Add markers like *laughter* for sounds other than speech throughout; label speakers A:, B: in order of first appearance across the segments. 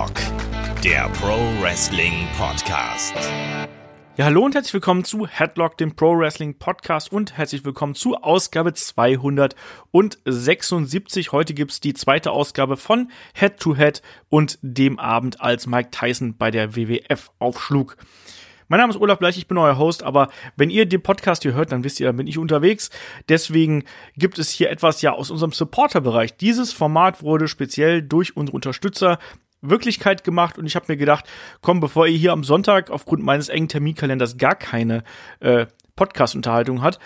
A: Headlock, der Pro Wrestling Podcast.
B: Ja, hallo und herzlich willkommen zu Headlock, dem Pro Wrestling Podcast und herzlich willkommen zu Ausgabe 276. Heute gibt's die zweite Ausgabe von Head to Head und dem Abend, als Mike Tyson bei der WWF aufschlug. Mein Name ist Olaf Bleich, ich bin euer Host, aber wenn ihr den Podcast hier hört, dann wisst ihr, da bin ich unterwegs. Deswegen gibt es hier etwas ja aus unserem Supporter-Bereich. Dieses Format wurde speziell durch unsere Unterstützer Wirklichkeit gemacht und ich habe mir gedacht, komm, bevor ihr hier am Sonntag aufgrund meines engen Terminkalenders gar keine äh, Podcast-Unterhaltung hat,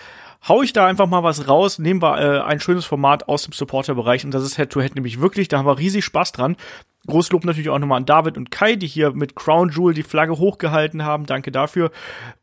B: hau ich da einfach mal was raus, nehmen wir äh, ein schönes Format aus dem Supporter-Bereich und das ist Head-to-Head -Head nämlich wirklich, da haben wir riesig Spaß dran. Großlob natürlich auch nochmal an David und Kai, die hier mit Crown Jewel die Flagge hochgehalten haben. Danke dafür.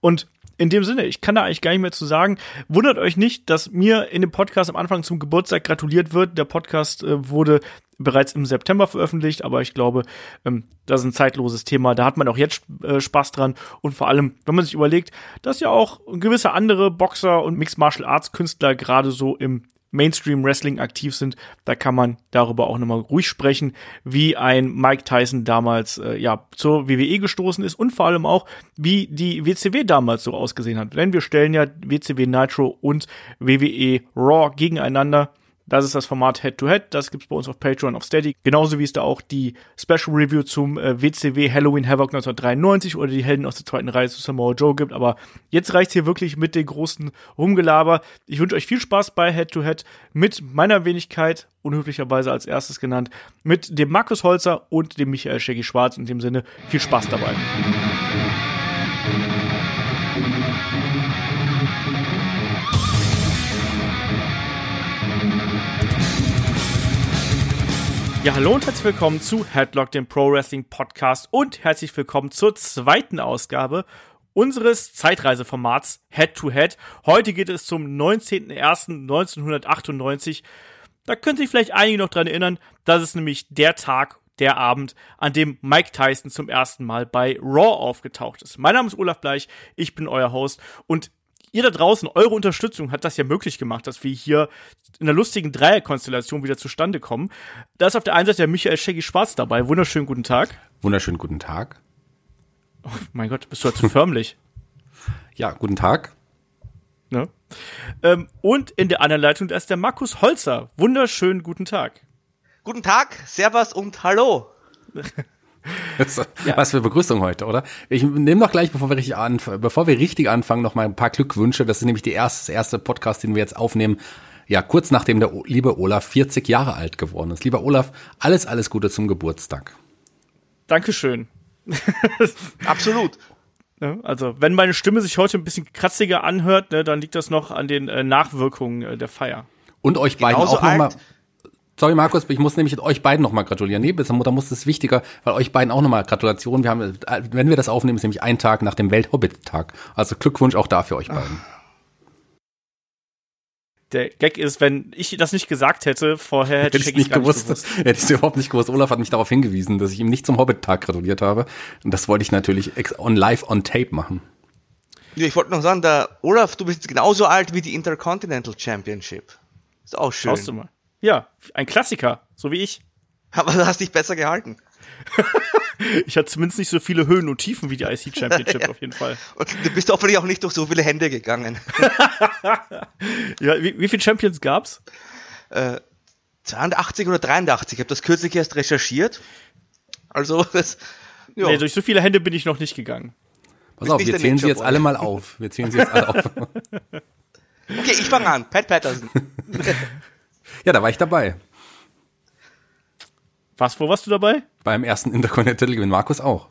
B: Und in dem Sinne, ich kann da eigentlich gar nicht mehr zu sagen. Wundert euch nicht, dass mir in dem Podcast am Anfang zum Geburtstag gratuliert wird. Der Podcast äh, wurde bereits im September veröffentlicht, aber ich glaube, ähm, das ist ein zeitloses Thema. Da hat man auch jetzt äh, Spaß dran. Und vor allem, wenn man sich überlegt, dass ja auch gewisse andere Boxer und Mixed Martial Arts Künstler gerade so im Mainstream Wrestling aktiv sind, da kann man darüber auch nochmal ruhig sprechen, wie ein Mike Tyson damals äh, ja zur WWE gestoßen ist und vor allem auch, wie die WCW damals so ausgesehen hat. Denn wir stellen ja WCW Nitro und WWE Raw gegeneinander das ist das Format Head-to-Head. -Head. Das gibt's bei uns auf Patreon, auf Steady. Genauso wie es da auch die Special Review zum äh, WCW Halloween Havoc 1993 oder die Helden aus der zweiten Reihe zu Samoa Joe gibt. Aber jetzt reicht's hier wirklich mit den großen Rumgelaber. Ich wünsche euch viel Spaß bei Head-to-Head -Head mit meiner Wenigkeit, unhöflicherweise als erstes genannt, mit dem Markus Holzer und dem Michael Shaggy Schwarz. In dem Sinne viel Spaß dabei. Ja, hallo und herzlich willkommen zu Headlock, dem Pro Wrestling Podcast und herzlich willkommen zur zweiten Ausgabe unseres Zeitreiseformats Head to Head. Heute geht es zum 19.01.1998. Da können sich vielleicht einige noch dran erinnern, das ist nämlich der Tag, der Abend, an dem Mike Tyson zum ersten Mal bei Raw aufgetaucht ist. Mein Name ist Olaf Bleich, ich bin euer Host und ihr da draußen, eure Unterstützung hat das ja möglich gemacht, dass wir hier in einer lustigen Dreierkonstellation wieder zustande kommen. Da ist auf der einen Seite der Michael Shaggy Schwarz dabei. Wunderschönen guten Tag.
C: Wunderschönen guten Tag.
B: Oh mein Gott, bist du halt zu förmlich. *laughs*
C: ja, guten Tag.
B: Ne? Ähm, und in der anderen Leitung, da ist der Markus Holzer. Wunderschönen guten Tag.
D: Guten Tag, Servus und Hallo. *laughs*
C: ja. Was für Begrüßung heute, oder? Ich nehme noch gleich, bevor wir richtig anfangen, bevor wir richtig anfangen, noch mal ein paar Glückwünsche. Das ist nämlich die erste, das erste Podcast, den wir jetzt aufnehmen. Ja, kurz nachdem der liebe Olaf 40 Jahre alt geworden ist. Lieber Olaf, alles, alles Gute zum Geburtstag.
B: Dankeschön. *laughs*
D: Absolut.
B: Also, wenn meine Stimme sich heute ein bisschen kratziger anhört, ne, dann liegt das noch an den äh, Nachwirkungen äh, der Feier.
C: Und euch beiden Genauso auch nochmal Sorry, Markus, ich muss nämlich euch beiden nochmal gratulieren. Nee, da muss es wichtiger, weil euch beiden auch nochmal Gratulation. Wir haben, wenn wir das aufnehmen, ist nämlich ein Tag nach dem Welthobbit-Tag. Also Glückwunsch auch dafür euch beiden.
B: Der Gag ist, wenn ich das nicht gesagt hätte, vorher hätte, hätte ich nicht gewusst. Nicht gewusst.
C: Hätte ich überhaupt nicht gewusst. Olaf hat mich darauf hingewiesen, dass ich ihm nicht zum Hobbit-Tag gratuliert habe. Und das wollte ich natürlich on live on tape machen.
D: Ja, ich wollte noch sagen, der Olaf, du bist genauso alt wie die Intercontinental Championship. Ist auch schön.
B: Schaust du mal. Ja, ein Klassiker, so wie ich.
D: Aber du hast dich besser gehalten. *laughs*
B: ich hatte zumindest nicht so viele Höhen und Tiefen wie die IC Championship *laughs* ja. auf jeden Fall.
D: Und du bist hoffentlich auch nicht durch so viele Hände gegangen. *laughs*
B: ja, wie, wie viele Champions gab's?
D: Äh, 82 oder 83. Ich habe das kürzlich erst recherchiert. Also, das,
B: ja. Nee, durch so viele Hände bin ich noch nicht gegangen.
C: Pass auf, wir zählen sie jetzt alle mal auf. Wir zählen sie jetzt alle auf.
D: Okay, ich fange an. Pat Patterson.
C: Ja, da war ich dabei.
B: Was, wo warst du dabei?
C: Beim ersten Intercontinental Gewinn. Markus auch.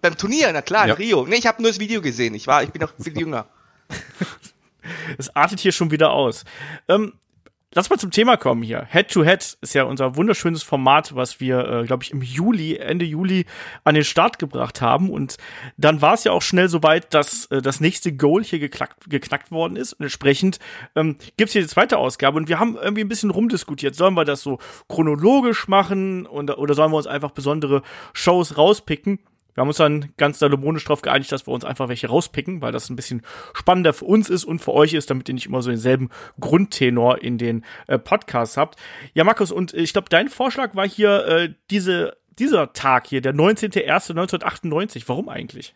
D: Beim Turnier, na klar, ja. Rio. Nee, ich habe nur das Video gesehen. Ich war, ich bin noch viel *laughs* jünger.
B: Es artet hier schon wieder aus. Ähm, Lass mal zum Thema kommen hier. Head to Head ist ja unser wunderschönes Format, was wir, äh, glaube ich, im Juli, Ende Juli an den Start gebracht haben. Und dann war es ja auch schnell soweit, dass äh, das nächste Goal hier geknackt, geknackt worden ist. Und entsprechend ähm, gibt hier die zweite Ausgabe. Und wir haben irgendwie ein bisschen rumdiskutiert. Sollen wir das so chronologisch machen und, oder sollen wir uns einfach besondere Shows rauspicken? Wir haben uns dann ganz salomonisch darauf geeinigt, dass wir uns einfach welche rauspicken, weil das ein bisschen spannender für uns ist und für euch ist, damit ihr nicht immer so denselben Grundtenor in den äh, Podcasts habt. Ja, Markus, und ich glaube, dein Vorschlag war hier, äh, diese dieser Tag hier, der 19.01.1998, warum eigentlich?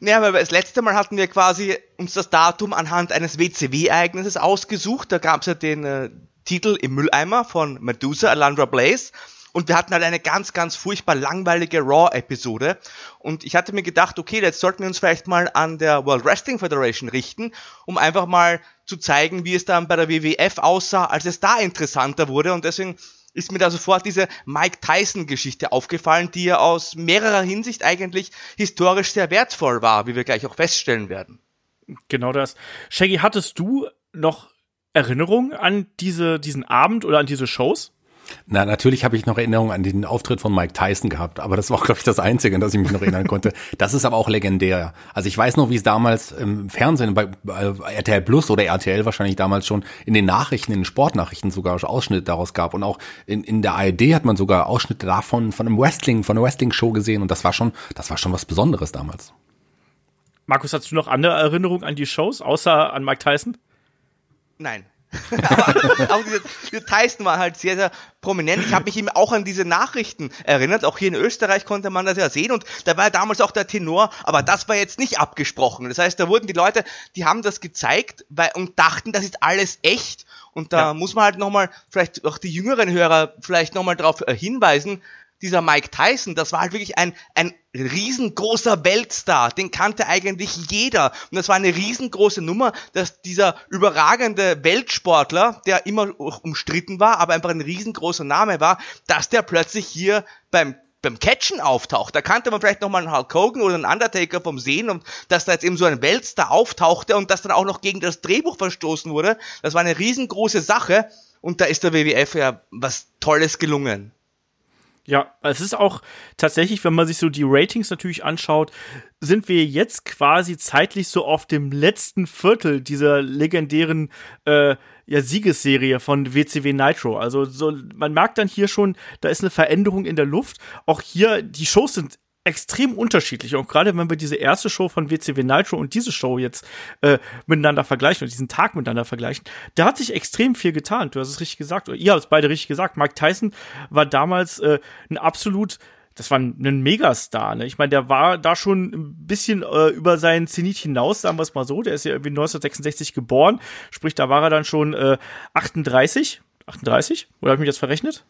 D: Ja, weil das letzte Mal hatten wir quasi uns das Datum anhand eines WCW-Ereignisses ausgesucht. Da gab es ja den äh, Titel im Mülleimer von Medusa, Alandra Blaze. Und wir hatten halt eine ganz, ganz furchtbar langweilige Raw-Episode. Und ich hatte mir gedacht, okay, jetzt sollten wir uns vielleicht mal an der World Wrestling Federation richten, um einfach mal zu zeigen, wie es dann bei der WWF aussah, als es da interessanter wurde. Und deswegen ist mir da sofort diese Mike Tyson-Geschichte aufgefallen, die ja aus mehrerer Hinsicht eigentlich historisch sehr wertvoll war, wie wir gleich auch feststellen werden.
B: Genau das. Shaggy, hattest du noch Erinnerungen an diese, diesen Abend oder an diese Shows?
C: Na, natürlich habe ich noch Erinnerungen an den Auftritt von Mike Tyson gehabt, aber das war, glaube ich, das Einzige, an das ich mich noch erinnern konnte. Das ist aber auch legendär. Also ich weiß noch, wie es damals im Fernsehen, bei RTL Plus oder RTL wahrscheinlich damals schon in den Nachrichten, in den Sportnachrichten sogar Ausschnitte daraus gab. Und auch in, in der ARD hat man sogar Ausschnitte davon, von einem Wrestling, von einer Wrestling-Show gesehen. Und das war schon, das war schon was Besonderes damals.
B: Markus, hast du noch andere Erinnerungen an die Shows, außer an Mike Tyson?
D: Nein *laughs* aber, aber dieser, dieser Tyson war halt sehr, sehr prominent. Ich habe mich eben auch an diese Nachrichten erinnert. Auch hier in Österreich konnte man das ja sehen. Und da war ja damals auch der Tenor, aber das war jetzt nicht abgesprochen. Das heißt, da wurden die Leute, die haben das gezeigt weil, und dachten, das ist alles echt. Und da ja. muss man halt nochmal, vielleicht auch die jüngeren Hörer vielleicht nochmal darauf hinweisen, dieser Mike Tyson, das war halt wirklich ein, ein riesengroßer Weltstar, den kannte eigentlich jeder. Und das war eine riesengroße Nummer, dass dieser überragende Weltsportler, der immer umstritten war, aber einfach ein riesengroßer Name war, dass der plötzlich hier beim beim Catchen auftaucht. Da kannte man vielleicht nochmal einen Hulk Hogan oder einen Undertaker vom Sehen und dass da jetzt eben so ein Weltstar auftauchte und das dann auch noch gegen das Drehbuch verstoßen wurde, das war eine riesengroße Sache und da ist der WWF ja was Tolles gelungen.
B: Ja, es ist auch tatsächlich, wenn man sich so die Ratings natürlich anschaut, sind wir jetzt quasi zeitlich so auf dem letzten Viertel dieser legendären äh, ja, Siegesserie von WCW Nitro. Also so, man merkt dann hier schon, da ist eine Veränderung in der Luft. Auch hier, die Shows sind extrem unterschiedlich. Und gerade wenn wir diese erste Show von WCW Nitro und diese Show jetzt äh, miteinander vergleichen und diesen Tag miteinander vergleichen, da hat sich extrem viel getan. Du hast es richtig gesagt. Oder ihr habt es beide richtig gesagt. Mike Tyson war damals äh, ein absolut das war ein Megastar, ne? Ich meine, der war da schon ein bisschen äh, über seinen Zenit hinaus, sagen wir es mal so. Der ist ja irgendwie 1966 geboren, sprich, da war er dann schon äh, 38. 38? Oder habe ich mich jetzt verrechnet?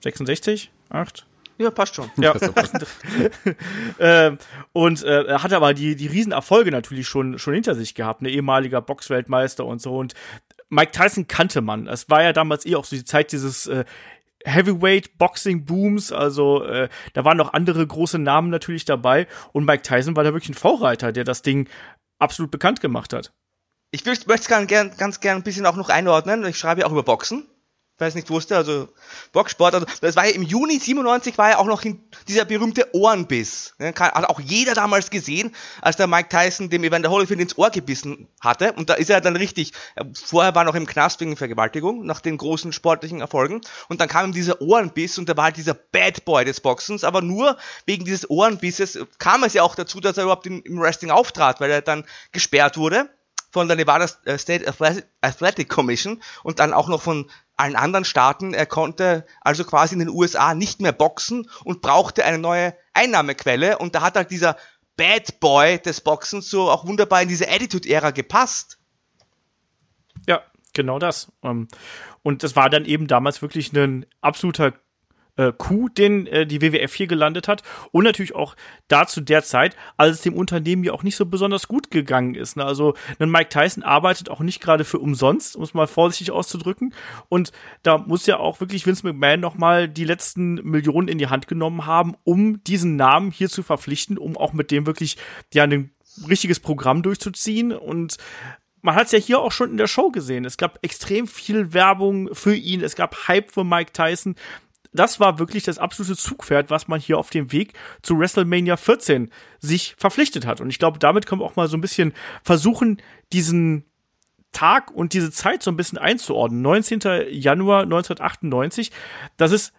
B: 66? 8?
D: Ja, passt schon.
B: Ja. *laughs* äh, und äh, er hat aber die, die Riesenerfolge natürlich schon, schon hinter sich gehabt, ne ehemaliger Boxweltmeister und so. Und Mike Tyson kannte man. Es war ja damals eh auch so die Zeit dieses äh, Heavyweight Boxing Booms, also äh, da waren noch andere große Namen natürlich dabei und Mike Tyson war da wirklich ein Vorreiter, der das Ding absolut bekannt gemacht hat.
D: Ich möchte es ganz gern, ganz gern ein bisschen auch noch einordnen. Ich schreibe ja auch über Boxen es nicht wusste, also Boxsport, also das war ja im Juni 97 war ja auch noch dieser berühmte Ohrenbiss. Ne, hat auch jeder damals gesehen, als der Mike Tyson dem Evander Holyfield ins Ohr gebissen hatte. Und da ist er dann richtig, äh, vorher war er noch im Knast wegen Vergewaltigung, nach den großen sportlichen Erfolgen. Und dann kam ihm dieser Ohrenbiss und da war halt dieser Bad Boy des Boxens, aber nur wegen dieses Ohrenbisses kam es ja auch dazu, dass er überhaupt im Wrestling auftrat, weil er dann gesperrt wurde von der Nevada äh, State Athletic Commission und dann auch noch von allen anderen Staaten. Er konnte also quasi in den USA nicht mehr boxen und brauchte eine neue Einnahmequelle und da hat halt dieser Bad Boy des Boxens so auch wunderbar in diese Attitude-Ära gepasst.
B: Ja, genau das. Ähm, und das war dann eben damals wirklich ein absoluter äh, Coup, den äh, die WWF hier gelandet hat. Und natürlich auch da zu der Zeit, als es dem Unternehmen ja auch nicht so besonders gut gegangen ist. Ne? Also ein Mike Tyson arbeitet auch nicht gerade für umsonst, muss mal vorsichtig auszudrücken. Und da muss ja auch wirklich Vince McMahon nochmal die letzten Millionen in die Hand genommen haben, um diesen Namen hier zu verpflichten, um auch mit dem wirklich ja ein richtiges Programm durchzuziehen. Und man hat es ja hier auch schon in der Show gesehen. Es gab extrem viel Werbung für ihn. Es gab Hype für Mike Tyson das war wirklich das absolute Zugpferd, was man hier auf dem Weg zu WrestleMania 14 sich verpflichtet hat. Und ich glaube, damit können wir auch mal so ein bisschen versuchen, diesen Tag und diese Zeit so ein bisschen einzuordnen. 19. Januar 1998, das ist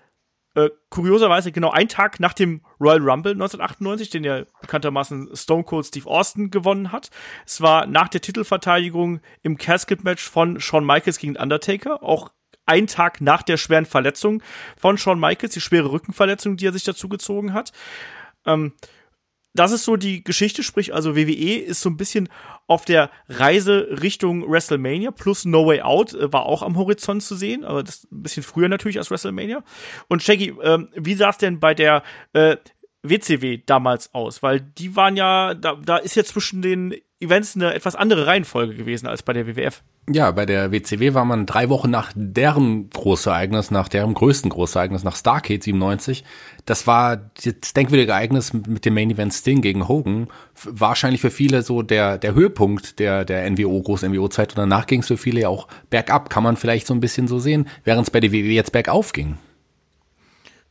B: äh, kurioserweise genau ein Tag nach dem Royal Rumble 1998, den ja bekanntermaßen Stone Cold Steve Austin gewonnen hat. Es war nach der Titelverteidigung im Casket-Match von Shawn Michaels gegen Undertaker, auch ein Tag nach der schweren Verletzung von Shawn Michaels, die schwere Rückenverletzung, die er sich dazu gezogen hat. Ähm, das ist so die Geschichte, sprich, also WWE ist so ein bisschen auf der Reise Richtung WrestleMania, plus No Way Out äh, war auch am Horizont zu sehen, aber das ein bisschen früher natürlich als WrestleMania. Und Shaggy, ähm, wie sah es denn bei der äh, WCW damals aus? Weil die waren ja, da, da ist ja zwischen den Events eine etwas andere Reihenfolge gewesen als bei der WWF.
C: Ja, bei der WCW war man drei Wochen nach deren Großereignis, nach deren größten Großereignis, nach Starcade 97. Das war das denkwürdige Ereignis mit dem Main Event Sting gegen Hogan. Wahrscheinlich für viele so der, der Höhepunkt der, der NWO, Groß-NWO-Zeit. Und danach ging es für viele ja auch bergab, kann man vielleicht so ein bisschen so sehen, während es bei der WWW jetzt bergauf ging.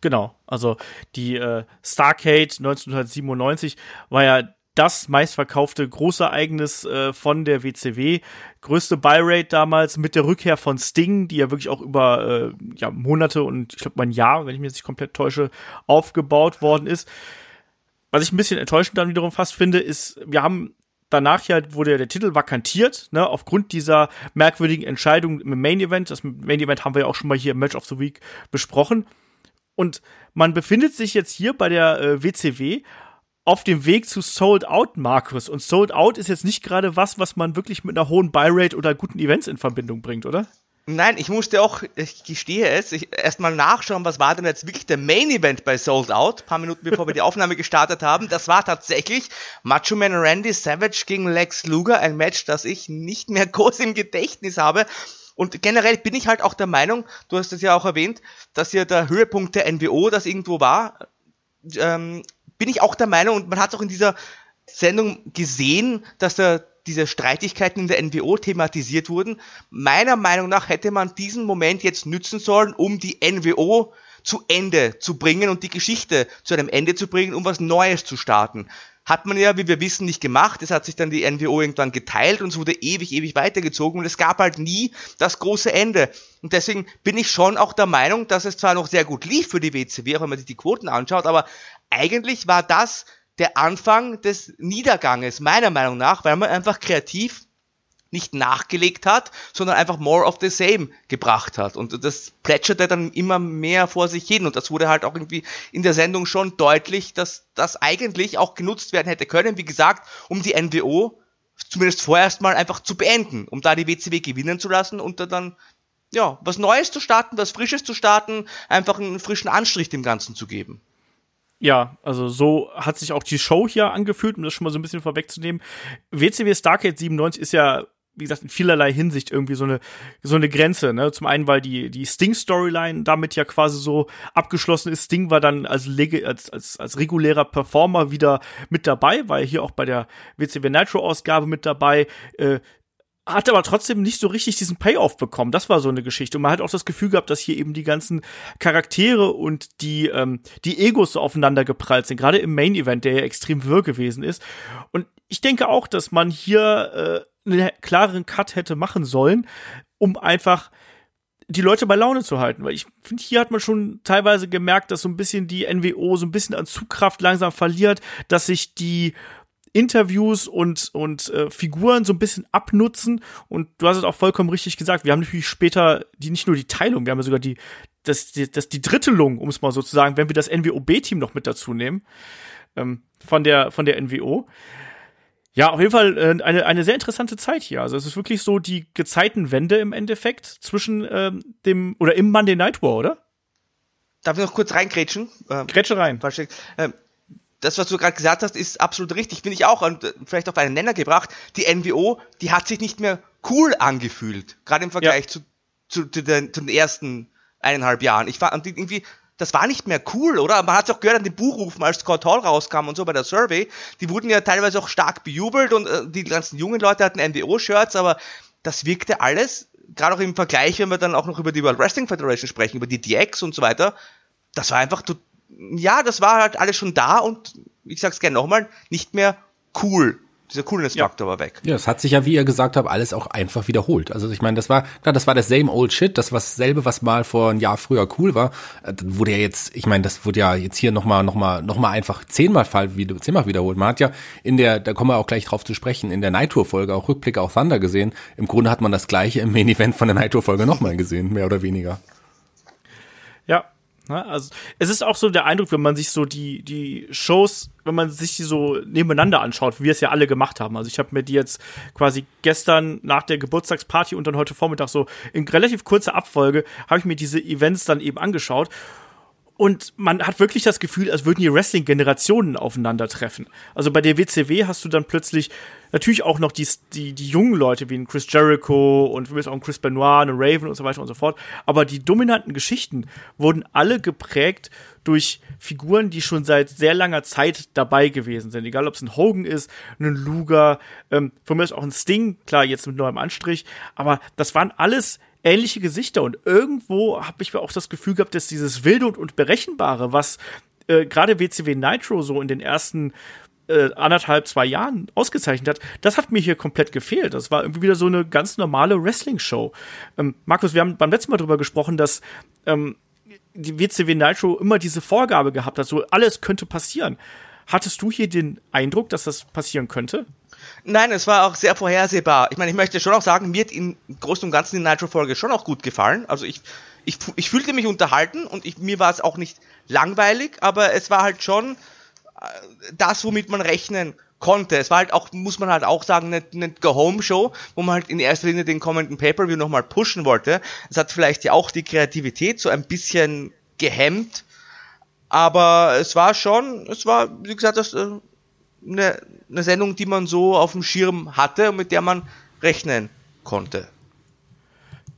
B: Genau, also die äh, Starcade 1997 war ja das meistverkaufte Großereignis äh, von der WCW. Größte Buy-Rate damals mit der Rückkehr von Sting, die ja wirklich auch über äh, ja, Monate und ich glaube mal ein Jahr, wenn ich mich jetzt nicht komplett täusche, aufgebaut worden ist. Was ich ein bisschen enttäuschend dann wiederum fast finde, ist, wir haben danach ja wurde der Titel vakantiert, ne, aufgrund dieser merkwürdigen Entscheidung im Main Event. Das Main Event haben wir ja auch schon mal hier im Match of the Week besprochen. Und man befindet sich jetzt hier bei der äh, WCW auf dem Weg zu Sold Out, Markus. Und Sold Out ist jetzt nicht gerade was, was man wirklich mit einer hohen Buy-Rate oder guten Events in Verbindung bringt, oder?
D: Nein, ich musste auch, ich gestehe es, erstmal nachschauen, was war denn jetzt wirklich der Main Event bei Sold Out, ein paar Minuten bevor wir die Aufnahme gestartet haben. Das war tatsächlich Macho Man Randy Savage gegen Lex Luger, ein Match, das ich nicht mehr *laughs* groß im Gedächtnis habe. Und generell bin ich halt auch der Meinung, du hast es ja auch erwähnt, dass ja der Höhepunkt der NWO das irgendwo war. Ähm, bin ich auch der Meinung, und man hat es auch in dieser Sendung gesehen, dass da diese Streitigkeiten in der NWO thematisiert wurden. Meiner Meinung nach hätte man diesen Moment jetzt nützen sollen, um die NWO zu Ende zu bringen und die Geschichte zu einem Ende zu bringen, um was Neues zu starten. Hat man ja, wie wir wissen, nicht gemacht. Es hat sich dann die NWO irgendwann geteilt und es wurde ewig, ewig weitergezogen und es gab halt nie das große Ende. Und deswegen bin ich schon auch der Meinung, dass es zwar noch sehr gut lief für die WCW, auch wenn man sich die Quoten anschaut, aber eigentlich war das der Anfang des Niederganges, meiner Meinung nach, weil man einfach kreativ nicht nachgelegt hat, sondern einfach more of the same gebracht hat. Und das plätscherte dann immer mehr vor sich hin. Und das wurde halt auch irgendwie in der Sendung schon deutlich, dass das eigentlich auch genutzt werden hätte können, wie gesagt, um die NWO zumindest vorerst mal einfach zu beenden, um da die WCW gewinnen zu lassen und dann ja, was Neues zu starten, was Frisches zu starten, einfach einen frischen Anstrich dem Ganzen zu geben.
B: Ja, also so hat sich auch die Show hier angefühlt, um das schon mal so ein bisschen vorwegzunehmen. WCW Starcade 97 ist ja wie gesagt, in vielerlei Hinsicht irgendwie so eine, so eine Grenze. Ne? Zum einen, weil die, die Sting-Storyline damit ja quasi so abgeschlossen ist. Sting war dann als, als, als, als regulärer Performer wieder mit dabei, war hier auch bei der WCW Nitro-Ausgabe mit dabei. Äh, hat aber trotzdem nicht so richtig diesen Payoff bekommen. Das war so eine Geschichte. Und man hat auch das Gefühl gehabt, dass hier eben die ganzen Charaktere und die, ähm, die Egos so aufeinander geprallt sind. Gerade im Main Event, der ja extrem wirr gewesen ist. Und ich denke auch, dass man hier äh, einen klareren Cut hätte machen sollen, um einfach die Leute bei Laune zu halten. Weil ich finde, hier hat man schon teilweise gemerkt, dass so ein bisschen die NWO so ein bisschen an Zugkraft langsam verliert, dass sich die Interviews und, und äh, Figuren so ein bisschen abnutzen. Und du hast es auch vollkommen richtig gesagt. Wir haben natürlich später die nicht nur die Teilung, wir haben ja sogar die, das, die, das, die Drittelung, um es mal so zu sagen, wenn wir das NWO-B-Team noch mit dazu nehmen, ähm, von der, von der NWO. Ja, auf jeden Fall äh, eine, eine sehr interessante Zeit hier. Also es ist wirklich so die Gezeitenwende im Endeffekt zwischen ähm, dem oder im Monday Night War, oder?
D: Darf ich noch kurz reingrätschen?
B: Ähm, Grätsche rein.
D: Ähm, das, was du gerade gesagt hast, ist absolut richtig. Finde ich auch. Und äh, vielleicht auf einen Nenner gebracht. Die NWO, die hat sich nicht mehr cool angefühlt. Gerade im Vergleich ja. zu, zu, zu, den, zu den ersten eineinhalb Jahren. Ich fand irgendwie, das war nicht mehr cool, oder? Man hat es auch gehört an den Buchrufen, als Scott Hall rauskam und so bei der Survey. Die wurden ja teilweise auch stark bejubelt und äh, die ganzen jungen Leute hatten NWO-Shirts, aber das wirkte alles, gerade auch im Vergleich, wenn wir dann auch noch über die World Wrestling Federation sprechen, über die DX und so weiter, das war einfach ja, das war halt alles schon da und ich sag's gerne nochmal, nicht mehr cool. Dieser Coolness-Faktor ja. war weg.
C: Ja, es hat sich ja, wie ihr gesagt habt, alles auch einfach wiederholt. Also ich meine, das war, klar, das war das same old shit, das was selbe, was mal vor ein Jahr früher cool war, äh, das wurde ja jetzt, ich meine, das wurde ja jetzt hier nochmal, nochmal, nochmal einfach zehnmal Fall, zehnmal wiederholt. Man hat ja in der, da kommen wir auch gleich drauf zu sprechen, in der Nitro-Folge auch Rückblicke auf Thunder gesehen. Im Grunde hat man das gleiche im Main-Event von der Nitro-Folge nochmal gesehen, mehr oder weniger.
B: Ne? Also es ist auch so der Eindruck, wenn man sich so die, die Shows, wenn man sich die so nebeneinander anschaut, wie wir es ja alle gemacht haben. Also ich habe mir die jetzt quasi gestern nach der Geburtstagsparty und dann heute Vormittag so in relativ kurzer Abfolge habe ich mir diese Events dann eben angeschaut und man hat wirklich das Gefühl, als würden die Wrestling-Generationen aufeinandertreffen. Also bei der WCW hast du dann plötzlich natürlich auch noch die, die, die jungen Leute wie ein Chris Jericho und auch ein Chris Benoit, ein Raven und so weiter und so fort. Aber die dominanten Geschichten wurden alle geprägt durch Figuren, die schon seit sehr langer Zeit dabei gewesen sind. Egal, ob es ein Hogan ist, ein Luger, ähm, von mir ist auch ein Sting, klar, jetzt mit neuem Anstrich. Aber das waren alles ähnliche Gesichter und irgendwo habe ich auch das Gefühl gehabt, dass dieses Wilde und, und Berechenbare, was äh, gerade WCW Nitro so in den ersten äh, anderthalb, zwei Jahren ausgezeichnet hat, das hat mir hier komplett gefehlt. Das war irgendwie wieder so eine ganz normale Wrestling-Show. Ähm, Markus, wir haben beim letzten Mal darüber gesprochen, dass ähm, die WCW Nitro immer diese Vorgabe gehabt hat, so alles könnte passieren. Hattest du hier den Eindruck, dass das passieren könnte?
D: Nein, es war auch sehr vorhersehbar. Ich meine, ich möchte schon auch sagen, mir hat im Großen und Ganzen die Nitro-Folge schon auch gut gefallen. Also ich, ich, ich fühlte mich unterhalten und ich, mir war es auch nicht langweilig, aber es war halt schon äh, das, womit man rechnen konnte. Es war halt auch, muss man halt auch sagen, eine, eine Go-Home-Show, wo man halt in erster Linie den kommenden Pay-Per-View nochmal pushen wollte. Es hat vielleicht ja auch die Kreativität so ein bisschen gehemmt, aber es war schon, es war, wie gesagt, das, äh, eine, eine Sendung, die man so auf dem Schirm hatte und mit der man rechnen konnte.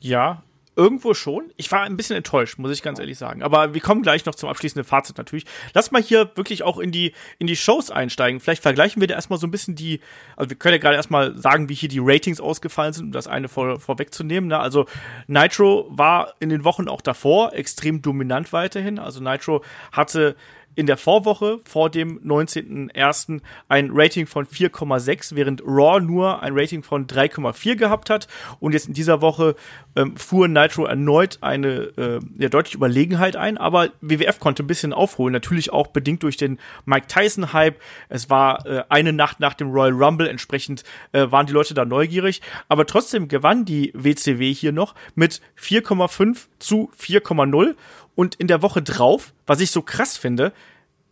B: Ja, irgendwo schon. Ich war ein bisschen enttäuscht, muss ich ganz ehrlich sagen. Aber wir kommen gleich noch zum abschließenden Fazit natürlich. Lass mal hier wirklich auch in die, in die Shows einsteigen. Vielleicht vergleichen wir da erstmal so ein bisschen die, also wir können ja gerade erstmal sagen, wie hier die Ratings ausgefallen sind, um das eine vor, vorwegzunehmen. Ne? Also Nitro war in den Wochen auch davor extrem dominant weiterhin. Also Nitro hatte in der Vorwoche vor dem 19.01. ein Rating von 4,6, während Raw nur ein Rating von 3,4 gehabt hat. Und jetzt in dieser Woche ähm, fuhr Nitro erneut eine äh, ja, deutliche Überlegenheit ein, aber WWF konnte ein bisschen aufholen, natürlich auch bedingt durch den Mike Tyson-Hype. Es war äh, eine Nacht nach dem Royal Rumble, entsprechend äh, waren die Leute da neugierig, aber trotzdem gewann die WCW hier noch mit 4,5 zu 4,0 und in der Woche drauf, was ich so krass finde,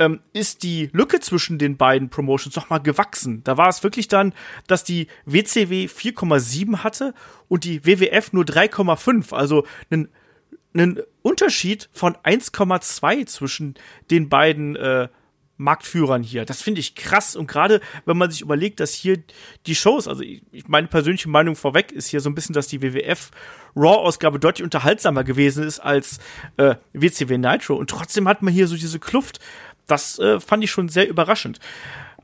B: ähm, ist die Lücke zwischen den beiden Promotions nochmal gewachsen. Da war es wirklich dann, dass die WCW 4,7 hatte und die WWF nur 3,5. Also einen, einen Unterschied von 1,2 zwischen den beiden äh, Marktführern hier. Das finde ich krass. Und gerade wenn man sich überlegt, dass hier die Shows, also ich, meine persönliche Meinung vorweg ist hier so ein bisschen, dass die WWF Raw-Ausgabe deutlich unterhaltsamer gewesen ist als äh, WCW Nitro. Und trotzdem hat man hier so diese Kluft. Das äh, fand ich schon sehr überraschend.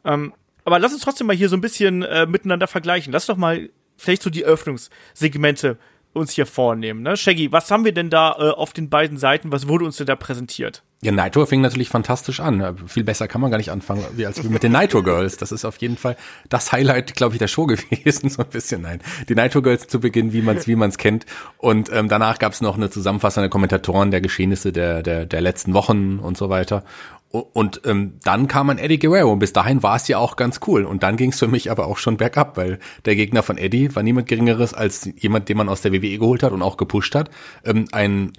B: Ähm, aber lass uns trotzdem mal hier so ein bisschen äh, miteinander vergleichen. Lass doch mal vielleicht so die Öffnungssegmente uns hier vornehmen. Ne? Shaggy, was haben wir denn da äh, auf den beiden Seiten? Was wurde uns denn da präsentiert?
C: Ja, Nitro fing natürlich fantastisch an. Viel besser kann man gar nicht anfangen, wie als mit den Nitro Girls. Das ist auf jeden Fall das Highlight, glaube ich, der Show *laughs* gewesen. So ein bisschen, nein. Die Nitro Girls zu Beginn, wie man es wie man's kennt. Und ähm, danach gab es noch eine zusammenfassende Kommentatoren der Geschehnisse der, der, der letzten Wochen und so weiter. Und ähm, dann kam ein Eddie Guerrero und bis dahin war es ja auch ganz cool. Und dann ging es für mich aber auch schon bergab, weil der Gegner von Eddie war niemand Geringeres als jemand, den man aus der WWE geholt hat und auch gepusht hat. Ähm, ein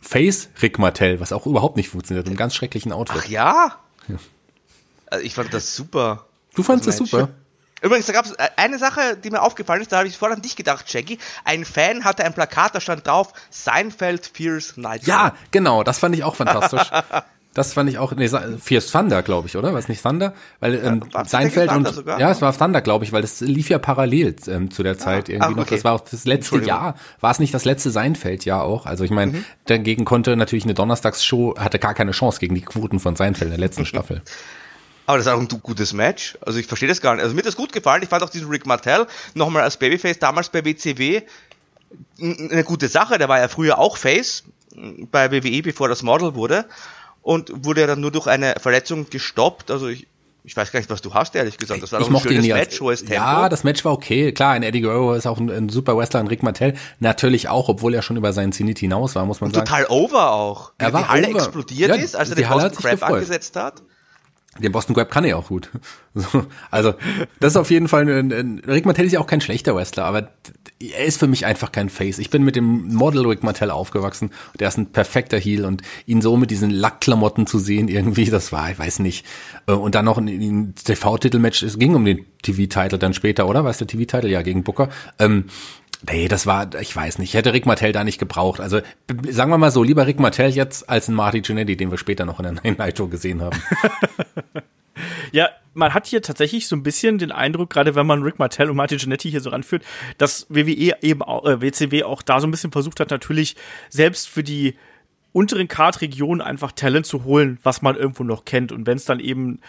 C: Face Rick Martell, was auch überhaupt nicht funktioniert, im ganz schrecklichen Outfit.
D: Ach ja? ja. Also ich fand das super.
C: Du fandest das super?
D: Übrigens, da gab es äh, eine Sache, die mir aufgefallen ist, da habe ich vorher an dich gedacht, Jackie. Ein Fan hatte ein Plakat, da stand drauf, Seinfeld Fierce Night.
C: Ja, genau, das fand ich auch fantastisch. *laughs* Das fand ich auch, nee, Fierce Thunder, glaube ich, oder? Was nicht Thunder? Weil ähm, ja, Seinfeld und sogar? ja, es war Thunder, glaube ich, weil das lief ja parallel ähm, zu der ah, Zeit ah, irgendwie ah, okay. noch. Das war auch das letzte Jahr. War es nicht das letzte Seinfeld-Jahr auch? Also ich meine, mhm. dagegen konnte natürlich eine Donnerstagsshow hatte gar keine Chance gegen die Quoten von Seinfeld in der letzten *laughs* Staffel.
D: Aber das ist auch ein gutes Match. Also ich verstehe das gar nicht. Also mir hat das gut gefallen. Ich fand auch diesen Rick Martell nochmal als Babyface damals bei WCW eine gute Sache. Der war ja früher auch Face bei WWE, bevor das Model wurde und wurde dann nur durch eine Verletzung gestoppt. Also ich, ich weiß gar nicht, was du hast, ehrlich gesagt. Das war
C: ich
D: doch ein
C: mochte ihn
D: schönes Match, hohes Tempo.
C: Ja, das Match war okay. Klar, ein Eddie Guerrero ist auch ein, ein super Wrestler, ein Rick Martel. Natürlich auch, obwohl er schon über seinen Zenit hinaus war, muss man sagen.
D: Total over auch.
C: Er war
D: die Halle
C: over.
D: explodiert
C: Ja,
D: ist, als er
C: die
D: den
C: Halle gefreut.
D: angesetzt hat.
C: Den Boston Grab kann er auch gut. *laughs* So, also, das ist auf jeden Fall ein, ein Rick Martel ist ja auch kein schlechter Wrestler, aber er ist für mich einfach kein Face. Ich bin mit dem Model Rick Martel aufgewachsen. Der ist ein perfekter Heel und ihn so mit diesen Lackklamotten zu sehen irgendwie, das war, ich weiß nicht. Äh, Und dann noch ein, ein TV-Titelmatch, es ging um den TV-Titel dann später, oder? War es der TV-Titel? Ja, gegen Booker. Ähm, Nee, das war, ich weiß nicht, ich hätte Rick Martel da nicht gebraucht. Also sagen wir mal so, lieber Rick Martel jetzt als ein Marty Jannetty, den wir später noch in der Night Show gesehen haben. *laughs*
B: Ja, man hat hier tatsächlich so ein bisschen den Eindruck, gerade wenn man Rick Martel und Martin Jannetty hier so ranführt, dass WWE eben auch, äh, WCW auch da so ein bisschen versucht hat, natürlich selbst für die unteren Card-Regionen einfach Talent zu holen, was man irgendwo noch kennt. Und wenn es dann eben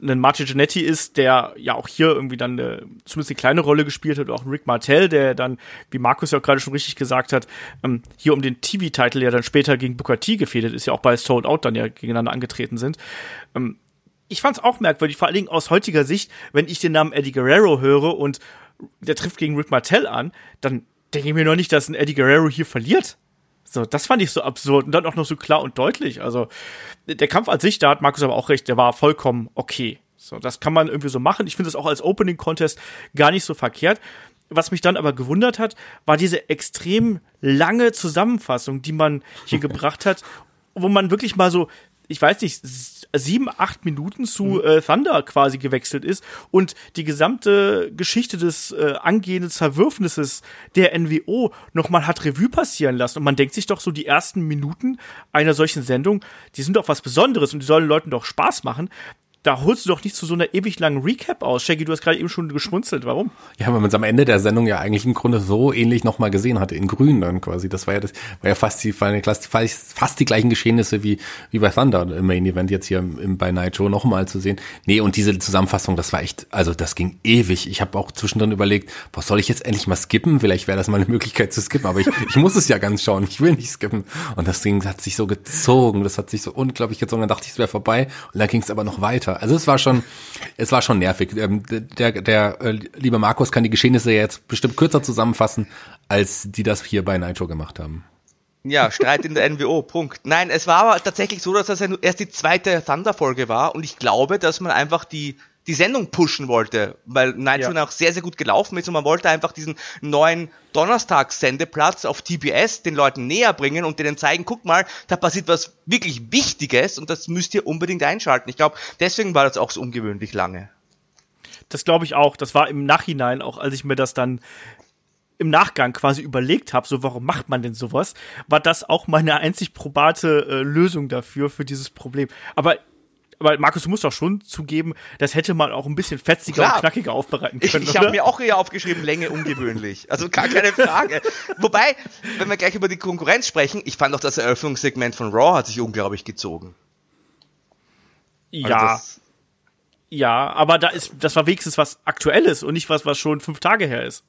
B: ein Martin Jannetty ist, der ja auch hier irgendwie dann eine, zumindest eine kleine Rolle gespielt hat, auch ein Rick Martel, der dann, wie Markus ja auch gerade schon richtig gesagt hat, ähm, hier um den TV-Titel ja dann später gegen Booker T gefädelt ist, ja auch bei Sold Out dann ja gegeneinander angetreten sind. Ähm, ich fand's auch merkwürdig, vor allen Dingen aus heutiger Sicht, wenn ich den Namen Eddie Guerrero höre und der trifft gegen Rick Martel an, dann denke ich mir noch nicht, dass ein Eddie Guerrero hier verliert. So, das fand ich so absurd und dann auch noch so klar und deutlich. Also, der Kampf an sich, da hat Markus aber auch recht, der war vollkommen okay. So, das kann man irgendwie so machen. Ich finde es auch als Opening Contest gar nicht so verkehrt. Was mich dann aber gewundert hat, war diese extrem lange Zusammenfassung, die man hier *laughs* gebracht hat, wo man wirklich mal so, ich weiß nicht, sieben, acht Minuten zu äh, Thunder quasi gewechselt ist und die gesamte Geschichte des äh, angehenden Zerwürfnisses der NWO nochmal hat Revue passieren lassen. Und man denkt sich doch so, die ersten Minuten einer solchen Sendung, die sind doch was Besonderes und die sollen Leuten doch Spaß machen. Da holst du doch nicht zu so einer ewig langen Recap aus. Shaggy, du hast gerade eben schon geschmunzelt. Warum?
C: Ja, weil man es am Ende der Sendung ja eigentlich im Grunde so ähnlich nochmal gesehen hatte, in grün dann quasi. Das war ja das, war ja fast die, fast die gleichen Geschehnisse wie, wie bei Thunder im Main Event jetzt hier im, im, bei Nitro nochmal zu sehen. Nee, und diese Zusammenfassung, das war echt, also das ging ewig. Ich habe auch zwischendrin überlegt, was soll ich jetzt endlich mal skippen? Vielleicht wäre das mal eine Möglichkeit zu skippen, aber ich, *laughs* ich muss es ja ganz schauen. Ich will nicht skippen. Und das Ding hat sich so gezogen, das hat sich so unglaublich gezogen. Dann dachte ich, es wäre vorbei. Und dann ging es aber noch weiter. Also es war schon, es war schon nervig. Ähm, Der, der äh, liebe Markus kann die Geschehnisse jetzt bestimmt kürzer zusammenfassen, als die das hier bei Nitro gemacht haben.
D: Ja, Streit in der NWO, Punkt. Nein, es war aber tatsächlich so, dass das erst die zweite Thunder-Folge war und ich glaube, dass man einfach die, die Sendung pushen wollte, weil Nitro
B: Ja.
D: auch sehr, sehr gut gelaufen ist und man wollte einfach diesen neuen Donnerstags-Sendeplatz auf TBS den Leuten näher bringen und denen zeigen, guck mal, da passiert was wirklich Wichtiges und das müsst ihr unbedingt einschalten. Ich glaube, deswegen war das auch so ungewöhnlich lange.
B: Das glaube ich auch. Das war im Nachhinein, auch als ich mir das dann im Nachgang quasi überlegt habe, so warum macht man denn sowas, war das auch meine einzig probate äh, Lösung dafür, für dieses Problem. Aber, aber Markus, du musst doch schon zugeben, das hätte man auch ein bisschen fetziger
D: Klar.
B: und knackiger aufbereiten
D: Ich,
B: können,
D: ich habe
B: oder?
D: mir auch hier aufgeschrieben, Länge ungewöhnlich. Also gar keine Frage. *laughs* Wobei, wenn wir gleich über die Konkurrenz sprechen, ich fand auch das Eröffnungssegment von Raw hat sich unglaublich gezogen. Also
B: ja,
D: das-
B: ja, aber da ist, das war wenigstens was Aktuelles und nicht was, was schon fünf Tage her ist.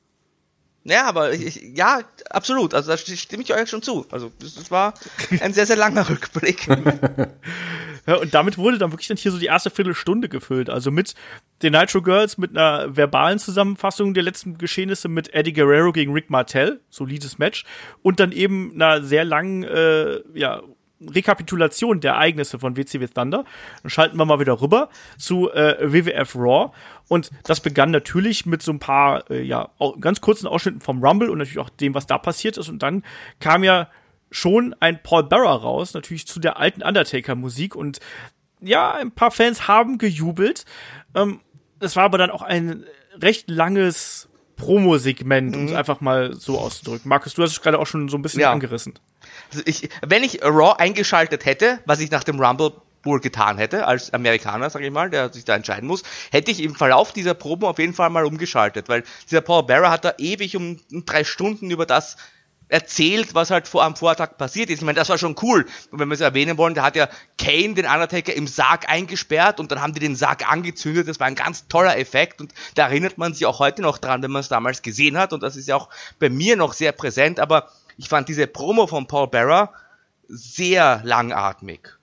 D: Ja, aber ich, ich- ja, absolut. Also da sti- stimme ich euch schon zu. Also das war ein sehr, sehr langer *laughs* Rückblick. *laughs*
B: Und damit wurde dann wirklich dann hier so die erste Viertelstunde gefüllt. Also mit den Nitro Girls, mit einer verbalen Zusammenfassung der letzten Geschehnisse mit Eddie Guerrero gegen Rick Martel, solides Match, und dann eben einer sehr langen, äh, ja, Rekapitulation der Ereignisse von WCW Thunder. Dann schalten wir mal wieder rüber zu äh, WWF Raw. Und das begann natürlich mit so ein paar, äh, ja, ganz kurzen Ausschnitten vom Rumble und natürlich auch dem, was da passiert ist. Und dann kam ja schon ein Paul Bearer raus, natürlich zu der alten Undertaker-Musik. Und ja, ein paar Fans haben gejubelt. Ähm, es war aber dann auch ein recht langes Promo-Segment, um es einfach mal so auszudrücken. Markus, du hast es gerade auch schon so ein bisschen
D: Ja.
B: angerissen.
D: Also ich, wenn ich Raw eingeschaltet hätte, was ich nach dem Rumble wohl getan hätte, als Amerikaner, sage ich mal, der sich da entscheiden muss, hätte ich im Verlauf dieser Promo auf jeden Fall mal umgeschaltet, weil dieser Paul Bearer hat da ewig um drei Stunden über das erzählt, was halt vor am Vortag passiert ist. Ich meine, das war schon cool. Und wenn wir es erwähnen wollen, der hat ja Kane, den Undertaker, im Sarg eingesperrt und dann haben die den Sarg angezündet. Das war ein ganz toller Effekt und da erinnert man sich auch heute noch dran, wenn man es damals gesehen hat und das ist ja auch bei mir noch sehr präsent, aber ich fand diese Promo von Paul Bearer sehr langatmig.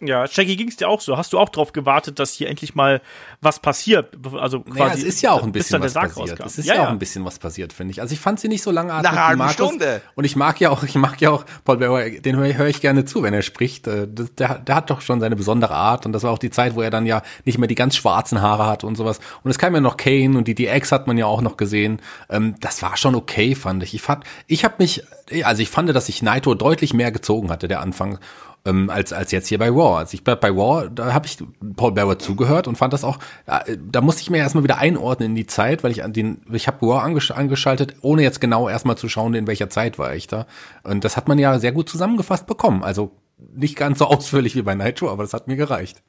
B: Ja, Shaggy, ging es dir auch so? Hast du auch drauf gewartet, dass hier endlich mal was passiert? Also quasi.
C: Naja, es ist ja auch ein bisschen was passiert.
B: rauskam.
C: Es ist
B: ja,
C: ja, auch ein bisschen was passiert, finde ich. Also ich fand sie nicht so langatmig
D: Nach einer halben. Stunde.
C: Und ich mag ja auch, ich mag ja auch Paul Bearer, den höre hör ich gerne zu, wenn er spricht. Äh, Der, der hat doch schon seine besondere Art und das war auch die Zeit, wo er dann ja nicht mehr die ganz schwarzen Haare hat und sowas. Und es kam ja noch Kane und die DX hat man ja auch noch gesehen. Ähm, Das war schon okay, fand ich. Ich fand, ich habe mich, also ich fand, dass sich Naito deutlich mehr gezogen hatte, der Anfang ähm, als als jetzt hier bei Raw. Also ich bleib bei Raw, da habe ich Paul Bearer zugehört und fand das auch, äh, da musste ich mir erstmal wieder einordnen in die Zeit, weil ich an den, ich habe Raw angesch angeschaltet, ohne jetzt genau erstmal zu schauen, in welcher Zeit war ich da. Und das hat man ja sehr gut zusammengefasst bekommen. Also nicht ganz so *laughs* ausführlich wie bei Nitro, aber das hat mir gereicht.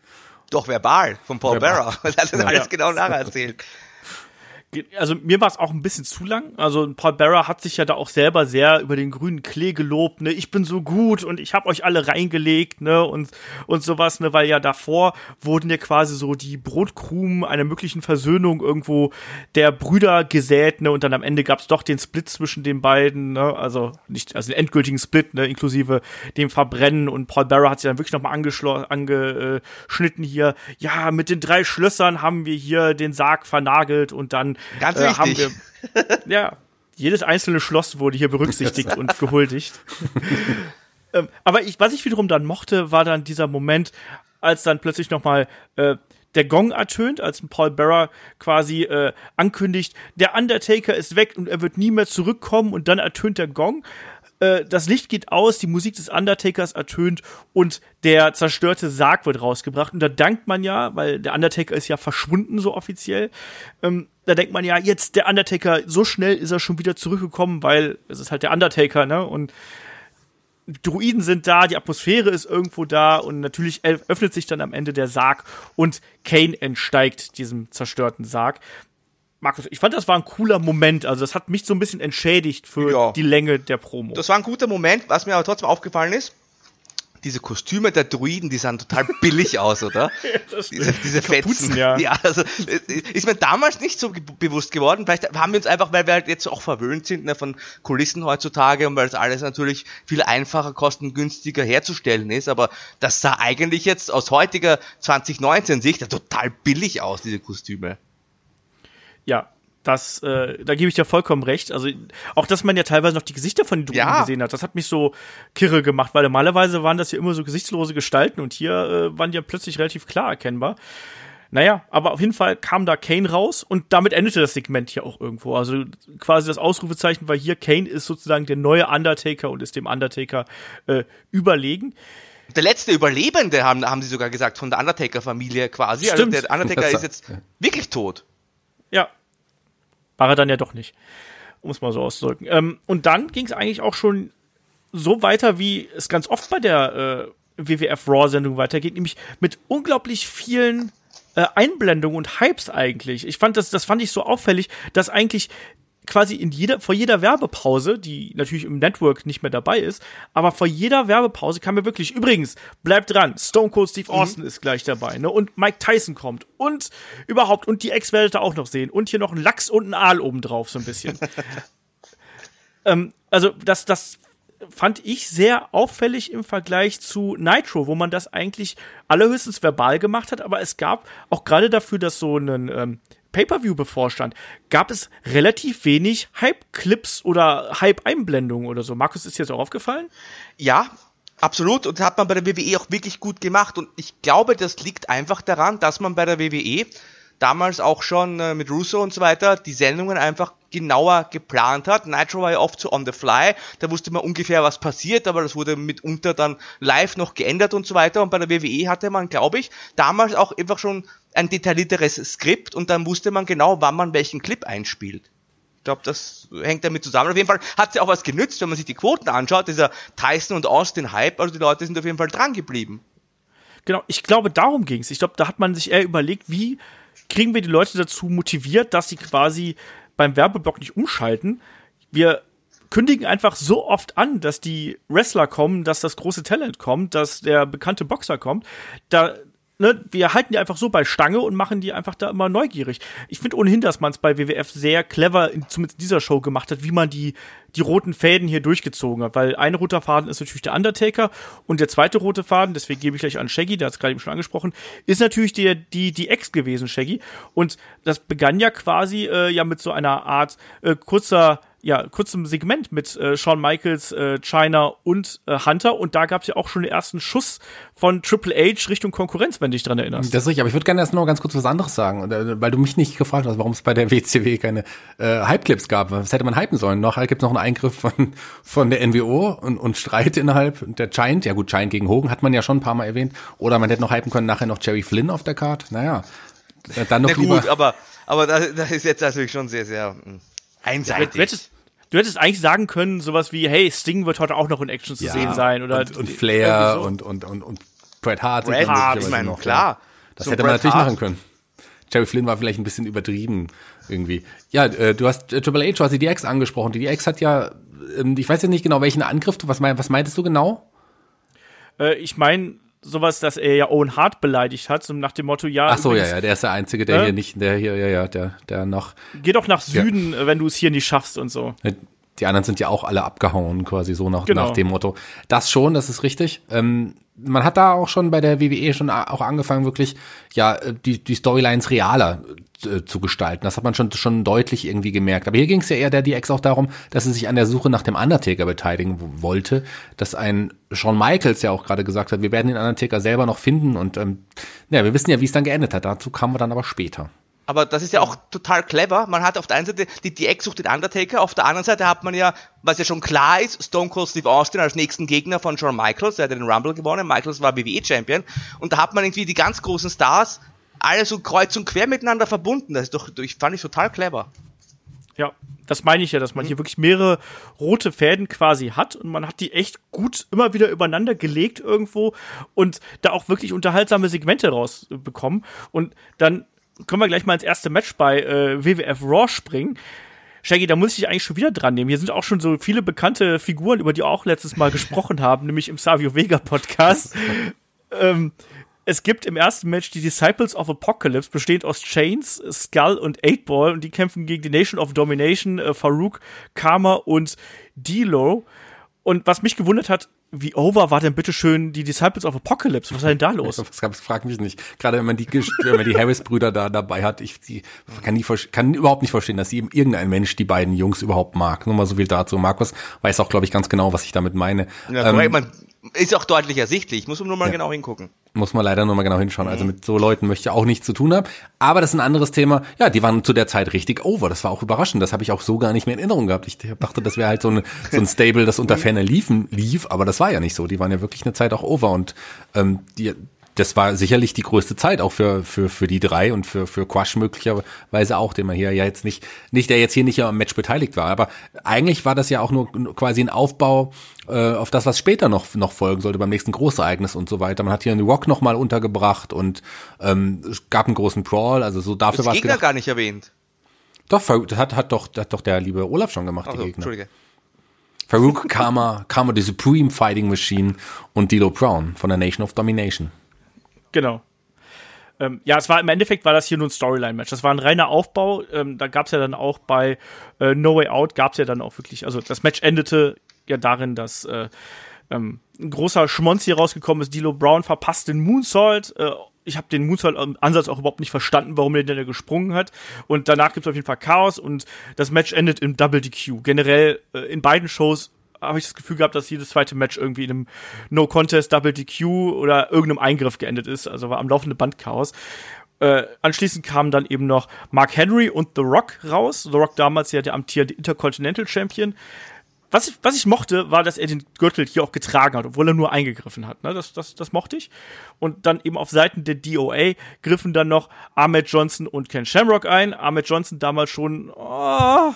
D: Doch verbal von Paul
B: Verbal.
D: Bearer. *laughs* Das hat er alles
B: Ja.
D: genau nacherzählt.
B: Also mir war es auch ein bisschen zu lang. Also Paul Bearer hat sich ja da auch selber sehr über den grünen Klee gelobt, ne, ich bin so gut und ich habe euch alle reingelegt, ne, und und sowas, ne, weil ja davor wurden ja quasi so die Brotkrumen einer möglichen Versöhnung irgendwo der Brüder gesät, ne, und dann am Ende gab's doch den Split zwischen den beiden, ne, also nicht also den endgültigen Split, ne, inklusive dem Verbrennen. Und Paul Bearer hat sich dann wirklich noch mal angeschnitten hier. Ja, mit den drei Schlössern haben wir hier den Sarg vernagelt und dann
D: Ganz
B: äh, haben wir *laughs* ja, jedes einzelne Schloss wurde hier berücksichtigt und gehuldigt. *laughs* ähm, aber ich, was ich wiederum dann mochte, war dann dieser Moment, als dann plötzlich noch mal äh, der Gong ertönt, als Paul Bearer quasi äh, ankündigt, der Undertaker ist weg und er wird nie mehr zurückkommen und dann ertönt der Gong. Äh, das Licht geht aus, die Musik des Undertakers ertönt und der zerstörte Sarg wird rausgebracht. Und da dankt man ja, weil der Undertaker ist ja verschwunden, so offiziell. Ähm, da denkt man ja, jetzt der Undertaker, so schnell ist er schon wieder zurückgekommen, weil es ist halt der Undertaker, ne? Und Druiden sind da, die Atmosphäre ist irgendwo da und natürlich öffnet sich dann am Ende der Sarg und Kane entsteigt diesem zerstörten Sarg. Markus, ich fand, das war ein cooler Moment. Also, das hat mich so ein bisschen entschädigt für
D: Ja.
B: die Länge der Promo.
D: Das war ein guter Moment, was mir aber trotzdem aufgefallen ist. Diese Kostüme der Druiden, die sahen total *laughs* billig aus, oder? *laughs* diese, diese
B: Kapuzen,
D: Fetzen.
B: ja. *laughs*
D: ja, also ist mir damals nicht so bewusst geworden. Vielleicht haben wir uns einfach, weil wir halt jetzt auch verwöhnt sind ne, von Kulissen heutzutage und weil das alles natürlich viel einfacher, kostengünstiger herzustellen ist. Aber das sah eigentlich jetzt aus heutiger 2019-Sicht ja total billig aus, diese Kostüme.
B: Ja, das, äh, da gebe ich dir vollkommen recht. Also auch, dass man ja teilweise noch die Gesichter von den Druiden
D: Ja.
B: gesehen hat, das hat mich so kirre gemacht, weil normalerweise waren das ja immer so gesichtslose Gestalten und hier äh, waren die ja plötzlich relativ klar erkennbar. Naja, aber auf jeden Fall kam da Kane raus und damit endete das Segment hier auch irgendwo. Also quasi das Ausrufezeichen war hier, Kane ist sozusagen der neue Undertaker und ist dem Undertaker äh, überlegen.
D: Der letzte Überlebende, haben, haben sie sogar gesagt, von der Undertaker-Familie quasi.
B: Stimmt.
D: Also der Undertaker ist jetzt wirklich tot.
B: Ja. War er dann ja doch nicht. Um es mal so auszudrücken. Ähm, und dann ging es eigentlich auch schon so weiter, wie es ganz oft bei der äh, WWF Raw-Sendung weitergeht, nämlich mit unglaublich vielen äh, Einblendungen und Hypes eigentlich. Ich fand das, das fand ich so auffällig, dass eigentlich quasi in jeder, vor jeder Werbepause, die natürlich im Network nicht mehr dabei ist, aber vor jeder Werbepause kam mir wirklich, übrigens, bleibt dran, Stone Cold Steve Austin ist gleich dabei, ne, und Mike Tyson kommt und überhaupt, und die Ex werdet ihr auch noch sehen und hier noch ein Lachs und ein Aal obendrauf, so ein bisschen. *laughs* ähm, also, das, das fand ich sehr auffällig im Vergleich zu Nitro, wo man das eigentlich allerhöchstens verbal gemacht hat, aber es gab auch gerade dafür, dass so ein ähm, Pay-per-view bevorstand, gab es relativ wenig Hype-Clips oder Hype-Einblendungen oder so. Markus, ist dir das auch aufgefallen?
D: Ja, absolut. Und das hat man bei der WWE auch wirklich gut gemacht. Und ich glaube, das liegt einfach daran, dass man bei der WWE damals auch schon äh, mit Russo und so weiter die Sendungen einfach genauer geplant hat. Nitro war ja oft so on the fly, da wusste man ungefähr, was passiert, aber das wurde mitunter dann live noch geändert und so weiter. Und bei der WWE hatte man, glaube ich, damals auch einfach schon ein detaillierteres Skript und dann wusste man genau, wann man welchen Clip einspielt. Ich glaube, das hängt damit zusammen. Auf jeden Fall hat sie auch was genützt, wenn man sich die Quoten anschaut, dieser Tyson und Austin Hype, also die Leute sind auf jeden Fall dran geblieben.
B: Genau, ich glaube, darum ging es. Ich glaube, da hat man sich eher überlegt, wie kriegen wir die Leute dazu motiviert, dass sie quasi beim Werbeblock nicht umschalten. Wir kündigen einfach so oft an, dass die Wrestler kommen, dass das große Talent kommt, dass der bekannte Boxer kommt. Da ne, wir halten die einfach so bei Stange und machen die einfach da immer neugierig. Ich finde ohnehin, dass man es bei WWF sehr clever, in, zumindest in dieser Show gemacht hat, wie man die, die roten Fäden hier durchgezogen hat. Weil ein roter Faden ist natürlich der Undertaker und der zweite rote Faden, deswegen gebe ich gleich an Shaggy, der hat es gerade eben schon angesprochen, ist natürlich der, die, die Ex gewesen, Shaggy. Und das begann ja quasi äh, ja mit so einer Art äh, kurzer ja, kurzem Segment mit äh, Shawn Michaels, äh, China und äh, Hunter. Und da gab es ja auch schon den ersten Schuss von Triple H Richtung Konkurrenz, wenn du dich dran erinnerst.
C: Das ist richtig, aber ich würde gerne erst noch ganz kurz was anderes sagen, äh, weil du mich nicht gefragt hast, warum es bei der WCW keine äh, Hype-Clips gab. Was hätte man hypen sollen? Noch gibt es noch einen Eingriff von, von der NWO und, und Streit innerhalb der Giant. Ja gut, Giant gegen Hogan hat man ja schon ein paar Mal erwähnt. Oder man hätte noch hypen können, nachher noch Jerry Flynn auf der Card. Naja,
D: dann noch Na gut, lieber. aber, aber das, das ist jetzt natürlich schon sehr, sehr hm, einseitig.
B: Du hättest, du hättest eigentlich sagen können, sowas wie, hey, Sting wird heute auch noch in Action zu ja, sehen sein. Oder
C: und, und Flair so. und, und, und, und Bret Hart.
D: Bret Hart, ich meine, klar.
C: Das so hätte man natürlich Hart. machen können. Jerry Flynn war vielleicht ein bisschen übertrieben irgendwie. Ja, äh, du hast äh, Triple H, du hast die DX angesprochen. Die DX hat ja, ähm, ich weiß jetzt nicht genau, welchen Angriff, was, mein, was meintest du genau?
B: Äh, ich meine, sowas, dass er ja Owen Hart beleidigt hat, so nach dem Motto, ja.
C: Ach so, ja, ja, der ist der Einzige, der äh? hier nicht, der hier, ja, ja, der, der noch.
B: Geh doch nach Süden, ja. wenn du es hier nicht schaffst und so.
C: Die anderen sind ja auch alle abgehauen, quasi so nach, genau. nach dem Motto. Das schon, das ist richtig. Ähm, man hat da auch schon bei der WWE schon auch angefangen, wirklich, ja, die, die Storylines realer äh, zu gestalten. Das hat man schon, schon deutlich irgendwie gemerkt. Aber hier ging es ja eher der DX auch darum, dass sie sich an der Suche nach dem Undertaker beteiligen wollte, dass ein Shawn Michaels ja auch gerade gesagt hat, wir werden den Undertaker selber noch finden und ähm, ja, wir wissen ja, wie es dann geendet hat. Dazu kamen wir dann aber später.
D: Aber das ist ja auch total clever. Man hat auf der einen Seite die DX sucht den Undertaker, auf der anderen Seite hat man ja, was ja schon klar ist, Stone Cold Steve Austin als nächsten Gegner von Shawn Michaels, der hat den Rumble gewonnen, Michaels war WWE Champion und da hat man irgendwie die ganz großen Stars alle so kreuz und quer miteinander verbunden. Das ist doch, ich fand ich total clever.
B: Ja, das meine ich ja, dass man hier wirklich mehrere rote Fäden quasi hat und man hat die echt gut immer wieder übereinander gelegt irgendwo und da auch wirklich unterhaltsame Segmente rausbekommen. Und dann können wir gleich mal ins erste Match bei äh, WWF Raw springen. Shaggy, da muss ich dich eigentlich schon wieder dran nehmen. Hier sind auch schon so viele bekannte Figuren, über die wir auch letztes Mal gesprochen haben, nämlich im Savio Vega Podcast. *laughs* ähm, es gibt im ersten Match die Disciples of Apocalypse, bestehend aus Chains, Skull und Eightball und die kämpfen gegen die Nation of Domination, äh, Farouk, Karma und D-Lo. Und was mich gewundert hat, wie over war denn bitte schön die Disciples of Apocalypse? Was war denn da los? *laughs*
C: Das gab's, frag mich nicht. Gerade wenn man die, wenn man die Harris-Brüder da dabei hat, ich die, kann, die, kann überhaupt nicht verstehen, dass irgendein Mensch die beiden Jungs überhaupt mag. Nur mal so viel dazu. Markus weiß auch, glaube ich, ganz genau, was ich damit meine.
D: Ja, ähm, man, ist auch deutlich ersichtlich. Muss man nur mal ja. genau hingucken.
C: Muss man leider nur mal genau hinschauen. Also mit so Leuten möchte ich auch nichts zu tun haben. Aber das ist ein anderes Thema. Ja, die waren zu der Zeit richtig over. Das war auch überraschend. Das habe ich auch so gar nicht mehr in Erinnerung gehabt. Ich dachte, das wäre halt so, eine, so ein Stable, das unter Ferner liefen, lief. Aber das war ja nicht so. Die waren ja wirklich eine Zeit auch over. Und ähm, die, das war sicherlich die größte Zeit auch für, für, für die drei und für, für Quash möglicherweise auch, den man hier ja jetzt nicht, nicht, der jetzt hier nicht am Match beteiligt war. Aber eigentlich war das ja auch nur quasi ein Aufbau äh, auf das, was später noch, noch folgen sollte, beim nächsten Großereignis und so weiter. Man hat hier einen Rock nochmal untergebracht und ähm, es gab einen großen Brawl, also so dafür war es.
D: Gegner gar nicht erwähnt.
C: Doch, das hat, hat doch, hat doch der liebe Olaf schon gemacht, also, die Gegner. Entschuldige. Farouk Karma, Karma the Supreme Fighting Machine und Dilo Brown von der Nation of Domination.
B: Genau. Ähm, ja, es war im Endeffekt war das hier nur ein Storyline-Match. Das war ein reiner Aufbau. Ähm, da gab es ja dann auch bei äh, No Way Out gab es ja dann auch wirklich, also das Match endete ja darin, dass äh, ähm, ein großer Schmonz hier rausgekommen ist. Dilo Brown verpasst den Moonsault. Äh, ich habe den Moonsault-Ansatz auch überhaupt nicht verstanden, warum der denn gesprungen hat. Und danach gibt es auf jeden Fall Chaos und das Match endet im Double DQ. Generell äh, in beiden Shows habe ich das Gefühl gehabt, dass jedes zweite Match irgendwie in einem No Contest, Double DQ oder irgendeinem Eingriff geendet ist. Also war am laufenden Band Chaos. Äh, anschließend kamen dann eben noch Mark Henry und The Rock raus. The Rock damals ja der amtierende Intercontinental Champion. Was ich, was ich mochte, war, dass er den Gürtel hier auch getragen hat, obwohl er nur eingegriffen hat. Ne? Das, das, das mochte ich. Und dann eben auf Seiten der DOA griffen dann noch Ahmed Johnson und Ken Shamrock ein. Ahmed Johnson damals schon, oh, ja.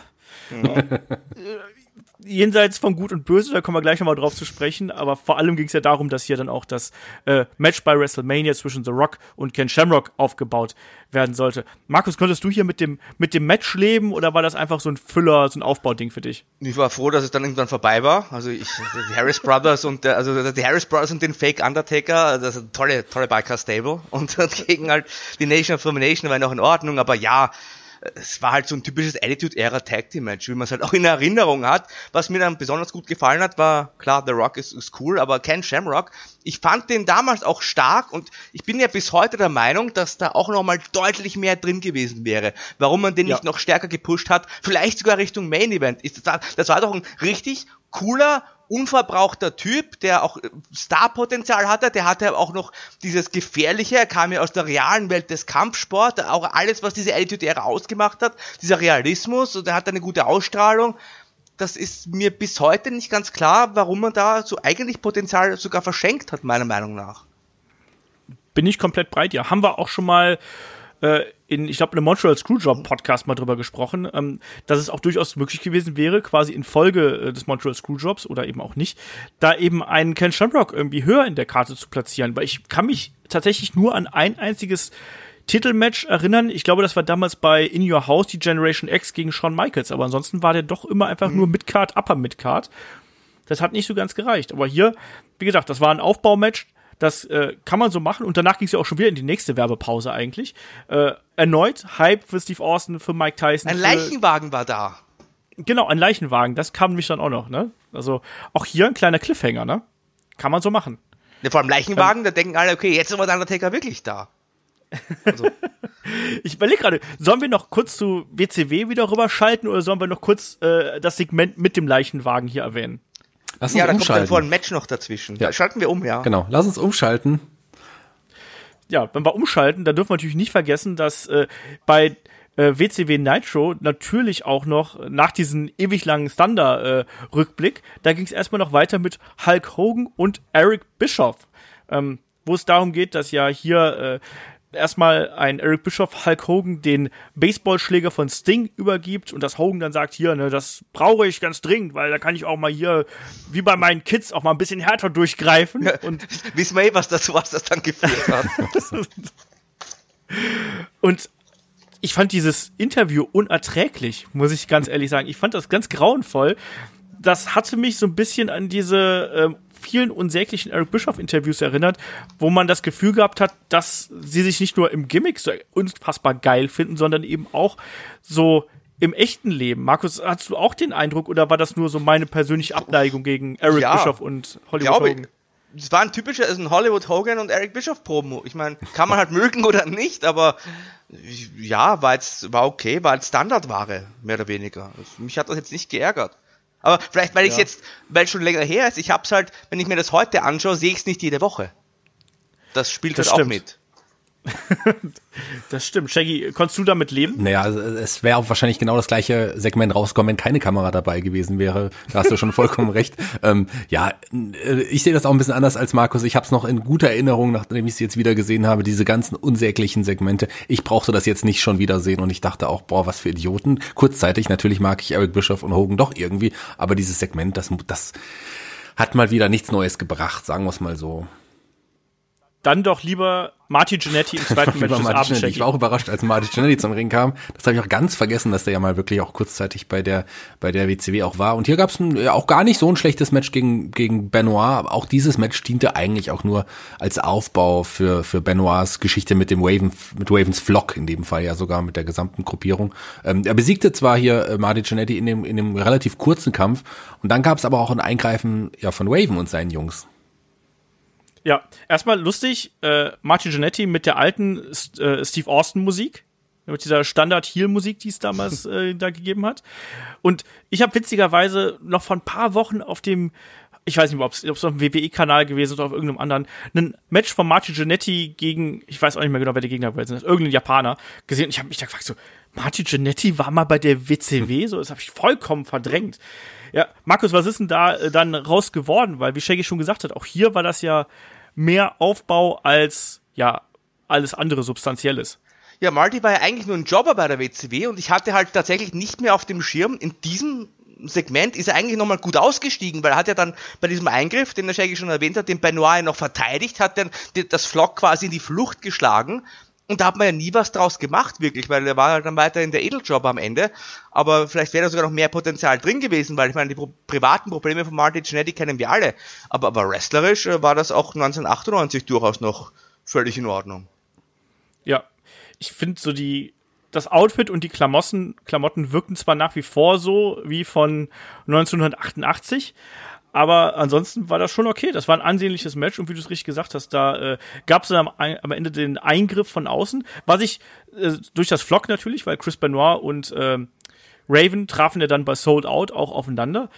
B: *laughs* jenseits von Gut und Böse, da kommen wir gleich nochmal drauf zu sprechen, aber vor allem ging es ja darum, dass hier dann auch das äh, Match bei WrestleMania zwischen The Rock und Ken Shamrock aufgebaut werden sollte. Markus, konntest du hier mit dem, mit dem Match leben oder war das einfach so ein Füller, so ein Aufbauding für dich?
D: Ich war froh, dass es dann irgendwann vorbei war. Also ich, die Harris Brothers und der, also die Harris Brothers und den Fake Undertaker, das ist ein tolle, tolle Biker Stable und *laughs* gegen halt die Nation of Domination war noch in Ordnung, aber ja, es war halt so ein typisches Attitude-Ära Tag Team Match, wie man es halt auch in Erinnerung hat. Was mir dann besonders gut gefallen hat, war, klar, The Rock ist, ist cool, aber Ken Shamrock, ich fand den damals auch stark und ich bin ja bis heute der Meinung, dass da auch nochmal deutlich mehr drin gewesen wäre. Warum man den ja. nicht noch stärker gepusht hat, vielleicht sogar Richtung Main Event. Das war doch ein richtig cooler unverbrauchter Typ, der auch äh, Starpotenzial hatte, der hatte auch noch dieses Gefährliche, er kam ja aus der realen Welt des Kampfsports, auch alles, was diese Attitude-Ära ausgemacht hat, dieser Realismus, und er hat eine gute Ausstrahlung. Das ist mir bis heute nicht ganz klar, warum man da so eigentlich Potenzial sogar verschenkt hat, meiner Meinung nach.
B: Bin ich komplett breit, ja. Haben wir auch schon mal äh, in, ich glaube, einem Montreal Screwjob Podcast mal drüber gesprochen, ähm, dass es auch durchaus möglich gewesen wäre, quasi in Folge äh, des Montreal Screwjobs oder eben auch nicht, da eben einen Ken Shamrock irgendwie höher in der Karte zu platzieren, weil ich kann mich tatsächlich nur an ein einziges Titelmatch erinnern. Ich glaube, das war damals bei In Your House die Generation X gegen Shawn Michaels, aber ansonsten war der doch immer einfach mhm. nur Midcard, Upper Midcard. Das hat nicht so ganz gereicht. Aber hier, wie gesagt, das war ein Aufbaumatch das äh, kann man so machen. Und danach ging es ja auch schon wieder in die nächste Werbepause eigentlich. Äh, erneut Hype für Steve Austin, für Mike Tyson.
D: Ein Leichenwagen war da.
B: Genau, ein Leichenwagen. Das kam mich dann auch noch. Ne? Also auch hier ein kleiner Cliffhanger. Ne? Kann man so machen.
D: Ja, vor allem Leichenwagen, ähm, da denken alle, okay, jetzt ist aber der Undertaker wirklich da.
B: Also. *laughs* ich überlege gerade, sollen wir noch kurz zu WCW wieder rüberschalten oder sollen wir noch kurz äh, das Segment mit dem Leichenwagen hier erwähnen?
C: Lass uns ja, da kommt dann
D: vor ein Match noch dazwischen. Ja. Da schalten wir um, ja.
C: Genau, lass uns umschalten.
B: Ja, wenn wir umschalten, dann dürfen wir natürlich nicht vergessen, dass äh, bei äh, WCW Nitro natürlich auch noch nach diesem ewig langen Thunder-Rückblick, äh, da ging es erstmal noch weiter mit Hulk Hogan und Eric Bischoff. Ähm, wo es darum geht, dass ja hier äh, erstmal ein Eric Bischoff Hulk Hogan den Baseballschläger von Sting übergibt und das Hogan dann sagt, hier, ne, das brauche ich ganz dringend, weil da kann ich auch mal hier, wie bei meinen Kids, auch mal ein bisschen härter durchgreifen. Und *laughs*
D: wissen wir eh, was dazu was das dann geführt hat. *laughs*
B: und ich fand dieses Interview unerträglich, muss ich ganz ehrlich sagen. Ich fand das ganz grauenvoll. Das hatte mich so ein bisschen an diese ähm, vielen unsäglichen Eric Bischoff-Interviews erinnert, wo man das Gefühl gehabt hat, dass sie sich nicht nur im Gimmick so unfassbar geil finden, sondern eben auch so im echten Leben. Markus, hast du auch den Eindruck oder war das nur so meine persönliche Abneigung gegen Eric ja, Bischoff und Hollywood Hogan?
D: Es war ein typischer, also ein Hollywood Hogan und Eric Bischoff Promo. Ich meine, kann man halt *laughs* mögen oder nicht, aber ja, war jetzt, war okay, war als Standardware, mehr oder weniger. Also, mich hat das jetzt nicht geärgert. Aber vielleicht, weil ich ja. jetzt, weil es schon länger her ist, ich hab's halt, wenn ich mir das heute anschaue, sehe ich es nicht jede Woche. Das spielt das halt stimmt. auch mit. *laughs*
B: das stimmt. Shaggy, konntest du damit leben?
C: Naja, es wäre wahrscheinlich genau das gleiche Segment rausgekommen, wenn keine Kamera dabei gewesen wäre. Da hast du schon vollkommen *laughs* recht. Ähm, ja, äh, ich sehe das auch ein bisschen anders als Markus. Ich habe es noch in guter Erinnerung, nachdem ich es jetzt wieder gesehen habe, diese ganzen unsäglichen Segmente. Ich brauchte das jetzt nicht schon wieder sehen und ich dachte auch, boah, was für Idioten. Kurzzeitig, natürlich mag ich Eric Bischoff und Hogan doch irgendwie, aber dieses Segment, das, das hat mal wieder nichts Neues gebracht, sagen wir es mal so
B: dann doch lieber Marty Giannetti im zweiten *laughs* Match des Abends.
C: Ich war auch überrascht, als Marty Giannetti zum Ring kam. Das habe ich auch ganz vergessen, dass der ja mal wirklich auch kurzzeitig bei der bei der WCW auch war. Und hier gab es ja, auch gar nicht so ein schlechtes Match gegen gegen Benoit. Auch dieses Match diente eigentlich auch nur als Aufbau für für Benoits Geschichte mit dem Waven mit Wavens Flock in dem Fall ja sogar mit der gesamten Gruppierung. Ähm, er besiegte zwar hier äh, Marty Giannetti in dem in dem relativ kurzen Kampf und dann gab es aber auch ein Eingreifen ja von Waven und seinen Jungs.
B: Ja, erstmal lustig, äh, Martin Giannetti mit der alten äh, Steve Austin Musik, mit dieser Standard-Heel-Musik, die es damals *laughs* äh, da gegeben hat. Und ich habe witzigerweise noch vor ein paar Wochen auf dem, ich weiß nicht, ob es auf dem WWE-Kanal gewesen ist oder auf irgendeinem anderen, ein Match von Martin Giannetti gegen, ich weiß auch nicht mehr genau, wer der Gegner war, irgendein Japaner gesehen. Und ich habe mich da gefragt, so, Martin Giannetti war mal bei der WCW, so, das habe ich vollkommen verdrängt. Ja, Markus, was ist denn da äh, dann raus geworden? Weil, wie Shaggy schon gesagt hat, auch hier war das ja mehr Aufbau als, ja, alles andere Substanzielles.
D: Ja, Marty war ja eigentlich nur ein Jobber bei der WCW und ich hatte halt tatsächlich nicht mehr auf dem Schirm in diesem Segment ist er eigentlich nochmal gut ausgestiegen, weil er hat ja dann bei diesem Eingriff, den der Shaggy schon erwähnt hat, den Benoit noch verteidigt, hat dann das Flock quasi in die Flucht geschlagen und da hat man ja nie was draus gemacht, wirklich, weil er war halt dann weiterhin der Edeljob am Ende. Aber vielleicht wäre da sogar noch mehr Potenzial drin gewesen, weil ich meine, die pro privaten Probleme von Martin Jannetty kennen wir alle. Aber, aber wrestlerisch äh, war das auch 1998 durchaus noch völlig in Ordnung.
B: Ja, ich finde so die, das Outfit und die Klamotten, Klamotten wirkten zwar nach wie vor so wie von 1988, aber ansonsten war das schon okay. Das war ein ansehnliches Match und wie du es richtig gesagt hast, da äh, gab es dann am, am, Ende den Eingriff von außen, was ich äh, durch das Flock natürlich, weil Chris Benoit und äh, Raven trafen ja dann bei Sold Out auch aufeinander.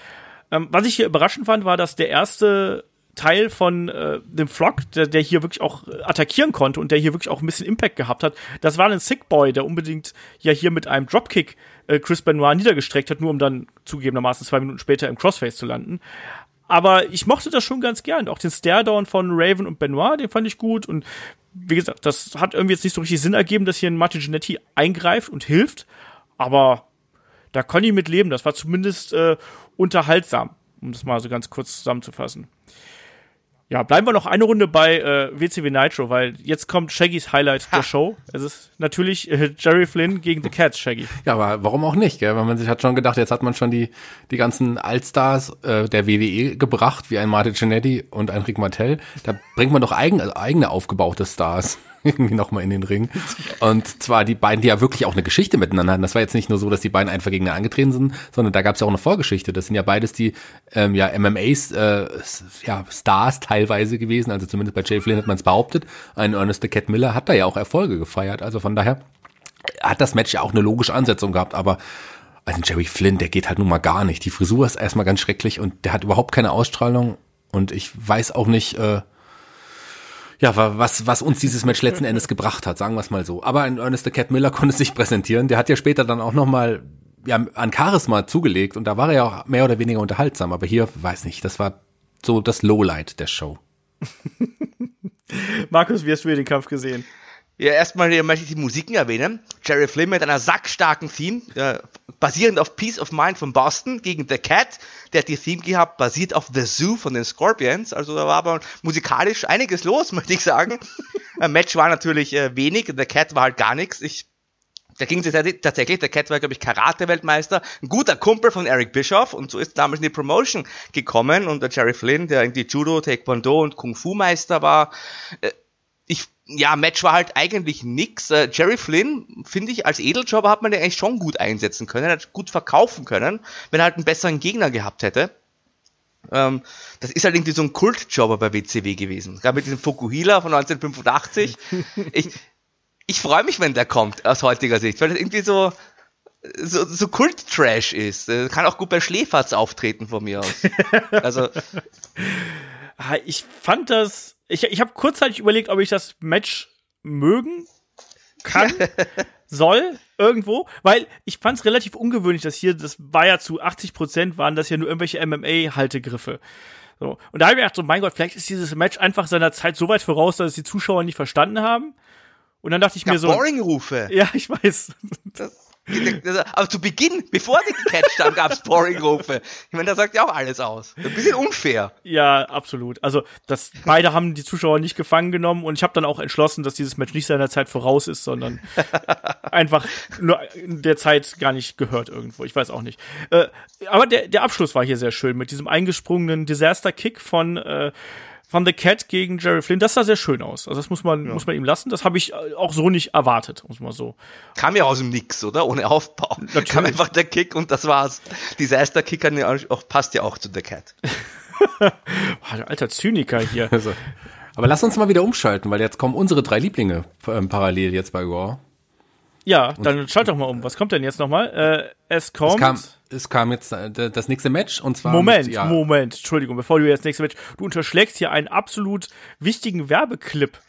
B: Ähm, was ich hier überraschend fand, war, dass der erste Teil von äh, dem Flock, der, der hier wirklich auch attackieren konnte und der hier wirklich auch ein bisschen Impact gehabt hat, das war ein Sick Boy, der unbedingt ja hier mit einem Dropkick äh, Chris Benoit niedergestreckt hat, nur um dann zugegebenermaßen zwei Minuten später im Crossface zu landen. Aber ich mochte das schon ganz gern. Auch den Staredown von Raven und Benoit, den fand ich gut. Und wie gesagt, das hat irgendwie jetzt nicht so richtig Sinn ergeben, dass hier ein Martin Genetti eingreift und hilft. Aber da kann ich mit leben. Das war zumindest äh, unterhaltsam, um das mal so ganz kurz zusammenzufassen. Ja, bleiben wir noch eine Runde bei äh, WCW Nitro, weil jetzt kommt Shaggys Highlight ha. der Show. Es ist natürlich äh, Jerry Flynn gegen The Cats, Shaggy.
C: Ja, aber warum auch nicht, gell? Weil man sich hat schon gedacht, jetzt hat man schon die, die ganzen Allstars äh, der WWE gebracht, wie ein Martin Cinetti und ein Rick Martell. Da bringt man doch eigen, also eigene aufgebaute Stars *laughs* irgendwie nochmal in den Ring. Und zwar die beiden, die ja wirklich auch eine Geschichte miteinander hatten. Das war jetzt nicht nur so, dass die beiden einfach gegeneinander angetreten sind, sondern da gab es ja auch eine Vorgeschichte. Das sind ja beides die ähm, ja, MMAs, äh, ja, Stars teilweise gewesen. Also zumindest bei Jay Flynn hat man es behauptet. Ein Ernest the Cat Miller hat da ja auch Erfolge gefeiert. Also von daher hat das Match ja auch eine logische Ansetzung gehabt. Aber also Jerry Flynn, der geht halt nun mal gar nicht. Die Frisur ist erstmal ganz schrecklich und der hat überhaupt keine Ausstrahlung. Und ich weiß auch nicht, äh, ja, was, was uns dieses Match letzten Endes gebracht hat, sagen wir es mal so. Aber ein Ernest the Cat Miller *laughs* konnte sich präsentieren. Der hat ja später dann auch nochmal ja, an Charisma zugelegt und da war er ja auch mehr oder weniger unterhaltsam. Aber hier, weiß nicht, das war so das Lowlight der Show. *laughs*
B: Markus, wie hast du den Kampf gesehen?
D: Ja, erstmal möchte ich die Musiken erwähnen. Jerry Flynn mit einer sackstarken Theme, äh, basierend auf Peace of Mind von Boston gegen The Cat. Der hat die Theme gehabt, basiert auf The Zoo von den Scorpions. Also da war aber musikalisch einiges los, *laughs* möchte ich sagen. Match war natürlich äh, wenig, The Cat war halt gar nichts. Ich da ging es tatsächlich, der Cat war, glaube ich, Karate-Weltmeister, ein guter Kumpel von Eric Bischoff und so ist damals in die Promotion gekommen und der Jerry Flynn, der irgendwie Judo, Taekwondo und Kung-Fu-Meister war, äh, ich ja, Match war halt eigentlich nix. Äh, Jerry Flynn, finde ich, als Edeljobber hat man den eigentlich schon gut einsetzen können, hat gut verkaufen können, wenn er halt einen besseren Gegner gehabt hätte. Ähm, das ist halt irgendwie so ein Kultjobber bei WCW gewesen. Gerade mit diesem Fukuhila von 1985. *laughs* ich ich freue mich, wenn der kommt, aus heutiger Sicht, weil das irgendwie so, so, so Kult-Trash ist. Kann auch gut bei Schläferz auftreten von mir aus. *laughs* Also.
B: Ah, ich fand das ich, ich habe kurzzeitig überlegt, ob ich das Match mögen kann, *laughs* soll, irgendwo, weil ich fand es relativ ungewöhnlich, dass hier, das war ja zu 80 Prozent, waren das ja nur irgendwelche MMA-Haltegriffe. So. Und da habe ich mir gedacht, so, mein Gott, vielleicht ist dieses Match einfach seiner Zeit so weit voraus, dass es die Zuschauer nicht verstanden haben. Und dann dachte ich mir so.
D: Boring-Rufe.
B: Ja, ich weiß.
D: Das aber zu Beginn, bevor sie gecatcht haben, gab es Boring-Rufe. Ich meine, da sagt ja auch alles aus. Ein bisschen unfair.
B: Ja, absolut. Also, das, beide haben die Zuschauer nicht gefangen genommen und ich habe dann auch entschlossen, dass dieses Match nicht seiner Zeit voraus ist, sondern *laughs* einfach nur der Zeit gar nicht gehört irgendwo. Ich weiß auch nicht. Äh, aber der, der Abschluss war hier sehr schön mit diesem eingesprungenen Disaster-Kick von äh, von The Cat gegen Jerry Flynn, das sah sehr schön aus. Also das muss man, ja. muss man ihm lassen. Das habe ich äh, auch so nicht erwartet, muss man so.
D: Kam ja aus dem Nix, oder? Ohne Aufbau. Natürlich. Kam einfach der Kick und das war's. Disaster Kick auch, passt ja auch zu The Cat. *laughs*
B: Alter Zyniker hier. Also,
C: aber lass uns mal wieder umschalten, weil jetzt kommen unsere drei Lieblinge ähm, parallel jetzt bei Raw.
B: Ja, dann schalt doch mal um. Was kommt denn jetzt nochmal? Äh, es kommt.
C: Es kam, es kam jetzt äh, das nächste Match und zwar.
B: Moment, mit, ja. Moment, Entschuldigung, bevor du jetzt nächste Match. Du unterschlägst hier einen absolut wichtigen Werbeclip.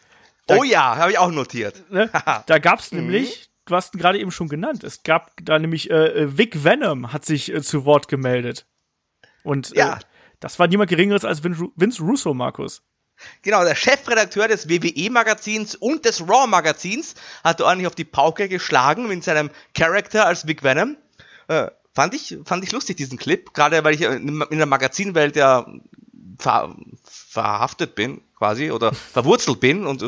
D: Da, oh ja, habe ich auch notiert.
B: Ne, *laughs* da gab's mhm. nämlich, du hast ihn gerade eben schon genannt, es gab da nämlich äh, äh Vic Venom hat sich äh, zu Wort gemeldet. Und ja. Äh, das war niemand Geringeres als Vince Russo, Markus.
D: Genau, der Chefredakteur des WWE-Magazins und des Raw-Magazins hat ordentlich auf die Pauke geschlagen mit seinem Charakter als Big Venom. Äh, fand ich, fand ich lustig, diesen Clip, gerade weil ich in der Magazinwelt ja ver, verhaftet bin, quasi, oder *laughs* verwurzelt bin. Und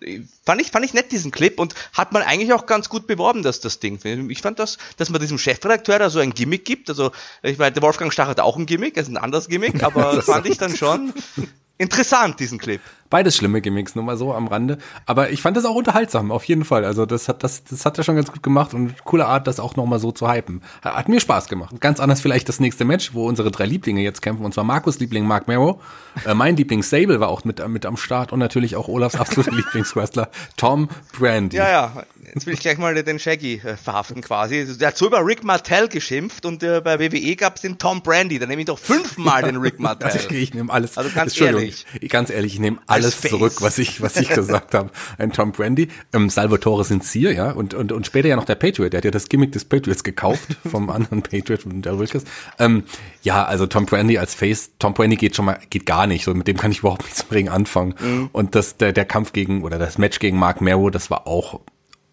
D: äh, fand ich, fand ich nett, diesen Clip. Und hat man eigentlich auch ganz gut beworben, dass das Ding. Ich fand das, dass man diesem Chefredakteur da so ein Gimmick gibt, also, ich meine, der Wolfgang Stach hat auch ein Gimmick, er ist ein anderes Gimmick, aber das *laughs* fand ich dann schon *laughs* interessant, diesen Clip.
C: Beides schlimme Gimmicks, nur mal so am Rande. Aber ich fand das auch unterhaltsam, auf jeden Fall. Also das hat, das, das hat er schon ganz gut gemacht und coole Art, das auch nochmal so zu hypen. Hat, mir Spaß gemacht. Ganz anders vielleicht das nächste Match, wo unsere drei Lieblinge jetzt kämpfen, und zwar Markus Liebling, Mark Marrow. Äh, mein Liebling Sable war auch mit, mit am Start und natürlich auch Olafs absoluter *laughs* Lieblingswrestler Tom Brandy.
D: Ja, ja. Jetzt will ich gleich mal den Shaggy äh, verhaften quasi. Der hat so über Rick Martell geschimpft und äh, bei WWE gab es den Tom Brandy. Da nehme ich doch fünfmal den Rick Martell. *laughs*
C: Also ich nehme alles.
D: Also ganz ehrlich.
C: Ganz ehrlich, ich nehme alles zurück, was ich, was ich gesagt habe. Ein Tom Brandy, ähm, Salvatore Sincere, ja, und, und, und später ja noch der Patriot. Der hat ja das Gimmick des Patriots gekauft *laughs* vom anderen Patriot von Del Wilkes. Ähm, ja, also Tom Brandy als Face, Tom Brandy geht schon mal, geht gar nicht. So, mit dem kann ich überhaupt nichts im Ring anfangen. Mhm. Und das, der, der Kampf gegen, oder das Match gegen Mark Marrow, das war auch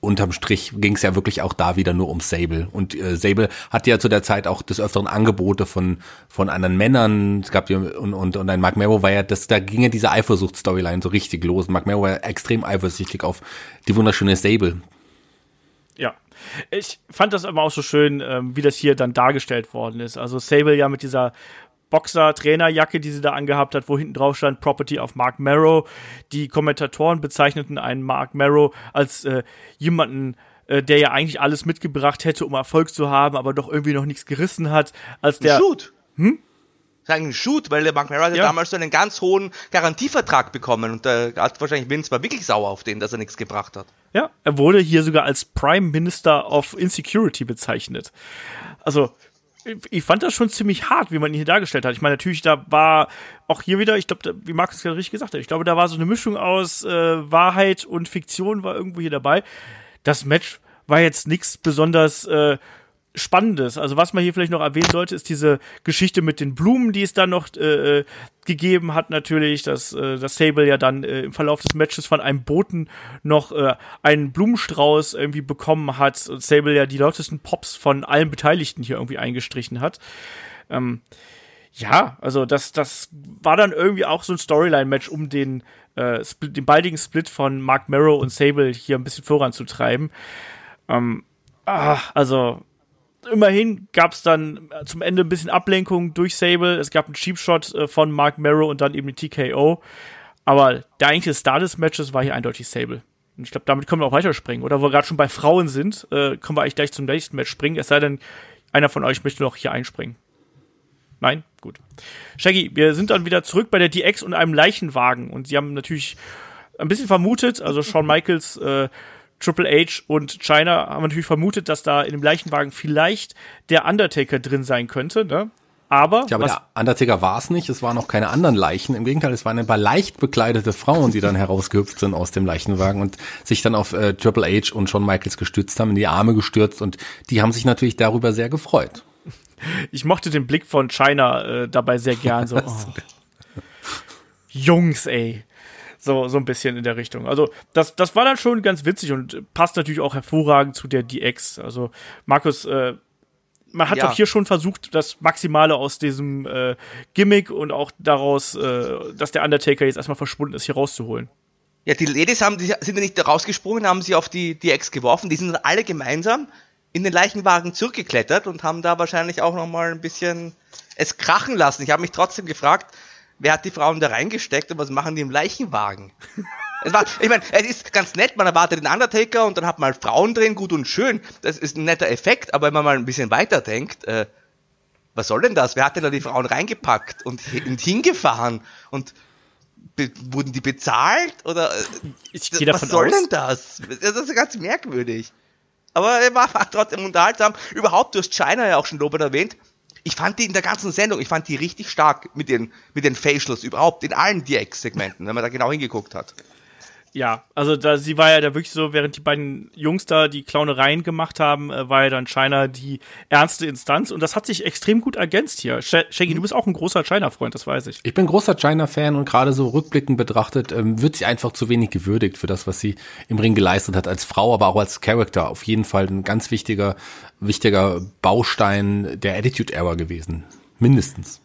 C: unterm Strich ging es ja wirklich auch da wieder nur um Sable. Und äh, Sable hat ja zu der Zeit auch des Öfteren Angebote von, von anderen Männern. Es gab ja, und, und, und ein Mark Marrow war ja, das, da ging ja diese Eifersucht-Storyline so richtig los. Mark Marrow war extrem eifersüchtig auf die wunderschöne Sable.
B: Ja. Ich fand das aber auch so schön, ähm, wie das hier dann dargestellt worden ist. Also Sable ja mit dieser Boxer-Trainerjacke, die sie da angehabt hat, wo hinten drauf stand Property of Mark Marrow. Die Kommentatoren bezeichneten einen Mark Marrow als äh, jemanden, äh, der ja eigentlich alles mitgebracht hätte, um Erfolg zu haben, aber doch irgendwie noch nichts gerissen hat, als der.
D: Shoot. Hm? Sagen Shoot, weil der Mark Marrow hat ja. damals so einen ganz hohen Garantievertrag bekommen und da hat wahrscheinlich Vince war wirklich sauer auf den, dass er nichts gebracht hat.
B: Ja, er wurde hier sogar als Prime Minister of Insecurity bezeichnet. Also, ich fand das schon ziemlich hart, wie man ihn hier dargestellt hat. Ich meine, natürlich, da war auch hier wieder, ich glaube, wie Markus gerade richtig gesagt hat, ich glaube, da war so eine Mischung aus äh, Wahrheit und Fiktion war irgendwo hier dabei. Das Match war jetzt nichts besonders äh, Spannendes. Also was man hier vielleicht noch erwähnen sollte, ist diese Geschichte mit den Blumen, die es dann noch äh, gegeben hat natürlich, dass äh, das Sable ja dann äh, im Verlauf des Matches von einem Boten noch äh, einen Blumenstrauß irgendwie bekommen hat und Sable ja die lautesten Pops von allen Beteiligten hier irgendwie eingestrichen hat. Ähm, ja, also das, das war dann irgendwie auch so ein Storyline-Match, um den, äh, Split, den baldigen Split von Mark Marrow und Sable hier ein bisschen voranzutreiben. Ähm, ah, also immerhin gab es dann äh, zum Ende ein bisschen Ablenkung durch Sable. Es gab einen Cheap Shot äh, von Mark Marrow und dann eben die TKO. Aber der eigentliche Star des Matches war hier eindeutig Sable. Und ich glaube, damit können wir auch weiterspringen. Oder wo wir gerade schon bei Frauen sind, äh, können wir eigentlich gleich zum nächsten Match springen. Es sei denn, einer von euch möchte noch hier einspringen. Nein? Gut. Shaggy, wir sind dann wieder zurück bei der DX und einem Leichenwagen. Und sie haben natürlich ein bisschen vermutet, also Shawn Michaels äh, Triple H und China haben natürlich vermutet, dass da in dem Leichenwagen vielleicht der Undertaker drin sein könnte, ne? Aber,
C: ja, aber der Undertaker war es nicht, es waren auch keine anderen Leichen. Im Gegenteil, es waren ein paar leicht bekleidete Frauen, die dann *laughs* herausgehüpft sind aus dem Leichenwagen und sich dann auf äh, Triple H und Shawn Michaels gestützt haben, in die Arme gestürzt und die haben sich natürlich darüber sehr gefreut. *laughs*
B: Ich mochte den Blick von China äh, dabei sehr gern. So, *laughs* oh. Jungs, ey. So, so ein bisschen in der Richtung. Also, das, das war dann schon ganz witzig und passt natürlich auch hervorragend zu der DX. Also, Markus, äh, man hat ja. doch hier schon versucht, das Maximale aus diesem äh, Gimmick und auch daraus, äh, dass der Undertaker jetzt erstmal verschwunden ist, hier rauszuholen.
D: Ja, die Ladies haben, die sind ja nicht rausgesprungen, haben sie auf die DX geworfen. Die sind alle gemeinsam in den Leichenwagen zurückgeklettert und haben da wahrscheinlich auch nochmal ein bisschen es krachen lassen. Ich habe mich trotzdem gefragt, wer hat die Frauen da reingesteckt und was machen die im Leichenwagen? es war, ich meine, es ist ganz nett, man erwartet den Undertaker und dann hat man halt Frauen drin, gut und schön. Das ist ein netter Effekt, aber wenn man mal ein bisschen weiter denkt, äh, was soll denn das? Wer hat denn da die Frauen reingepackt und, und hingefahren? Und wurden die bezahlt? Oder äh, was soll
B: aus.
D: denn das? Das ist ganz merkwürdig. Aber er war trotzdem unterhaltsam. Überhaupt, du hast China ja auch schon lobend erwähnt ich fand die in der ganzen Sendung, ich fand die richtig stark mit den, mit den Facials überhaupt, in allen DX-Segmenten, wenn man da genau hingeguckt hat.
B: Ja, also da sie war ja da wirklich so, während die beiden Jungs da die Clownereien gemacht haben, äh, war ja dann China die ernste Instanz und das hat sich extrem gut ergänzt hier. Sh Shaggy, du bist auch ein großer China-Freund, das weiß ich.
C: Ich bin großer China-Fan und gerade so rückblickend betrachtet ähm, wird sie einfach zu wenig gewürdigt für das, was sie im Ring geleistet hat als Frau, aber auch als Character. Auf jeden Fall ein ganz wichtiger, wichtiger Baustein der Attitude-Era gewesen. Mindestens.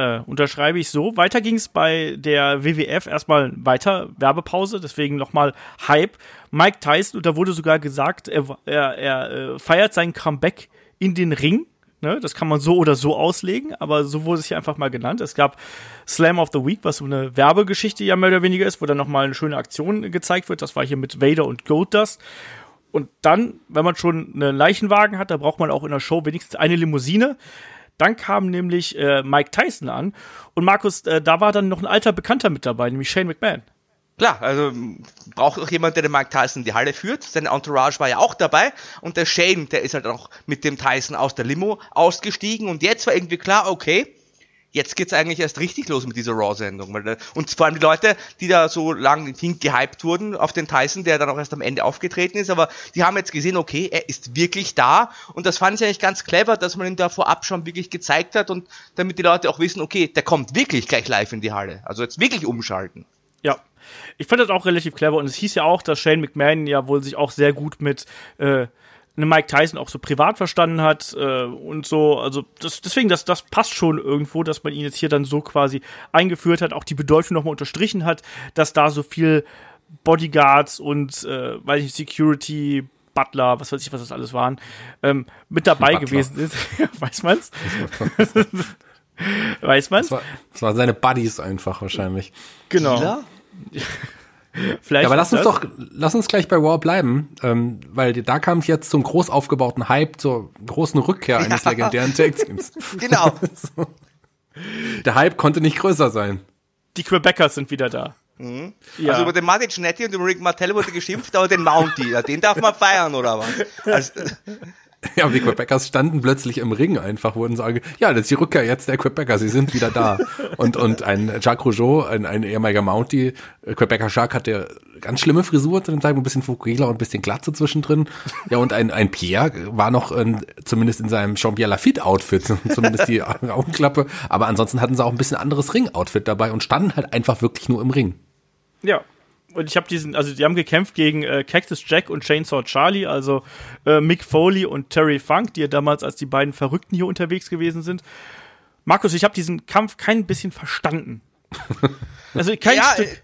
B: Äh, unterschreibe ich so. Weiter ging es bei der WWF erstmal weiter, Werbepause, deswegen nochmal Hype. Mike Tyson, und da wurde sogar gesagt, er, er, er äh, feiert sein Comeback in den Ring. Ne, das kann man so oder so auslegen, aber so wurde es hier einfach mal genannt. Es gab Slam of the Week, was so eine Werbegeschichte ja mehr oder weniger ist, wo dann nochmal eine schöne Aktion gezeigt wird. Das war hier mit Vader und Goldust. Und dann, wenn man schon einen Leichenwagen hat, da braucht man auch in der Show wenigstens eine Limousine. Dann kam nämlich äh, Mike Tyson an und Markus, äh, da war dann noch ein alter Bekannter mit dabei, nämlich Shane McMahon.
D: Klar, also braucht auch jemand, der den Mike Tyson in die Halle führt. Sein Entourage war ja auch dabei und der Shane, der ist halt auch mit dem Tyson aus der Limo ausgestiegen und jetzt war irgendwie klar, okay, jetzt geht's eigentlich erst richtig los mit dieser Raw-Sendung. Und vor allem die Leute, die da so lang gehypt wurden auf den Tyson, der dann auch erst am Ende aufgetreten ist, aber die haben jetzt gesehen, okay, er ist wirklich da und das fand ich eigentlich ganz clever, dass man ihn da vorab schon wirklich gezeigt hat und damit die Leute auch wissen, okay, der kommt wirklich gleich live in die Halle. Also jetzt wirklich umschalten.
B: Ja, ich fand das auch relativ clever und es hieß ja auch, dass Shane McMahon ja wohl sich auch sehr gut mit äh, Mike Tyson auch so privat verstanden hat äh, und so. Also das, deswegen, das, das passt schon irgendwo, dass man ihn jetzt hier dann so quasi eingeführt hat, auch die Bedeutung nochmal unterstrichen hat, dass da so viel Bodyguards und, äh, weiß ich, Security, Butler, was weiß ich, was das alles waren, ähm, mit dabei Butler. gewesen ist. *laughs* weiß man's? *laughs* weiß man's?
C: Das, war, das waren seine Buddies einfach wahrscheinlich.
B: Genau. *laughs*
C: Vielleicht ja, aber lass uns das? doch, lass uns gleich bei Raw bleiben, ähm, weil da kam es jetzt zum groß aufgebauten Hype, zur großen Rückkehr eines ja. legendären Tag Teams. *laughs* *laughs*
D: genau.
C: so. Der Hype konnte nicht größer sein.
B: Die Quebecers sind wieder da.
D: Mhm. Ja. Also über den Martin Cinetti und den Rick Martello wurde geschimpft, aber den Mountie, den darf man feiern, oder was? Also, *laughs*
C: Ja, die Quebecers standen plötzlich im Ring einfach, wurden sagen, ja, das ist die Rückkehr jetzt der Quebecer, sie sind wieder da. und, und ein Jacques Rougeau, ein, ein ehemaliger Mountie, äh, Quebecer Jacques hatte ganz schlimme Frisur zu dem Zeitpunkt, ein bisschen Fukuhila und ein bisschen Glatze zwischendrin. Ja, und ein, ein Pierre war noch in, zumindest in seinem Jean-Pierre Lafitte-Outfit, *laughs* zumindest die Augenklappe. Aber ansonsten hatten sie auch ein bisschen anderes Ring-Outfit dabei und standen halt einfach wirklich nur im Ring.
B: Ja, und ich habe diesen, also die haben gekämpft gegen äh, Cactus Jack und Chainsaw Charlie, also äh, Mick Foley und Terry Funk, die ja damals als die beiden Verrückten hier unterwegs gewesen sind. Markus, ich habe diesen Kampf kein bisschen verstanden. *laughs*
D: Also kein ja, Stück. Äh,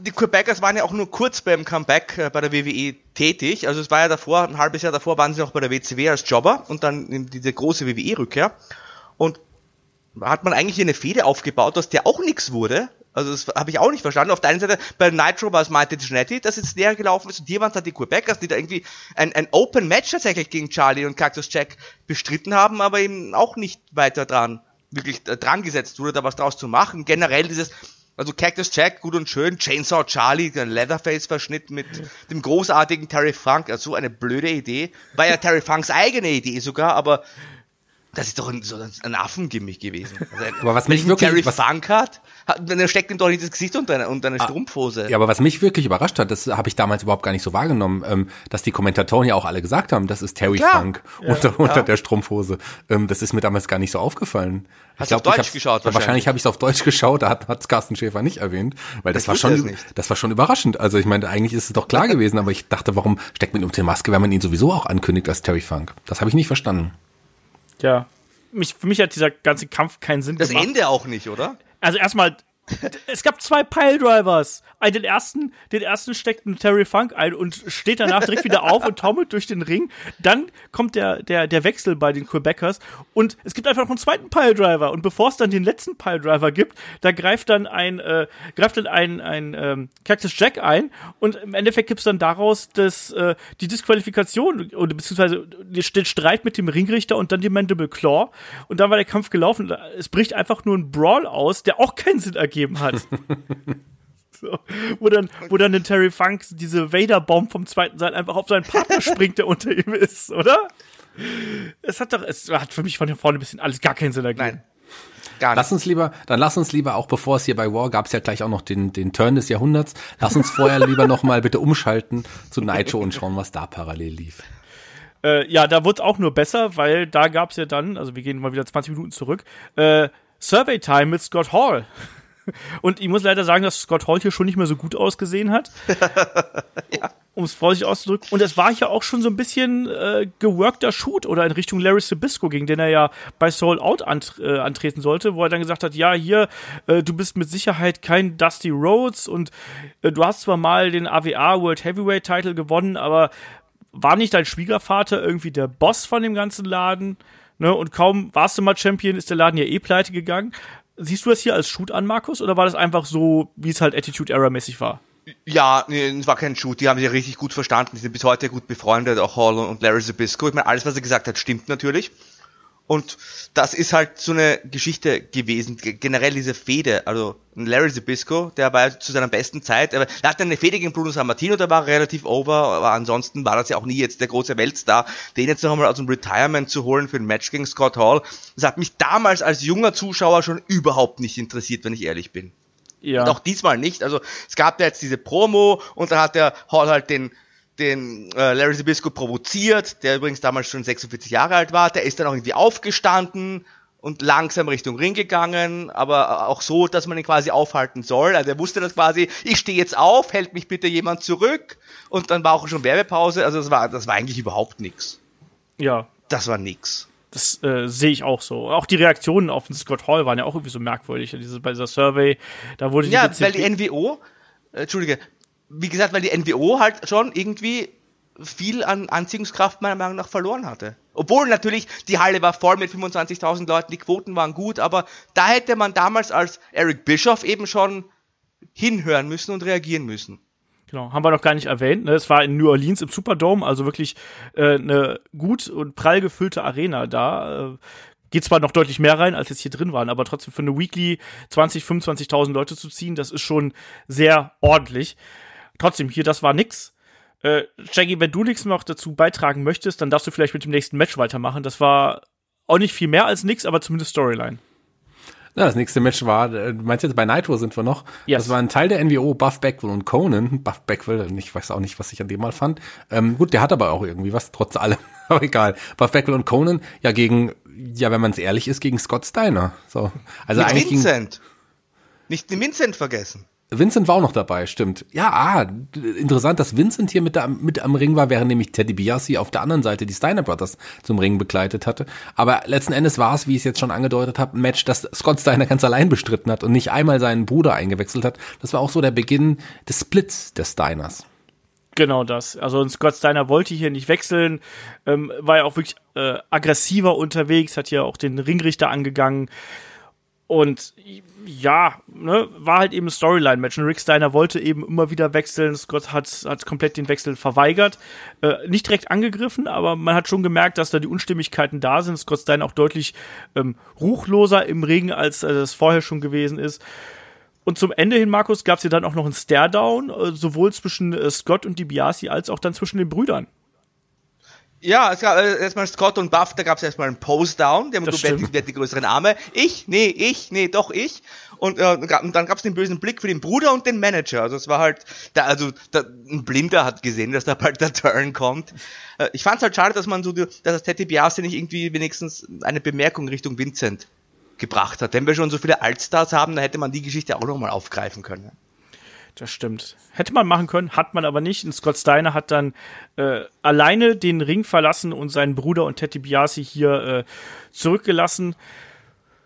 D: die Quebecers waren ja auch nur kurz beim Comeback äh, bei der WWE tätig. Also es war ja davor, ein halbes Jahr davor waren sie noch bei der WCW als Jobber und dann diese große WWE-Rückkehr. Und hat man eigentlich hier eine Fehde aufgebaut, aus der auch nichts wurde. Also das habe ich auch nicht verstanden. Auf der einen Seite, bei Nitro war es Mighty Genetti, das jetzt näher gelaufen ist und es halt die Quebecers, die da irgendwie ein, ein Open Match tatsächlich gegen Charlie und Cactus Jack bestritten haben, aber eben auch nicht weiter dran, wirklich dran gesetzt wurde, da was draus zu machen. Generell dieses, also Cactus Jack, gut und schön, Chainsaw Charlie, der Leatherface-Verschnitt mit dem großartigen Terry Funk, also so eine blöde Idee. War ja Terry Funks eigene Idee sogar, aber das ist doch ein, so ein Affengimmick gewesen. *laughs* Also,
C: aber was mich wirklich,
D: Gary
C: was,
D: Funk hat, hat, dann steckt ihm doch nicht das Gesicht unter eine, unter eine ah, Strumpfhose.
C: Ja, aber was mich wirklich überrascht hat, das habe ich damals überhaupt gar nicht so wahrgenommen, ähm, dass die Kommentatoren ja auch alle gesagt haben, das ist Terry Klar. Funk ja, unter, unter der Strumpfhose. Ähm, das ist mir damals gar nicht so aufgefallen.
D: Hast du auf Deutsch geschaut?
C: Wahrscheinlich, wahrscheinlich habe ich es auf Deutsch *laughs* geschaut, da hat es Carsten Schäfer nicht erwähnt, weil das, das war schon, das war schon überraschend. Also ich meine, eigentlich ist es doch klar *laughs* gewesen, aber ich dachte, warum steckt man ihm die Maske, wenn man ihn sowieso auch ankündigt als Terry Funk? Das habe ich nicht verstanden.
B: Ja, mich, für mich hat dieser ganze Kampf keinen Sinn
D: das
B: gemacht.
D: Das Ende auch nicht, oder?
B: Also erstmal, es gab zwei Piledrivers. Den ersten, den ersten steckt ein Terry Funk ein und steht danach direkt wieder auf und taumelt durch den Ring. Dann kommt der, der, der Wechsel bei den Quebecers und es gibt einfach noch einen zweiten Piledriver. Und bevor es dann den letzten Piledriver gibt, da greift dann ein, äh, greift dann ein, ein ähm, Cactus Jack ein und im Endeffekt gibt es dann daraus das, äh, die Disqualifikation oder beziehungsweise den Streit mit dem Ringrichter und dann die Mandible Claw. Und dann war der Kampf gelaufen. Es bricht einfach nur ein Brawl aus, der auch keinen Sinn ergeben hat. *laughs* So, wo dann, wo dann den Terry Funk diese Vader-Bomb vom zweiten Seil einfach auf seinen Partner springt, der unter ihm ist, oder? Es hat doch, es hat für mich von hier vorne ein bisschen alles gar keinen Sinn ergeben. Nein.
C: Gar nicht. Lass uns lieber, dann lass uns lieber, auch bevor es hier bei War gab es ja gleich auch noch den, den Turn des Jahrhunderts, lass uns vorher lieber nochmal bitte umschalten zu Nitro und schauen, was da parallel lief.
B: Äh, ja, da wurde es auch nur besser, weil da gab es ja dann, also wir gehen mal wieder 20 Minuten zurück, äh, Survey Time mit Scott Hall. Und ich muss leider sagen, dass Scott Hall hier schon nicht mehr so gut ausgesehen hat. *laughs* ja. Um es vorsichtig auszudrücken. Und es war hier auch schon so ein bisschen äh, geworkter Shoot oder in Richtung Larry Sabisco, gegen den er ja bei Soul Out ant äh, antreten sollte, wo er dann gesagt hat, ja, hier, äh, du bist mit Sicherheit kein Dusty Rhodes und äh, du hast zwar mal den AWA World Heavyweight Title gewonnen, aber war nicht dein Schwiegervater irgendwie der Boss von dem ganzen Laden? Ne? Und kaum warst du mal Champion, ist der Laden ja eh pleite gegangen. Siehst du das hier als Shoot an, Markus, oder war das einfach so, wie es halt Attitude Error mäßig war?
D: Ja, nee, es war kein Shoot. Die haben sich richtig gut verstanden. Die sind bis heute gut befreundet, auch Hall und Larry Zabisco. Ich meine, alles, was er gesagt hat, stimmt natürlich. Und das ist halt so eine Geschichte gewesen, generell diese Fehde, also Larry Zabisco, der war zu seiner besten Zeit, er hatte eine Fehde gegen Bruno Sammartino, der war relativ over, aber ansonsten war das ja auch nie jetzt der große Weltstar, den jetzt noch einmal aus dem Retirement zu holen für ein Match gegen Scott Hall, das hat mich damals als junger Zuschauer schon überhaupt nicht interessiert, wenn ich ehrlich bin. Ja. Und auch diesmal nicht, also es gab ja jetzt diese Promo und dann hat der Hall halt den den äh, Larry Zabisco provoziert, der übrigens damals schon 46 Jahre alt war. Der ist dann auch irgendwie aufgestanden und langsam Richtung Ring gegangen, aber auch so, dass man ihn quasi aufhalten soll. Also er wusste das quasi, ich stehe jetzt auf, hält mich bitte jemand zurück und dann war auch schon Werbepause. Also das war, das war eigentlich überhaupt nichts.
B: Ja.
D: Das war nix.
B: Das äh, sehe ich auch so. Auch die Reaktionen auf den Scott Hall waren ja auch irgendwie so merkwürdig. Diese, bei dieser Survey, da wurde die
D: Ja, weil die NWO, äh, Entschuldige, wie gesagt, weil die NWO halt schon irgendwie viel an Anziehungskraft meiner Meinung nach verloren hatte. Obwohl natürlich die Halle war voll mit 25.000 Leuten, die Quoten waren gut, aber da hätte man damals als Eric Bischoff eben schon hinhören müssen und reagieren müssen.
B: Genau, haben wir noch gar nicht erwähnt. Ne? Es war in New Orleans im Superdome, also wirklich äh, eine gut und prall gefüllte Arena da. Äh, geht zwar noch deutlich mehr rein, als jetzt hier drin waren, aber trotzdem für eine Weekly 20, 25.000 Leute zu ziehen, das ist schon sehr ordentlich trotzdem, hier, das war nix. Äh, Shaggy, wenn du nichts noch dazu beitragen möchtest, dann darfst du vielleicht mit dem nächsten Match weitermachen. Das war auch nicht viel mehr als nix, aber zumindest Storyline.
C: Ja, das nächste Match war, äh, du meinst jetzt bei Nitro sind wir noch? Yes. Das war ein Teil der NWO, Buff Beckwell und Conan. Buff Beckwell, ich weiß auch nicht, was ich an dem mal fand. Ähm, gut, der hat aber auch irgendwie was, trotz allem. *laughs* aber egal. Buff Beckwell und Conan, ja gegen, ja, wenn man es ehrlich ist, gegen Scott Steiner. So.
D: Also Mit eigentlich Vincent. Gegen, nicht den Vincent vergessen.
C: Vincent war auch noch dabei, stimmt. Ja, ah, interessant, dass Vincent hier mit, da, mit am Ring war, während nämlich Teddy Biassi auf der anderen Seite die Steiner Brothers zum Ring begleitet hatte. Aber letzten Endes war es, wie ich es jetzt schon angedeutet habe, ein Match, das Scott Steiner ganz allein bestritten hat und nicht einmal seinen Bruder eingewechselt hat. Das war auch so der Beginn des Splits des Steiners.
B: Genau das. Also Scott Steiner wollte hier nicht wechseln, ähm, war ja auch wirklich äh, aggressiver unterwegs, hat hier auch den Ringrichter angegangen. Und ja, ne, war halt eben ein Storyline-Match. Und Rick Steiner wollte eben immer wieder wechseln. Scott hat, hat komplett den Wechsel verweigert. Äh, nicht direkt angegriffen, aber man hat schon gemerkt, dass da die Unstimmigkeiten da sind. Scott Steiner auch deutlich ähm, ruchloser im Ring, als äh, vorher schon gewesen ist. Und zum Ende hin, Markus, gab es ja dann auch noch einen Stare-Down, äh, sowohl zwischen äh, Scott und DiBiase als auch dann zwischen den Brüdern.
D: Ja, es gab äh, erstmal Scott und Buff, da gab es erstmal einen Pose-Down, der hat wer die größeren Arme. Ich, nee, ich, nee, doch ich. Und, äh, und dann gab es den bösen Blick für den Bruder und den Manager. Also es war halt, da, also da, ein Blinder hat gesehen, dass da bald der Turn kommt. Äh, ich fand es halt schade, dass man so, dass das Teddy Biase nicht irgendwie wenigstens eine Bemerkung Richtung Vincent gebracht hat. Wenn wir schon so viele Altstars haben, dann hätte man die Geschichte auch nochmal aufgreifen können.
B: Das stimmt. Hätte man machen können, hat man aber nicht. Und Scott Steiner hat dann äh, alleine den Ring verlassen und seinen Bruder und Teddy Biasi hier äh, zurückgelassen.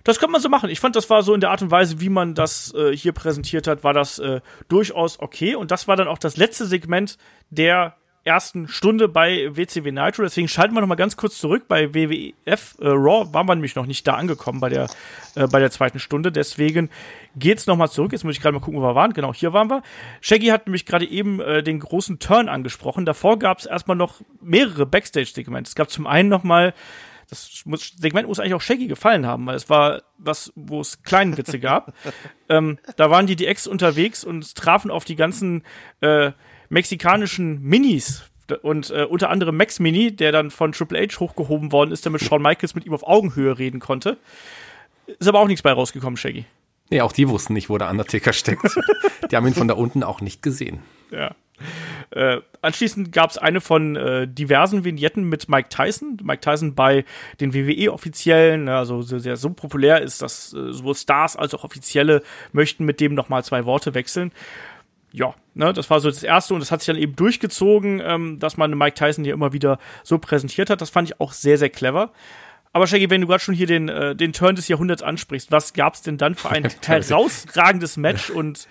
B: Das könnte man so machen. Ich fand, das war so in der Art und Weise, wie man das äh, hier präsentiert hat, war das äh, durchaus okay. Und das war dann auch das letzte Segment der ersten Stunde bei WCW Nitro. Deswegen schalten wir noch mal ganz kurz zurück. Bei WWF äh, Raw waren wir nämlich noch nicht da angekommen bei der, äh, bei der zweiten Stunde. Deswegen geht's noch mal zurück. Jetzt muss ich gerade mal gucken, wo wir waren. Genau, hier waren wir. Shaggy hat nämlich gerade eben äh, den großen Turn angesprochen. Davor gab es erstmal noch mehrere Backstage-Segmente. Es gab zum einen noch mal das Segment muss eigentlich auch Shaggy gefallen haben, weil es war was, wo es kleinen Witze gab. *laughs* ähm, da waren die DX unterwegs und trafen auf die ganzen äh, mexikanischen Minis und äh, unter anderem Max Mini, der dann von Triple H hochgehoben worden ist, damit Shawn Michaels mit ihm auf Augenhöhe reden konnte. Ist aber auch nichts bei rausgekommen, Shaggy.
C: Nee, auch die wussten nicht, wo der Undertaker steckt. *laughs* die haben ihn von da unten auch nicht gesehen.
B: Ja. Äh, anschließend gab es eine von äh, diversen Vignetten mit Mike Tyson. Mike Tyson bei den WWE-Offiziellen, also sehr, sehr so populär ist, dass äh, sowohl Stars als auch Offizielle möchten mit dem nochmal zwei Worte wechseln. Ja, ne, das war so das erste und das hat sich dann eben durchgezogen, ähm, dass man Mike Tyson hier immer wieder so präsentiert hat. Das fand ich auch sehr, sehr clever. Aber Shaggy, wenn du gerade schon hier den, äh, den Turn des Jahrhunderts ansprichst, was gab's denn dann für ein *laughs* herausragendes Match und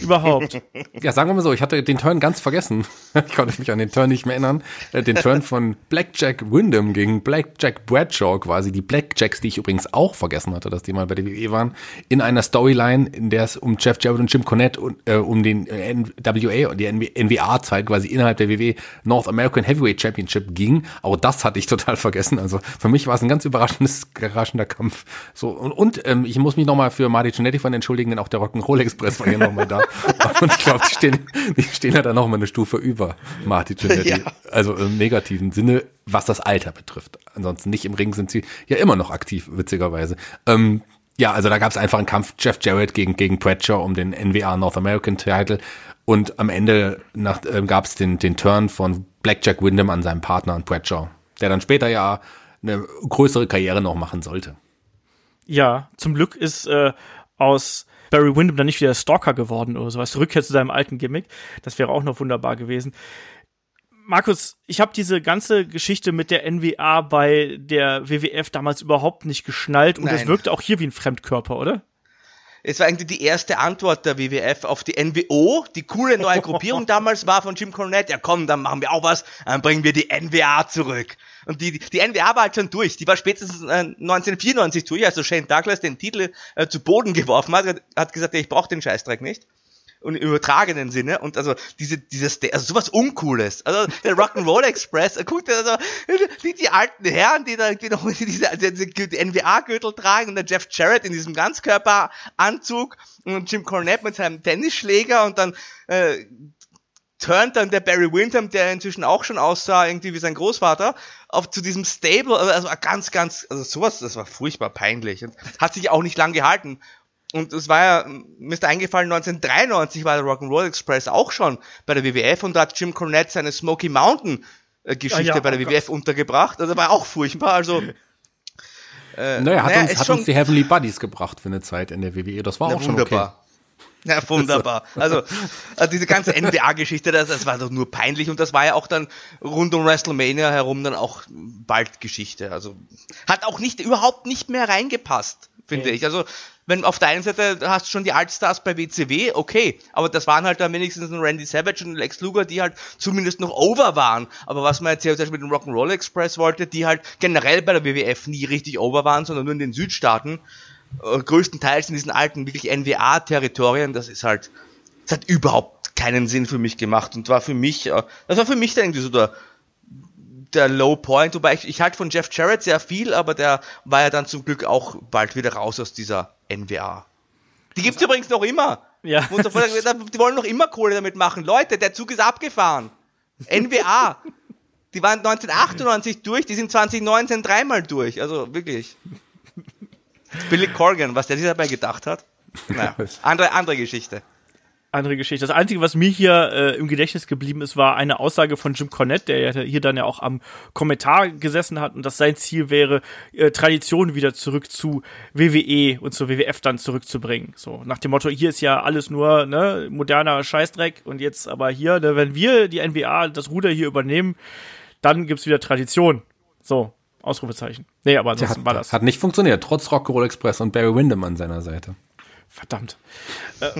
B: überhaupt?
C: Ja, sagen wir mal so, ich hatte den Turn ganz vergessen. *laughs* Ich konnte mich an den Turn nicht mehr erinnern. Äh, Den Turn von Blackjack Wyndham gegen Blackjack Bradshaw quasi. Die Blackjacks, die ich übrigens auch vergessen hatte, dass die mal bei der WWE waren. In einer Storyline, in der es um Jeff Jarrett und Jim Cornette und äh, um den äh, NWA und die NWA-Zeit quasi innerhalb der WWE North American Heavyweight Championship ging. Auch das hatte ich total vergessen. Also für mich war es ein ganz überraschendes, überraschender Kampf. So und, und ähm, ich muss mich nochmal für Marty Jannetty von entschuldigen, denn auch der Rock'n'Roll Express war hier nochmal da. *laughs* Und ich glaube, die stehen, die stehen ja dann nochmal eine Stufe über Marty Jannetty.
D: Ja.
C: Also im negativen Sinne, was das Alter betrifft. Ansonsten nicht im Ring sind sie ja immer noch aktiv, witzigerweise. Ähm, ja, also da gab es einfach einen Kampf Jeff Jarrett gegen, gegen Bradshaw um den NWA North American Title. Und am Ende nach, ähm, gab es den, den Turn von Blackjack Wyndham an seinem Partner an Bradshaw, der dann später ja eine größere Karriere noch machen sollte.
B: Ja, zum Glück ist äh, aus Barry Windham dann nicht wieder Stalker geworden oder sowas. Rückkehr zu seinem alten Gimmick. Das wäre auch noch wunderbar gewesen. Markus, ich habe diese ganze Geschichte mit der NWA bei der WWF damals überhaupt nicht geschnallt und das
D: Nein.
B: wirkte auch hier wie ein Fremdkörper, oder?
D: Es war eigentlich die erste Antwort der WWF auf die NWO. Die coole neue *laughs* Gruppierung damals war von Jim Cornette. Ja komm, dann machen wir auch was. Dann bringen wir die NWA zurück. Und die, die NWA war halt schon durch. Die war spätestens äh, 1994 durch, also Shane Douglas den Titel äh, zu Boden geworfen hat, hat gesagt, ich brauche den Scheißdreck nicht. Und im übertragenen Sinne. Und also diese, dieses, also sowas Uncooles. Also der Rock'n'Roll Express, äh, guckt also die, die alten Herren, die da irgendwie noch *laughs* diese, diese, die NWA-Gürtel tragen und der Jeff Jarrett in diesem Ganzkörperanzug und Jim Cornette mit seinem Tennisschläger und dann äh, turnt dann der Barry Windham, der inzwischen auch schon aussah, irgendwie wie sein Großvater, auf zu diesem Stable, also, also ganz, ganz, also sowas, das war furchtbar peinlich und hat sich auch nicht lang gehalten. Und es war ja, mir ist eingefallen, 1993 war der Rock'n'Roll Express auch schon bei der WWF und da hat Jim Cornette seine Smoky Mountain äh, Geschichte
B: Ah ja,
D: bei der
B: oh
D: WWF untergebracht. Also war auch furchtbar. Also *laughs* äh,
C: Naja, hat,
D: naja,
C: uns, hat
D: schon-
C: uns die Heavenly Buddies gebracht für eine Zeit in der WWE. Das war
D: na,
C: auch schon
D: wunderbar. Ja, wunderbar. Also, also diese ganze NBA-Geschichte, das, das war doch nur peinlich und das war ja auch dann rund um WrestleMania herum dann auch bald Geschichte. Also hat auch nicht überhaupt nicht mehr reingepasst, finde ich. Also wenn auf der einen Seite hast du schon die Altstars bei WCW, okay, aber das waren halt dann wenigstens ein Randy Savage und Lex Luger, die halt zumindest noch over waren. Aber was man jetzt hier zum Beispiel mit dem Rock'n'Roll Express wollte, die halt generell bei der WWF nie richtig over waren, sondern nur in den Südstaaten, größtenteils in diesen alten, wirklich NWA-Territorien, das ist halt, das hat überhaupt keinen Sinn für mich gemacht und war für mich, äh, das war für mich dann irgendwie so der, der Low Point, wobei ich, ich halte von Jeff Jarrett sehr viel, aber der war ja dann zum Glück auch bald wieder raus aus dieser NWA. Die gibt's übrigens noch immer.
B: Ja.
D: Die wollen noch immer Kohle damit machen. Leute, der Zug ist abgefahren. NWA. Die waren 1998 durch, die sind 2019 dreimal durch. Also wirklich. Billy Corgan, was der sich dabei gedacht hat. Naja, *laughs* andere, andere Geschichte.
B: andere Geschichte. Das Einzige, was mir hier äh, im Gedächtnis geblieben ist, war eine Aussage von Jim Cornette, der ja hier dann ja auch am Kommentar gesessen hat und dass sein Ziel wäre, äh, Tradition wieder zurück zu WWE und zur WWF dann zurückzubringen. So nach dem Motto, hier ist ja alles nur ne, moderner Scheißdreck und jetzt aber hier, ne, wenn wir die NBA das Ruder hier übernehmen, dann gibt's wieder Tradition. So, Ausrufezeichen. Nee, aber ansonsten
C: Hat,
B: war das.
C: hat nicht funktioniert, trotz Rock'n'Roll Express und Barry Windham an seiner Seite.
B: Verdammt. Äh,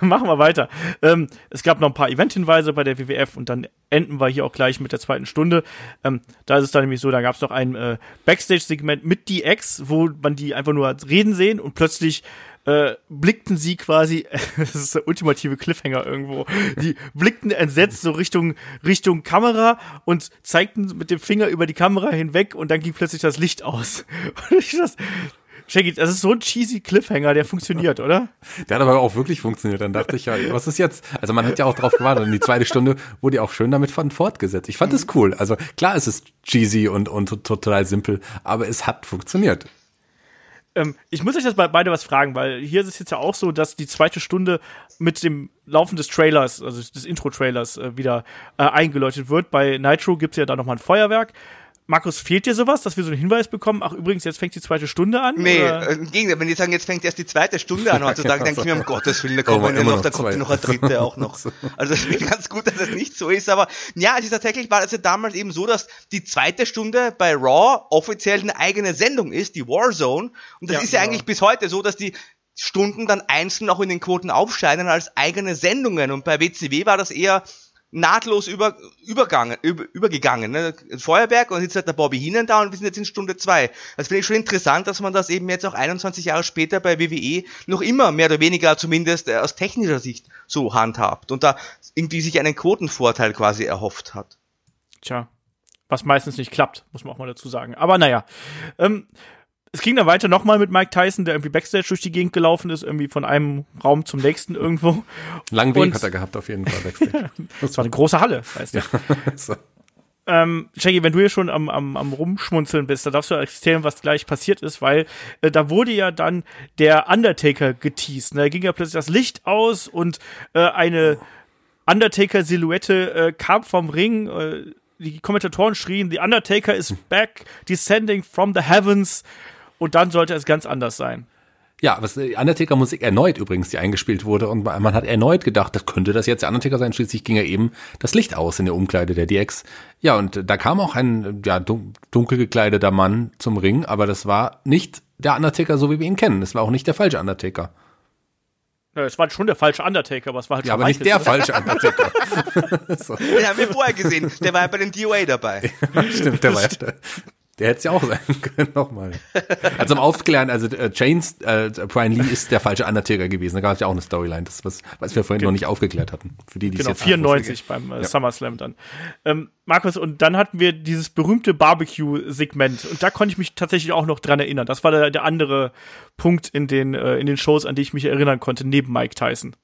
B: *laughs* machen wir weiter. Ähm, es gab noch ein paar Event-Hinweise bei der WWF und dann enden wir hier auch gleich mit der zweiten Stunde. Ähm, da ist es dann nämlich so, da gab es noch ein äh, Backstage-Segment mit DX, wo man die einfach nur reden sehen und plötzlich äh, blickten sie quasi, *laughs* das ist der ultimative Cliffhanger irgendwo, die blickten entsetzt so Richtung, Richtung Kamera und zeigten mit dem Finger über die Kamera hinweg und dann ging plötzlich das Licht aus. *laughs* Und ich das, Shaggy, das ist so ein cheesy Cliffhanger, der funktioniert, oder?
C: Der hat aber auch wirklich funktioniert. Dann dachte ich ja, was ist jetzt? Also man hat ja auch drauf gewartet. Und die zweite Stunde wurde ja auch schön damit von fortgesetzt. Ich fand es cool. Also klar, es ist cheesy und, und total simpel, aber es hat funktioniert.
B: Ähm, ich muss euch das bei beide was fragen, weil hier ist es jetzt ja auch so, dass die zweite Stunde mit dem Laufen des Trailers, also des Intro-Trailers, äh, wieder äh, eingeläutet wird. Bei Nitro gibt es ja da nochmal ein Feuerwerk. Markus, fehlt dir sowas, dass wir so einen Hinweis bekommen? Ach, übrigens, jetzt fängt die zweite Stunde an?
D: Nee,
B: oder?
D: äh, im Gegenteil, wenn die sagen, jetzt fängt erst die zweite Stunde an *laughs* heutzutage, denke ich mir, um Gottes Willen, da kommt
C: Oh, immer
D: noch, da kommt
C: zwei.
D: noch eine dritte auch noch. *laughs* Also es ist ganz gut, dass das nicht so ist, aber ja, es ist tatsächlich, war es ja damals eben so, dass die zweite Stunde bei Raw offiziell eine eigene Sendung ist, die Warzone, und das
B: Ja,
D: ist ja
B: genau.
D: eigentlich bis heute so, dass die Stunden dann einzeln auch in den Quoten aufscheinen als eigene Sendungen und bei WCW war das eher nahtlos über, übergangen, über, übergegangen. Ne? Feuerwerk und jetzt hat der Bobby Heenan da und wir sind jetzt in Stunde zwei. Das finde ich schon interessant, dass man das eben jetzt auch 21 Jahre später bei WWE noch immer mehr oder weniger zumindest äh, aus technischer Sicht so handhabt und da irgendwie sich einen Quotenvorteil quasi erhofft hat.
B: Tja, was meistens nicht klappt, muss man auch mal dazu sagen. Aber naja. Ähm, es ging dann weiter nochmal mit Mike Tyson, der irgendwie Backstage durch die Gegend gelaufen ist, irgendwie von einem Raum zum nächsten irgendwo.
C: Langen Weg
B: Und-
C: hat er gehabt, auf jeden Fall. Backstage. *laughs*
B: Das war eine große Halle, weißt du. *laughs*
C: so.
B: Ähm, Shaggy, wenn du hier schon am, am, am Rumschmunzeln bist, da darfst du erzählen, was gleich passiert ist, weil äh, da wurde ja dann der Undertaker geteased. Ne? Da ging ja plötzlich das Licht aus und äh, eine Undertaker-Silhouette äh, kam vom Ring. Äh, die Kommentatoren schrien, The Undertaker is back, descending from the heavens. Und dann sollte es ganz anders sein.
C: Ja, was die Undertaker-Musik erneut übrigens, die eingespielt wurde und man hat erneut gedacht, das könnte das jetzt der Undertaker sein. Schließlich ging ja eben das Licht aus in der Umkleide der DX. Ja, und da kam auch ein ja, dun- dunkel gekleideter Mann zum Ring, aber das war nicht der Undertaker, so wie wir ihn kennen. Das war auch nicht der falsche Undertaker.
B: Es war schon der falsche Undertaker, aber es war halt
C: Ja,
B: schon
C: aber nicht der
B: ne?
C: falsche Undertaker. *laughs* so,
D: Den haben wir vorher gesehen, der war ja bei den DOA dabei. *laughs*
C: stimmt, der war ja der. Hätte es ja auch sein *laughs* können, nochmal. Also um aufzuklären, also äh, Chains, äh, Brian Lee ist der falsche Undertaker gewesen. Da gab es ja auch eine Storyline, das was, was wir vorhin noch nicht aufgeklärt hatten. Für die, die es
B: Genau,
C: jetzt nachvollziehen.
B: 94 beim äh, SummerSlam dann. Ähm, Markus, und dann hatten wir dieses berühmte Barbecue-Segment. Und da konnte ich mich tatsächlich auch noch dran erinnern. Das war der, der andere Punkt in den, äh, in den Shows, an die ich mich erinnern konnte, neben Mike Tyson.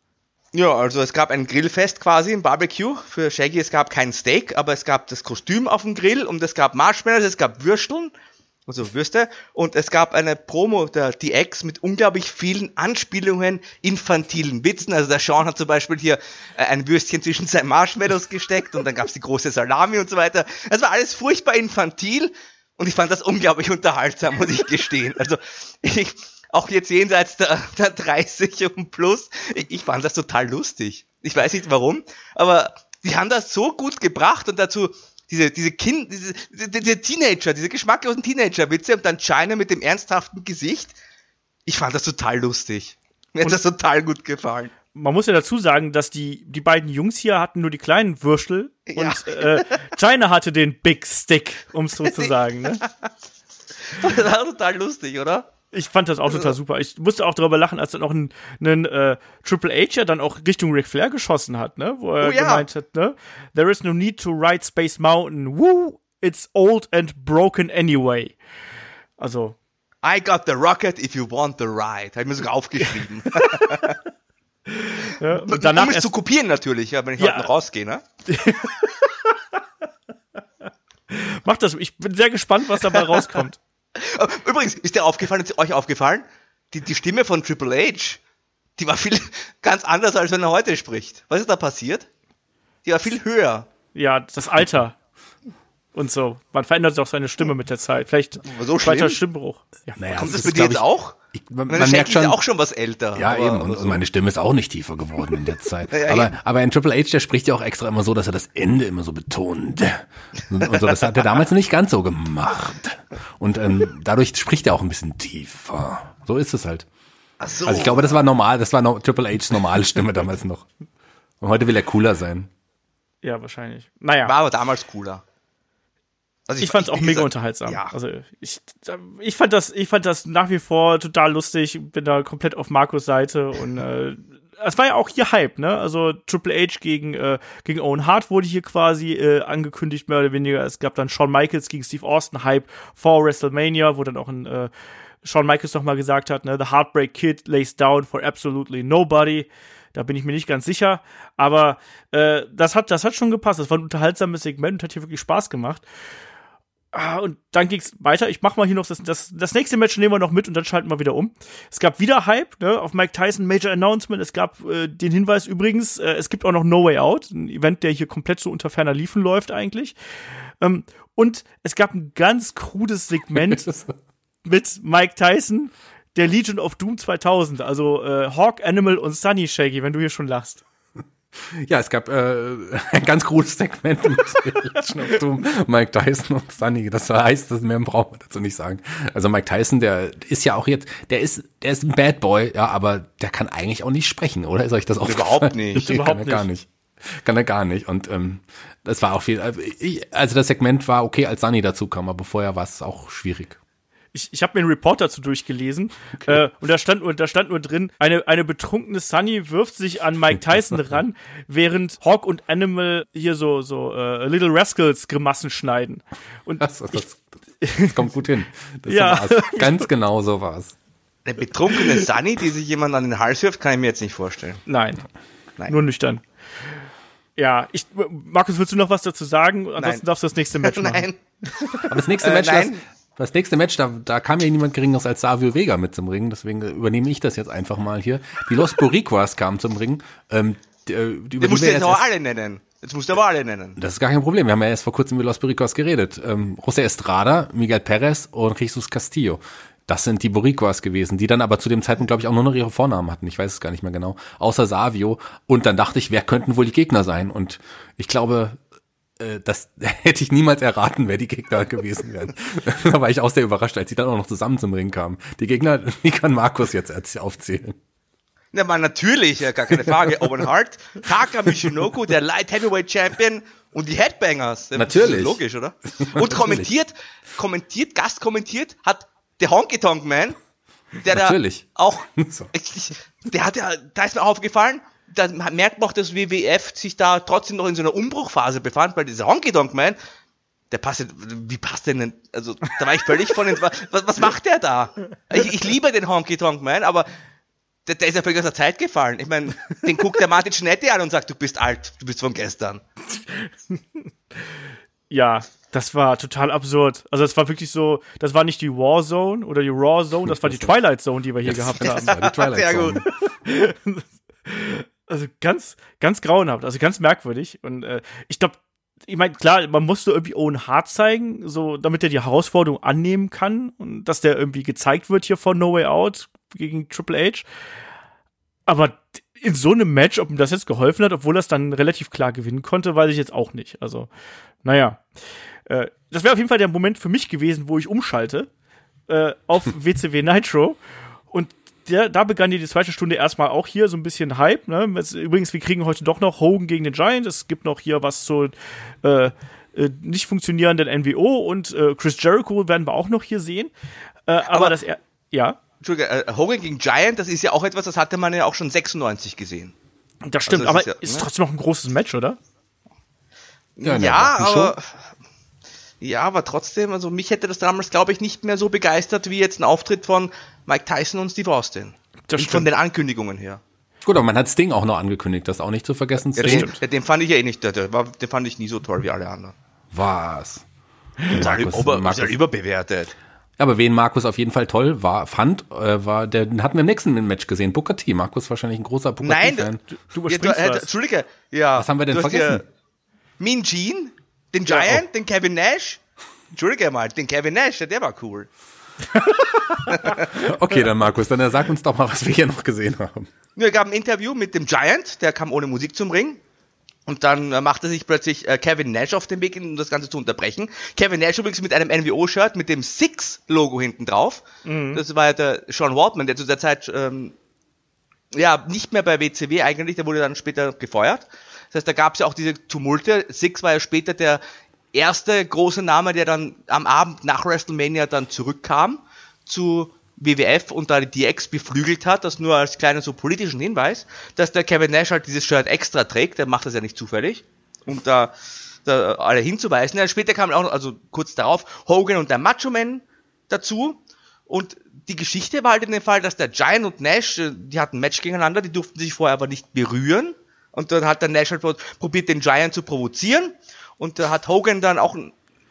D: Ja, also es gab ein Grillfest quasi, ein Barbecue für Shaggy. Es gab kein Steak, aber es gab das Kostüm auf dem Grill und es gab Marshmallows, es gab Würsteln, also Würste, und es gab eine Promo der DX mit unglaublich vielen Anspielungen, infantilen Witzen. Also der Sean hat zum Beispiel hier äh, ein Würstchen zwischen seinen Marshmallows gesteckt und dann gab's die große Salami und so weiter. Das war alles furchtbar infantil und ich fand das unglaublich unterhaltsam, muss ich gestehen. Also ich, auch jetzt jenseits der, *laughs* der 30 und plus, ich, ich fand das total lustig. Ich weiß nicht warum, aber die haben das so gut gebracht und dazu diese, diese Kind, diese, diese, diese Teenager, diese geschmacklosen Teenager-Witze und dann China mit dem ernsthaften Gesicht. Ich fand das total lustig. Mir hat das total gut gefallen.
B: Man muss ja dazu sagen, dass die, die beiden Jungs hier hatten nur die kleinen Würstel
D: Ja.
B: und äh, China hatte den Big Stick, um es so zu *laughs* sagen. Ne?
D: Das war total lustig, oder?
B: Ich fand das auch total super. Ich musste auch darüber lachen, als dann auch ein, ein äh, Triple H ja dann auch Richtung Ric Flair geschossen hat, ne? Wo er
D: Oh ja.
B: gemeint hat, ne? There is no need to ride Space Mountain. Woo! It's old and broken anyway. Also,
D: I got the rocket if you want the ride. Habe ich mir sogar aufgeschrieben. *laughs*
B: ja, und
D: um
B: danach
D: es
B: erst,
D: zu kopieren natürlich, ja, wenn ich
B: Ja.
D: heute noch rausgehe, ne? *laughs*
B: macht das. Ich bin sehr gespannt, was dabei *laughs* rauskommt.
D: Äh, Übrigens, ist dir aufgefallen, ist euch aufgefallen? Die, die Stimme von Triple H, die war viel *laughs* ganz anders, als wenn er heute spricht. Was ist da passiert? Die war viel höher.
B: Ja, das Alter und so. Man verändert auch seine Stimme mit der Zeit. Vielleicht
D: So
B: zweiter
D: schlimm?
B: Stimmbruch. Ja.
C: Naja,
D: Kommt
C: es
D: das
C: ist,
D: bei dir jetzt
C: ich,
D: auch?
C: Ich, man,
D: Meine
C: man merkt
D: ist
C: schon,
D: ja auch schon was älter.
C: Ja,
D: aber-
C: eben. Und, und meine Stimme ist auch nicht tiefer geworden in der Zeit. *laughs*
D: Ja,
C: aber,
D: eben.
C: aber ein Triple H, der spricht ja auch extra immer so, dass er das Ende immer so betont. Und, und so, das hat er damals nicht ganz so gemacht. Und ähm, dadurch spricht er auch ein bisschen tiefer. So ist es halt.
D: Ach so.
C: Also ich glaube, das war normal, das war no, Triple H's normale Stimme damals noch. Und heute will er cooler sein.
B: ja, wahrscheinlich. Naja.
D: war aber damals cooler. Also
B: ich fand es auch mega
D: gesagt,
B: unterhaltsam.
D: Ja.
B: Also ich, ich fand das, ich fand das nach wie vor total lustig. Bin da komplett auf Markus Seite und äh, es war ja auch hier Hype, ne? Also Triple H gegen äh, gegen Owen Hart wurde hier quasi äh, angekündigt mehr oder weniger. Es gab dann Shawn Michaels gegen Steve Austin Hype vor WrestleMania, wo dann auch ein äh, Shawn Michaels noch mal gesagt hat, ne? The Heartbreak Kid lays down for absolutely nobody. Da bin ich mir nicht ganz sicher, aber äh, das hat das hat schon gepasst. Das war ein unterhaltsames Segment und hat hier wirklich Spaß gemacht Ah, und dann ging's weiter. Ich mach mal hier noch das, das, das nächste Match nehmen wir noch mit und dann schalten wir wieder um. Es gab wieder Hype, ne, auf Mike Tyson Major Announcement. Es gab äh, den Hinweis übrigens, äh, es gibt auch noch No Way Out, ein Event, der hier komplett so unter ferner Liefen läuft eigentlich. Ähm, und es gab ein ganz krudes Segment *laughs* mit Mike Tyson, der Legion of Doom 2000, also äh, Hawk, Animal und Sunny Shaggy, wenn du hier schon lachst.
C: Ja, es gab äh, *laughs* ein ganz gutes Segment mit Mike Tyson und Sunny. Das heißt, das mehr braucht man dazu nicht sagen. Also Mike Tyson, der ist ja auch jetzt, der ist, der ist ein Bad Boy, ja, aber der kann eigentlich auch nicht sprechen, oder? Ist euch das auch
D: Überhaupt nicht.
C: Nee,
B: Überhaupt
C: kann er gar nicht. Kann er gar nicht. Und ähm, das war auch viel. Also das Segment war okay, als Sunny dazu kam, aber vorher war es auch schwierig.
B: Ich, ich habe mir einen Report dazu durchgelesen äh, und da stand nur, da stand nur drin, eine, eine betrunkene Sunny wirft sich an Mike Tyson ran, *laughs* während Hawk und Animal hier so, so äh, Little Rascals Grimassen schneiden. Und
C: Das, das, das, das kommt gut hin. Das *laughs*
B: Ja.
C: war's. Ganz genau so war's.
D: Eine betrunkene Sunny, die sich jemand an den Hals wirft, kann ich mir jetzt nicht vorstellen.
B: nein,
D: Nein.
B: nur nüchtern. Ja, ich, Markus, willst du noch was dazu sagen? Ansonsten
D: Nein.
B: darfst du das nächste Match *laughs* machen.
D: Nein.
C: Aber das nächste
D: Äh,
C: Match, das,
D: nein.
C: Das nächste Match, da, da kam ja niemand Geringeres als Savio Vega mit zum Ring, deswegen übernehme ich das jetzt einfach mal hier. Die Los Boricuas *laughs* kamen zum Ring. Ähm, die, äh, die,
D: Du musst jetzt
C: erst-
D: alle nennen. Jetzt musst du aber alle nennen.
C: das ist gar kein Problem. Wir haben ja erst vor kurzem über Los Boricuas geredet. Ähm, José Estrada, Miguel Perez und Jesus Castillo. Das sind die Boricuas gewesen, die dann aber zu dem Zeitpunkt, glaube ich, auch nur noch ihre Vornamen hatten. Ich weiß es gar nicht mehr genau. Außer Savio. Und dann dachte ich, wer könnten wohl die Gegner sein? Und ich glaube, äh, das *laughs* hätte ich niemals erraten, wer die Gegner gewesen wären. *laughs* da war ich auch sehr überrascht, als sie dann auch noch zusammen zum Ring kamen. Die Gegner, *laughs* die kann Markus jetzt aufzählen.
D: Ja, man, natürlich, ja, gar keine Frage. Owen Hart, Taka Michinoku, der Light Heavyweight Champion und die Headbangers.
C: Natürlich.
D: logisch, oder? Und kommentiert, kommentiert, Gast kommentiert hat der Honky Tonk Man, der
C: Natürlich.
D: da auch,
C: So.
D: der hat ja, da ist mir aufgefallen, da merkt man auch, dass WWF sich da trotzdem noch in so einer Umbruchphase befand, weil dieser Honky Tonk Man, der passt, wie passt denn, denn- also da war ich völlig von den, was, was macht der da? Ich, ich liebe den Honky Tonk Man, aber der, der ist ja völlig aus der Zeit gefallen. Ich meine, den guckt der Martin Schnetti an und sagt, du bist alt, du bist von gestern.
B: Ja, das war total absurd. Also es war wirklich so, das war nicht die War Zone oder die Raw Zone, das war die Twilight Zone, die wir hier gehabt haben.
C: Das war die Twilight
D: Sehr
C: Zone.
B: Also ganz, ganz grauenhaft, also ganz merkwürdig. Und äh, ich glaube, ich meine, klar, man musste irgendwie Owen Hart zeigen, so damit er die Herausforderung annehmen kann und dass der irgendwie gezeigt wird hier von No Way Out gegen Triple H. Aber in so einem Match, ob ihm das jetzt geholfen hat, obwohl er es dann relativ klar gewinnen konnte, weiß ich jetzt auch nicht. Also, naja. Äh, das wäre auf jeden Fall der Moment für mich gewesen, wo ich umschalte äh, auf *laughs* WCW Nitro. Und der, da begann die, die zweite Stunde erstmal auch hier so ein bisschen Hype. Ne? Es, übrigens, wir kriegen heute doch noch Hogan gegen den Giant. Es gibt noch hier was zu äh, äh, nicht funktionierenden NWO und äh, Chris Jericho werden wir auch noch hier sehen. Äh, aber,
D: Aber-
B: das, er ja,
D: Entschuldige, äh, Hogan gegen Giant, das ist ja auch etwas, das hatte man ja auch schon 96 gesehen.
B: das stimmt.
D: das
B: aber
D: ist ja-
B: ist
D: ne?
B: trotzdem noch ein großes Match, oder?
C: Ja,
D: Ja,
C: Wochenshow.
D: aber ja, aber trotzdem, also mich hätte das damals, glaube ich, nicht mehr so begeistert wie jetzt ein Auftritt von Mike Tyson und Steve Austin.
B: Das
D: Und von
B: stimmt.
D: den Ankündigungen her.
C: Gut, aber man hat Sting auch noch angekündigt, das auch nicht zu vergessen.
D: Ja,
C: Sting.
D: den, den fand ich ja eh nicht, der, der, war, den fand ich nie so toll wie alle anderen.
C: Was?
D: Markus,
C: Markus-
D: Ober, ist ja überbewertet.
C: Aber wen Markus auf jeden Fall toll war, fand, äh, war, der den hatten wir im nächsten Match gesehen, Booker T. Markus wahrscheinlich ein großer Booker
D: Nein,
C: T-Fan.
B: Du
D: Ja, du,
B: überspringst
D: äh,
B: was.
D: Entschuldige, ja.
C: Was haben wir denn
D: du
C: vergessen?
D: Ja mean Gene, den
B: Ja,
D: Giant, den Kevin Nash. Entschuldige mal, den Kevin Nash, der war cool. *laughs*
C: Okay, dann Markus, dann sag uns doch mal, was wir hier noch gesehen haben.
D: Nur, es gab ein Interview mit dem Giant, der kam ohne Musik zum Ring. Und dann äh, machte sich plötzlich äh, Kevin Nash auf den Weg, um das Ganze zu unterbrechen. Kevin Nash übrigens mit einem NWO-Shirt mit dem Six-Logo hinten drauf. Das war ja der Sean Waltman, der zu der Zeit ähm, ja nicht mehr bei WCW eigentlich, der wurde dann später gefeuert. Das heißt, da gab es ja auch diese Tumulte. Six war ja später der erste große Name, der dann am Abend nach WrestleMania dann zurückkam zu WWF und da die DX beflügelt hat, das nur als kleinen so politischen Hinweis, dass der Kevin Nash halt dieses Shirt extra trägt, der macht das ja nicht zufällig, um da, da alle hinzuweisen. Ja, später kam auch, noch, also kurz darauf, Hogan und der Macho Man dazu und die Geschichte war halt in dem Fall, dass der Giant und Nash, äh, die hatten ein Match gegeneinander, die durften sich vorher aber nicht berühren und dann hat der Nash halt probiert, den Giant zu provozieren und da hat Hogan dann auch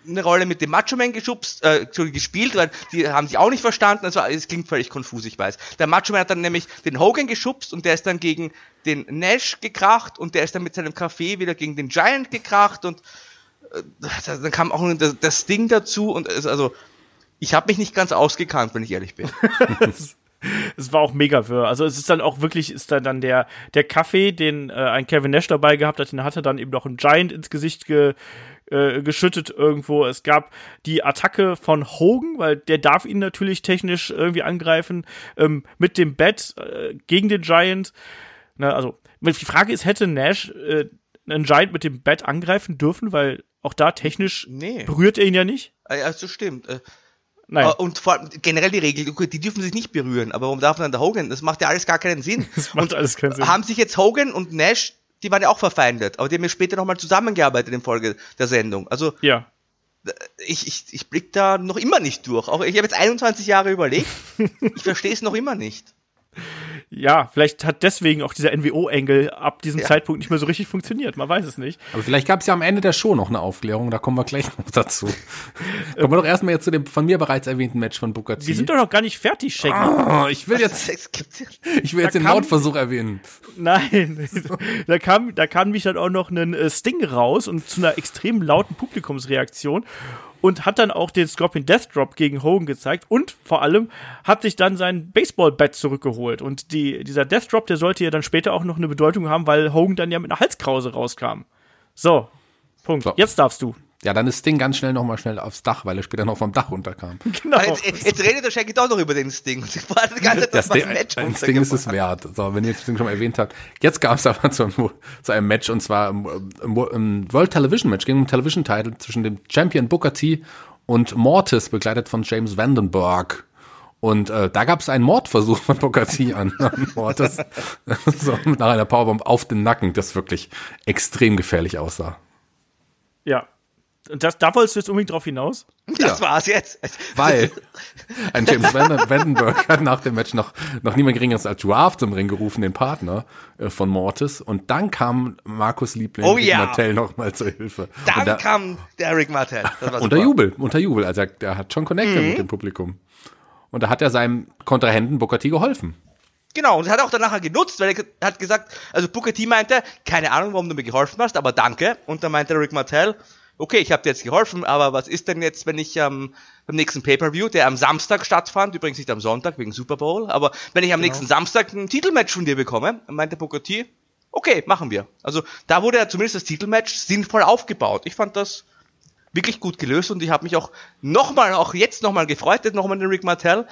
D: eine Rolle mit dem Macho Man geschubst, äh, gespielt, weil die haben sich auch nicht verstanden. Also es klingt völlig konfus, ich weiß. Der Macho Man hat dann nämlich den Hogan geschubst und der ist dann gegen den Nash gekracht und der ist dann mit seinem Kaffee wieder gegen den Giant gekracht und äh, dann kam auch das, das Ding dazu und es, also ich habe mich nicht ganz ausgekannt, wenn ich ehrlich bin. *laughs* *laughs* *laughs*
B: es war auch mega für. Also es ist dann auch wirklich, ist dann, dann der, der Kaffee, den äh, ein Kevin Nash dabei gehabt hat, den hatte dann eben noch ein Giant ins Gesicht ge, äh, geschüttet irgendwo. Es gab die Attacke von Hogan, weil der darf ihn natürlich technisch irgendwie angreifen, ähm, mit dem Bett äh, gegen den Giant. Na, also, die Frage ist, hätte Nash äh, einen Giant mit dem Bett angreifen dürfen, weil auch da technisch nee. berührt er ihn ja nicht?
D: Das stimmt. Nein. Äh, und vor allem generell die Regel, die dürfen sich nicht berühren, aber warum darf dann der Hogan? Das macht ja alles gar keinen Sinn. *laughs* Das macht und alles keinen Sinn. Haben sich jetzt Hogan und Nash, die waren ja auch verfeindet, aber die haben ja später nochmal zusammengearbeitet in Folge der Sendung. Also
B: ja.
D: ich, ich, ich blick da noch immer nicht durch. Auch ich habe jetzt 21 Jahre überlegt, ich verstehe es noch immer nicht *laughs*
B: ja, vielleicht hat deswegen auch dieser NWO-Engel ab diesem ja. Zeitpunkt nicht mehr so richtig funktioniert. Man weiß es nicht.
C: Aber vielleicht gab es ja am Ende der Show noch eine Aufklärung, da kommen wir gleich noch dazu. kommen wir doch erstmal jetzt zu dem von mir bereits erwähnten Match von Booker T.
B: Wir sind doch noch gar nicht fertig, Shaggy.
C: Oh, ich will jetzt, ich will jetzt den Lautversuch erwähnen.
B: Nein, da kam, da kam mich dann auch noch ein äh, Sting raus und zu einer extrem lauten Publikumsreaktion und hat dann auch den Scorpion Death Drop gegen Hogan gezeigt und vor allem hat sich dann sein Baseball-Bat zurückgeholt. Und die, dieser Death Drop, der sollte ja dann später auch noch eine Bedeutung haben, weil Hogan dann ja mit einer Halskrause rauskam. So, Punkt. So. Jetzt darfst du.
C: Ja, dann ist Sting ganz schnell nochmal schnell aufs Dach, weil er später noch vom Dach runterkam. *laughs*
D: Genau. Jetzt, jetzt, jetzt, redet der Shaggy doch noch über den Sting. *laughs* Ich
C: war die ganze Zeit, das Sting, Match ein Sting ist es wert. So, wenn ihr Sting schon mal erwähnt habt. Jetzt gab es aber zu einem, zu einem Match und zwar im, im World Television Match gegen einen Television Title zwischen dem Champion Booker T und Mortis, begleitet von James Vandenberg. Und äh, da gab es einen Mordversuch von Booker T an, *laughs* an Mortis. so, nach einer Powerbomb auf den Nacken, das wirklich extrem gefährlich aussah.
B: Ja, und das, da wolltest du jetzt unbedingt drauf hinaus?
D: Das ja. war's jetzt.
C: Weil ein James Vandenberg hat nach dem Match noch, noch niemand geringeres als Draft zum Ring gerufen, den Partner äh, von Mortis. Und dann kam Markus Liebling
D: oh, ja.
C: Martell nochmal zur Hilfe.
D: Dann da, kam der Rick Martell.
C: unter Jubel, unter Jubel. Also er, der hat schon connected mhm. mit dem Publikum. Und da hat er seinem Kontrahenten Booker T geholfen.
D: Genau, und das hat er auch danach genutzt, weil er hat gesagt, also Booker T meinte, keine Ahnung, warum du mir geholfen hast, aber danke. Und dann meinte Rick Martell, okay, ich habe dir jetzt geholfen, aber was ist denn jetzt, wenn ich ähm, beim nächsten Pay-Per-View, der am Samstag stattfand, übrigens nicht am Sonntag wegen Super Bowl, aber wenn ich am genau. nächsten Samstag ein Titelmatch von dir bekomme, meinte Booker T, okay, machen wir. Also da wurde ja zumindest das Titelmatch sinnvoll aufgebaut. Ich fand das wirklich gut gelöst und ich habe mich auch nochmal, auch jetzt nochmal gefreut, nochmal den Rick Martell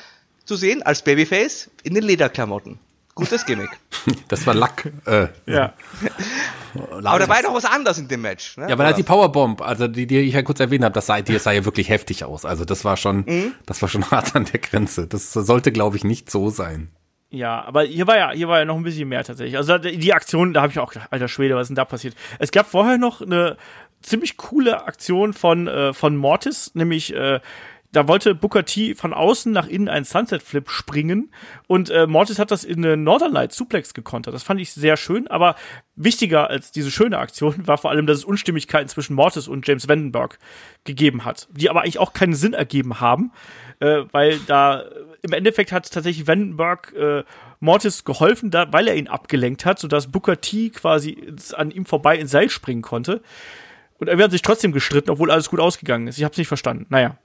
D: zu sehen als Babyface in den Lederklamotten. Gutes Gimmick. *laughs*
C: Das war Lack. Äh,
B: ja.
D: Aber da war ja noch was anderes in dem Match.
C: Ne? Ja, weil halt die Powerbomb, also die, die ich ja kurz erwähnt habe, das sah, die sah ja wirklich heftig aus. Also das war schon, mhm. das war schon *laughs* hart an der Grenze. Das sollte, glaube ich, nicht so sein.
B: Ja, aber hier war ja, hier war ja noch ein bisschen mehr tatsächlich. Also die Aktion, da habe ich auch gedacht, alter Schwede, was ist denn da passiert? Es gab vorher noch eine ziemlich coole Aktion von, äh, von Mortis, nämlich äh, da wollte Booker T von außen nach innen einen Sunset Flip springen und äh, Mortis hat das in eine Northern Light Suplex gekontert. Das fand ich sehr schön, aber wichtiger als diese schöne Aktion war vor allem, dass es Unstimmigkeiten zwischen Mortis und James Vandenberg gegeben hat, die aber eigentlich auch keinen Sinn ergeben haben, äh, weil da im Endeffekt hat tatsächlich Vandenberg äh, Mortis geholfen, da, weil er ihn abgelenkt hat, sodass Booker T quasi an ihm vorbei ins Seil springen konnte. Und er hat sich trotzdem gestritten, obwohl alles gut ausgegangen ist. Ich habe es nicht verstanden. Naja.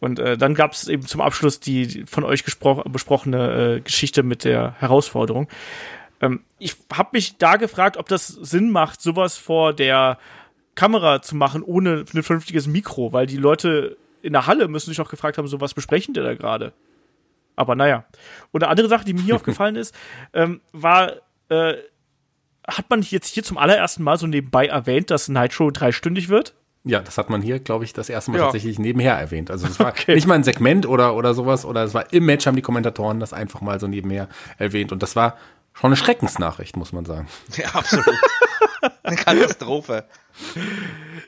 B: Und äh, dann gab es eben zum Abschluss die von euch besprochene äh, Geschichte mit der Herausforderung. Ähm, ich habe mich da gefragt, ob das Sinn macht, sowas vor der Kamera zu machen, ohne ein vernünftiges Mikro, weil die Leute in der Halle müssen sich auch gefragt haben, so was besprechen die da gerade? Aber naja. Und eine andere Sache, die mir hier *laughs* aufgefallen ist, ähm, war, äh, hat man jetzt hier zum allerersten Mal so nebenbei erwähnt, dass Nitro dreistündig wird?
C: Ja, das hat man hier, glaube ich, das erste Mal ja. tatsächlich nebenher erwähnt. Also es *laughs* war okay. nicht mal ein Segment oder, oder sowas, oder es war im Match haben die Kommentatoren das einfach mal so nebenher erwähnt. Und das war schon eine Schreckensnachricht, muss man sagen. *laughs*
D: Ja, absolut. eine Katastrophe.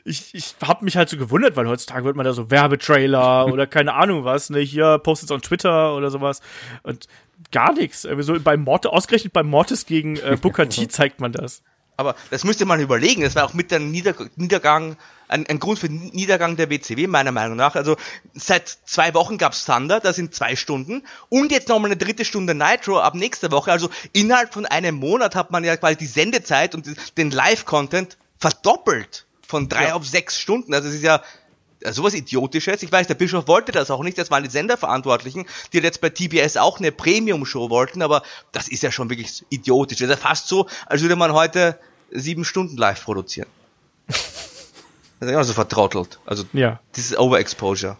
B: Ich, ich habe mich halt so gewundert, weil heutzutage wird man da so Werbetrailer *laughs* oder keine Ahnung was, ne, hier postet es on Twitter oder sowas. Und gar nichts. So beim Mord, ausgerechnet beim Mortis gegen äh, Booker T zeigt man das.
D: Aber das müsste man überlegen. Das war auch mit der Nieder Niedergang, ein, ein, Grund für den Niedergang der WCW, meiner Meinung nach. Also seit zwei Wochen gab's Thunder, das sind zwei Stunden. Und jetzt nochmal eine dritte Stunde Nitro ab nächster Woche. Also innerhalb von einem Monat hat man ja quasi die Sendezeit und den Live-Content verdoppelt. Von drei ja. auf sechs Stunden. Also es ist ja sowas Idiotisches. Ich weiß, der Bischof wollte das auch nicht, das waren die Senderverantwortlichen, die jetzt bei TBS auch eine Premium-Show wollten, aber das ist ja schon wirklich idiotisch. Das ist ja fast so, als würde man heute sieben Stunden live produzieren. Das ist ja so vertrottelt. Also
B: ja.
D: dieses Overexposure.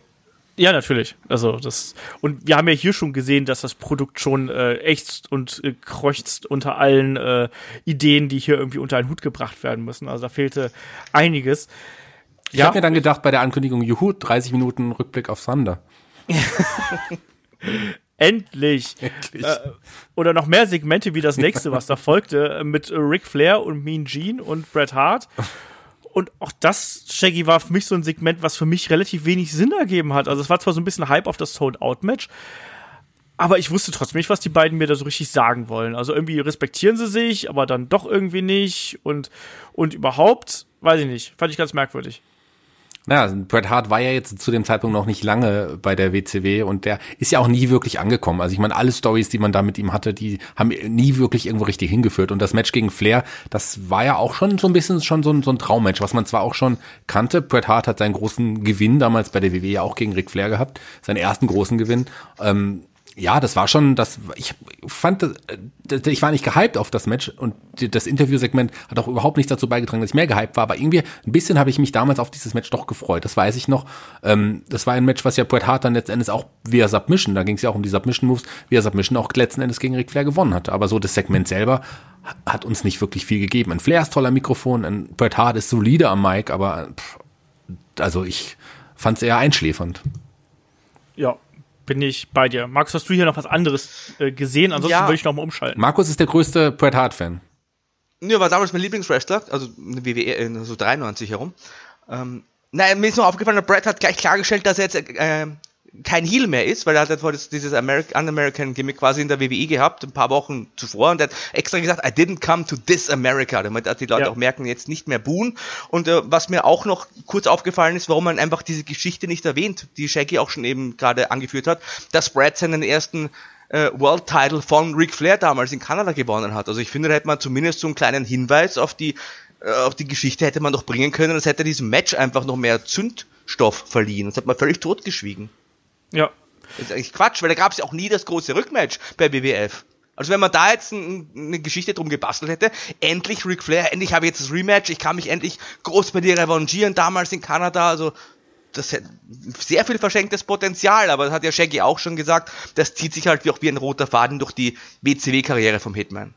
B: Ja, natürlich. Also das und wir haben ja hier schon gesehen, dass das Produkt schon äh, ächzt und äh, kreucht unter allen äh, Ideen, die hier irgendwie unter einen Hut gebracht werden müssen. Also da fehlte einiges.
C: Ich ja. habe mir dann gedacht bei der Ankündigung, juhu, 30 Minuten Rückblick auf Thunder. *laughs*
B: Endlich. Endlich. Äh, oder noch mehr Segmente wie das nächste, was da folgte, äh, mit Ric Flair und Mean Gene und Bret Hart. Und auch das, Shaggy, war für mich so ein Segment, was für mich relativ wenig Sinn ergeben hat. Also es war zwar so ein bisschen Hype auf das Sold-Out-Match, aber ich wusste trotzdem nicht, was die beiden mir da so richtig sagen wollen. Also irgendwie respektieren sie sich, aber dann doch irgendwie nicht. Und, und überhaupt, weiß ich nicht, fand ich ganz merkwürdig.
C: Naja, Bret Hart war ja jetzt zu dem Zeitpunkt noch nicht lange bei der WCW und der ist ja auch nie wirklich angekommen. Also ich meine, alle Stories, die man da mit ihm hatte, die haben nie wirklich irgendwo richtig hingeführt. Und das Match gegen Flair, das war ja auch schon so ein bisschen schon so ein, so ein Traummatch, was man zwar auch schon kannte. Bret Hart hat seinen großen Gewinn damals bei der WWE ja auch gegen Ric Flair gehabt, seinen ersten großen Gewinn. Ähm, ja, das war schon, das, ich fand, äh, ich war nicht gehypt auf das Match und das Interviewsegment hat auch überhaupt nichts dazu beigetragen, dass ich mehr gehypt war, aber irgendwie ein bisschen habe ich mich damals auf dieses Match doch gefreut, das weiß ich noch. Ähm, das war ein Match, was ja Bret Hart dann letzten auch via Submission, da ging es ja auch um die Submission-Moves, via Submission auch letzten Endes gegen Ric Flair gewonnen hatte. Aber so das Segment selber hat uns nicht wirklich viel gegeben. Ein Flair ist toller Mikrofon, ein Bret Hart ist solide am Mic, aber pff, also ich fand es eher einschläfernd.
B: Ja, bin ich bei dir. Markus, hast du hier noch was anderes äh, gesehen? Ansonsten ja. würde ich noch mal umschalten.
C: Markus ist der größte Bret Hart-Fan.
D: Ja, war damals mein Lieblingswrestler, also WWE, so 93 herum. Ähm, nein, mir ist nur aufgefallen, Bret hat gleich klargestellt, dass er jetzt äh, kein Heel mehr ist, weil er hat jetzt dieses Un-American Gimmick quasi in der WWE gehabt, ein paar Wochen zuvor, und er hat extra gesagt, I didn't come to this America, damit die Leute ja. auch merken, jetzt nicht mehr buhen. Und äh, was mir auch noch kurz aufgefallen ist, warum man einfach diese Geschichte nicht erwähnt, die Shaggy auch schon eben gerade angeführt hat, dass Brad seinen ersten äh, World Title von Ric Flair damals in Kanada gewonnen hat. Also ich finde, da hätte man zumindest so einen kleinen Hinweis auf die äh, auf die Geschichte hätte man noch bringen können. Das hätte diesem Match einfach noch mehr Zündstoff verliehen. Das hat man völlig totgeschwiegen.
B: Ja.
D: Das ist eigentlich Quatsch, weil da gab es ja auch nie das große Rückmatch bei WWF. Also wenn man da jetzt ein, eine Geschichte drum gebastelt hätte, endlich Ric Flair, endlich habe ich jetzt das Rematch, ich kann mich endlich groß bei dir revanchieren, damals in Kanada, also das hat sehr viel verschenktes Potenzial, aber das hat ja Shaggy auch schon gesagt, das zieht sich halt wie auch wie ein roter Faden durch die WCW-Karriere vom Hitman.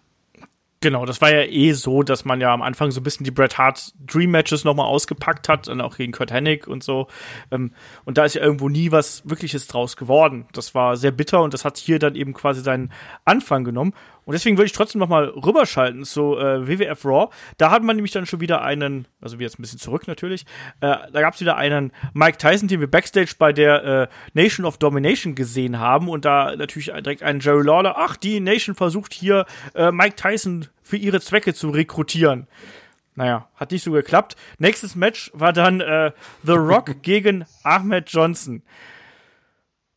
B: Genau, das war ja eh so, dass man ja am Anfang so ein bisschen die Bret Hart Dream Matches nochmal ausgepackt hat, und auch gegen Kurt Hennig und so. Ähm, und da ist ja irgendwo nie was Wirkliches draus geworden. Das war sehr bitter und das hat hier dann eben quasi seinen Anfang genommen. Und deswegen würde ich trotzdem noch mal rüberschalten zu äh, WWF Raw. Da hat man nämlich dann schon wieder einen, also wir jetzt ein bisschen zurück natürlich, äh, da gab es wieder einen Mike Tyson, den wir backstage bei der äh, Nation of Domination gesehen haben und da natürlich direkt einen Jerry Lawler, ach, die Nation versucht hier äh, Mike Tyson für ihre Zwecke zu rekrutieren. Naja, hat nicht so geklappt. Nächstes Match war dann äh, The Rock *laughs* gegen Ahmed Johnson.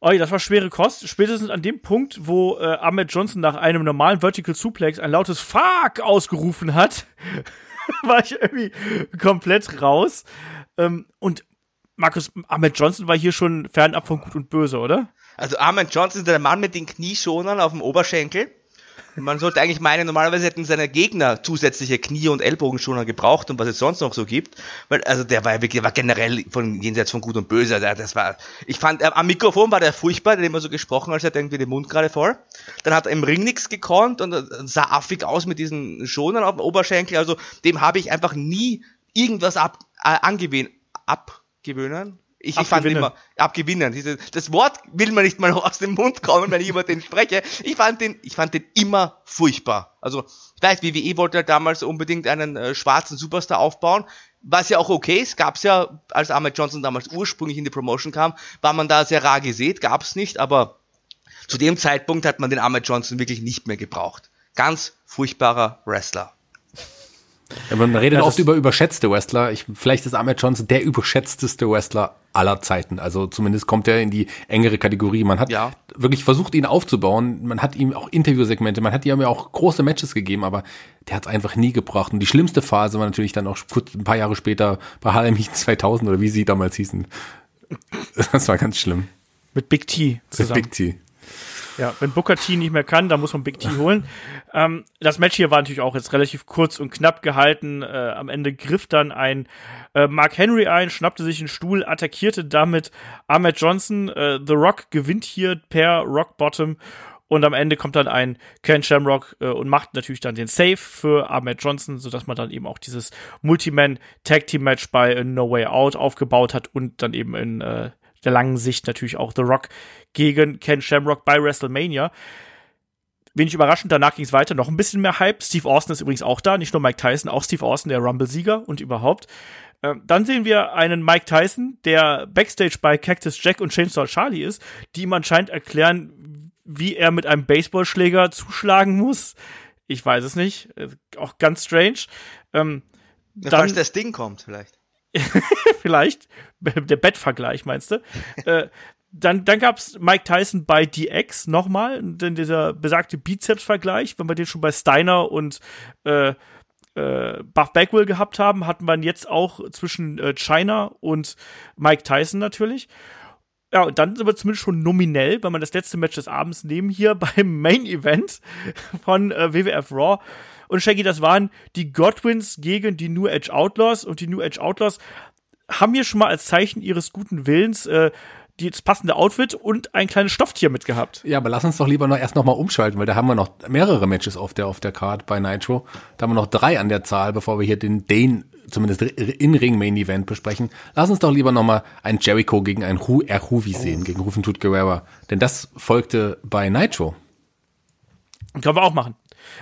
B: Oh, das war schwere Kost. Spätestens an dem Punkt, wo äh, Ahmed Johnson nach einem normalen Vertical Suplex ein lautes Fuck ausgerufen hat, *laughs* war ich irgendwie komplett raus. Ähm, und Markus, Ahmed Johnson war hier schon fernab von Gut und Böse, oder?
D: Also Ahmed Johnson ist der Mann mit den Knieschonern auf dem Oberschenkel. Man sollte eigentlich meinen, normalerweise hätten seine Gegner zusätzliche Knie- und Ellbogenschoner gebraucht und was es sonst noch so gibt. Weil, also der war ja wirklich, war generell von jenseits von Gut und Böse. Der, das war, ich fand, äh, am Mikrofon war der furchtbar, der hat immer so gesprochen, als hätte er irgendwie den Mund gerade voll. Dann hat er im Ring nichts gekonnt und äh, sah affig aus mit diesen Schonern auf dem Oberschenkel. Also dem habe ich einfach nie irgendwas ab, äh, angewöhnen, abgewöhnen, ich, ich fand immer, abgewinnen. Das Wort will mir nicht mal aus dem Mund kommen, wenn ich über den spreche. Ich fand den, ich fand den immer furchtbar. Also, ich weiß, WWE wollte halt damals unbedingt einen äh, schwarzen Superstar aufbauen. Was ja auch okay ist, gab's ja, als Ahmed Johnson damals ursprünglich in die Promotion kam, war man da sehr rar gesät, gab's nicht, aber zu dem Zeitpunkt hat man den Ahmed Johnson wirklich nicht mehr gebraucht. Ganz furchtbarer Wrestler.
C: Ja, man redet
B: Ja,
C: oft über überschätzte Wrestler. Ich, vielleicht ist Ahmed Johnson der überschätzteste Wrestler aller Zeiten. Also zumindest kommt er in die engere Kategorie. Man hat
D: Ja.
C: wirklich versucht, ihn aufzubauen. Man hat ihm auch Interviewsegmente, man hat ihm ja auch große Matches gegeben, aber der hat es einfach nie gebracht. Und die schlimmste Phase war natürlich dann auch kurz ein paar Jahre später bei Harlem Heat 2000 oder wie sie damals hießen. *laughs* Das war ganz schlimm.
B: Mit Big T zusammen.
C: Big T.
B: Ja, wenn Booker T nicht mehr kann, dann muss man Big T holen. *laughs* Ähm, das Match hier war natürlich auch jetzt relativ kurz und knapp gehalten. Äh, am Ende griff dann ein äh, Mark Henry ein, schnappte sich einen Stuhl, attackierte damit Ahmed Johnson. Äh, The Rock gewinnt hier per Rock Bottom. Und am Ende kommt dann ein Ken Shamrock äh, und macht natürlich dann den Save für Ahmed Johnson, sodass man dann eben auch dieses Multiman Tag Team Match bei äh, No Way Out aufgebaut hat und dann eben in äh, der langen Sicht natürlich auch The Rock gegen Ken Shamrock bei WrestleMania. Wenig überraschend, danach ging es weiter, noch ein bisschen mehr Hype. Steve Austin ist übrigens auch da, nicht nur Mike Tyson, auch Steve Austin, der Rumble-Sieger und überhaupt. Ähm, dann sehen wir einen Mike Tyson, der Backstage bei Cactus Jack und Chainsaw Charlie ist, die ihm anscheinend erklären, wie er mit einem Baseballschläger zuschlagen muss. Ich weiß es nicht. Äh, Auch ganz strange. Ähm,
D: Falls
B: dann,
D: das Ding kommt, vielleicht. *laughs*
B: vielleicht. Der Bettvergleich, meinst du? *laughs* äh, dann, dann gab's Mike Tyson bei DX nochmal, denn dieser besagte Bizeps-Vergleich, wenn wir den schon bei Steiner und äh, äh, Buff Bagwell gehabt haben, hatten wir jetzt auch zwischen äh, China und Mike Tyson natürlich. Ja, und dann sind wir zumindest schon nominell, wenn man das letzte Match des Abends nehmen, hier *laughs* beim Main Event von äh, WWF Raw. Und Shaggy, das waren die Godwins gegen die New Age Outlaws. Und die New Age Outlaws haben hier schon mal als Zeichen ihres guten Willens äh, die, das passende Outfit und ein kleines Stofftier mitgehabt.
C: Ja, aber lass uns doch lieber noch erst noch mal umschalten, weil da haben wir noch mehrere Matches auf der auf der Card bei Nitro. Da haben wir noch drei an der Zahl, bevor wir hier den den zumindest in Ring Main Event besprechen. Lass uns doch lieber noch mal ein Jericho gegen ein Hu Erhuvi sehen, gegen Rufentut Guerrera, denn das folgte bei Nitro.
B: Können wir auch machen.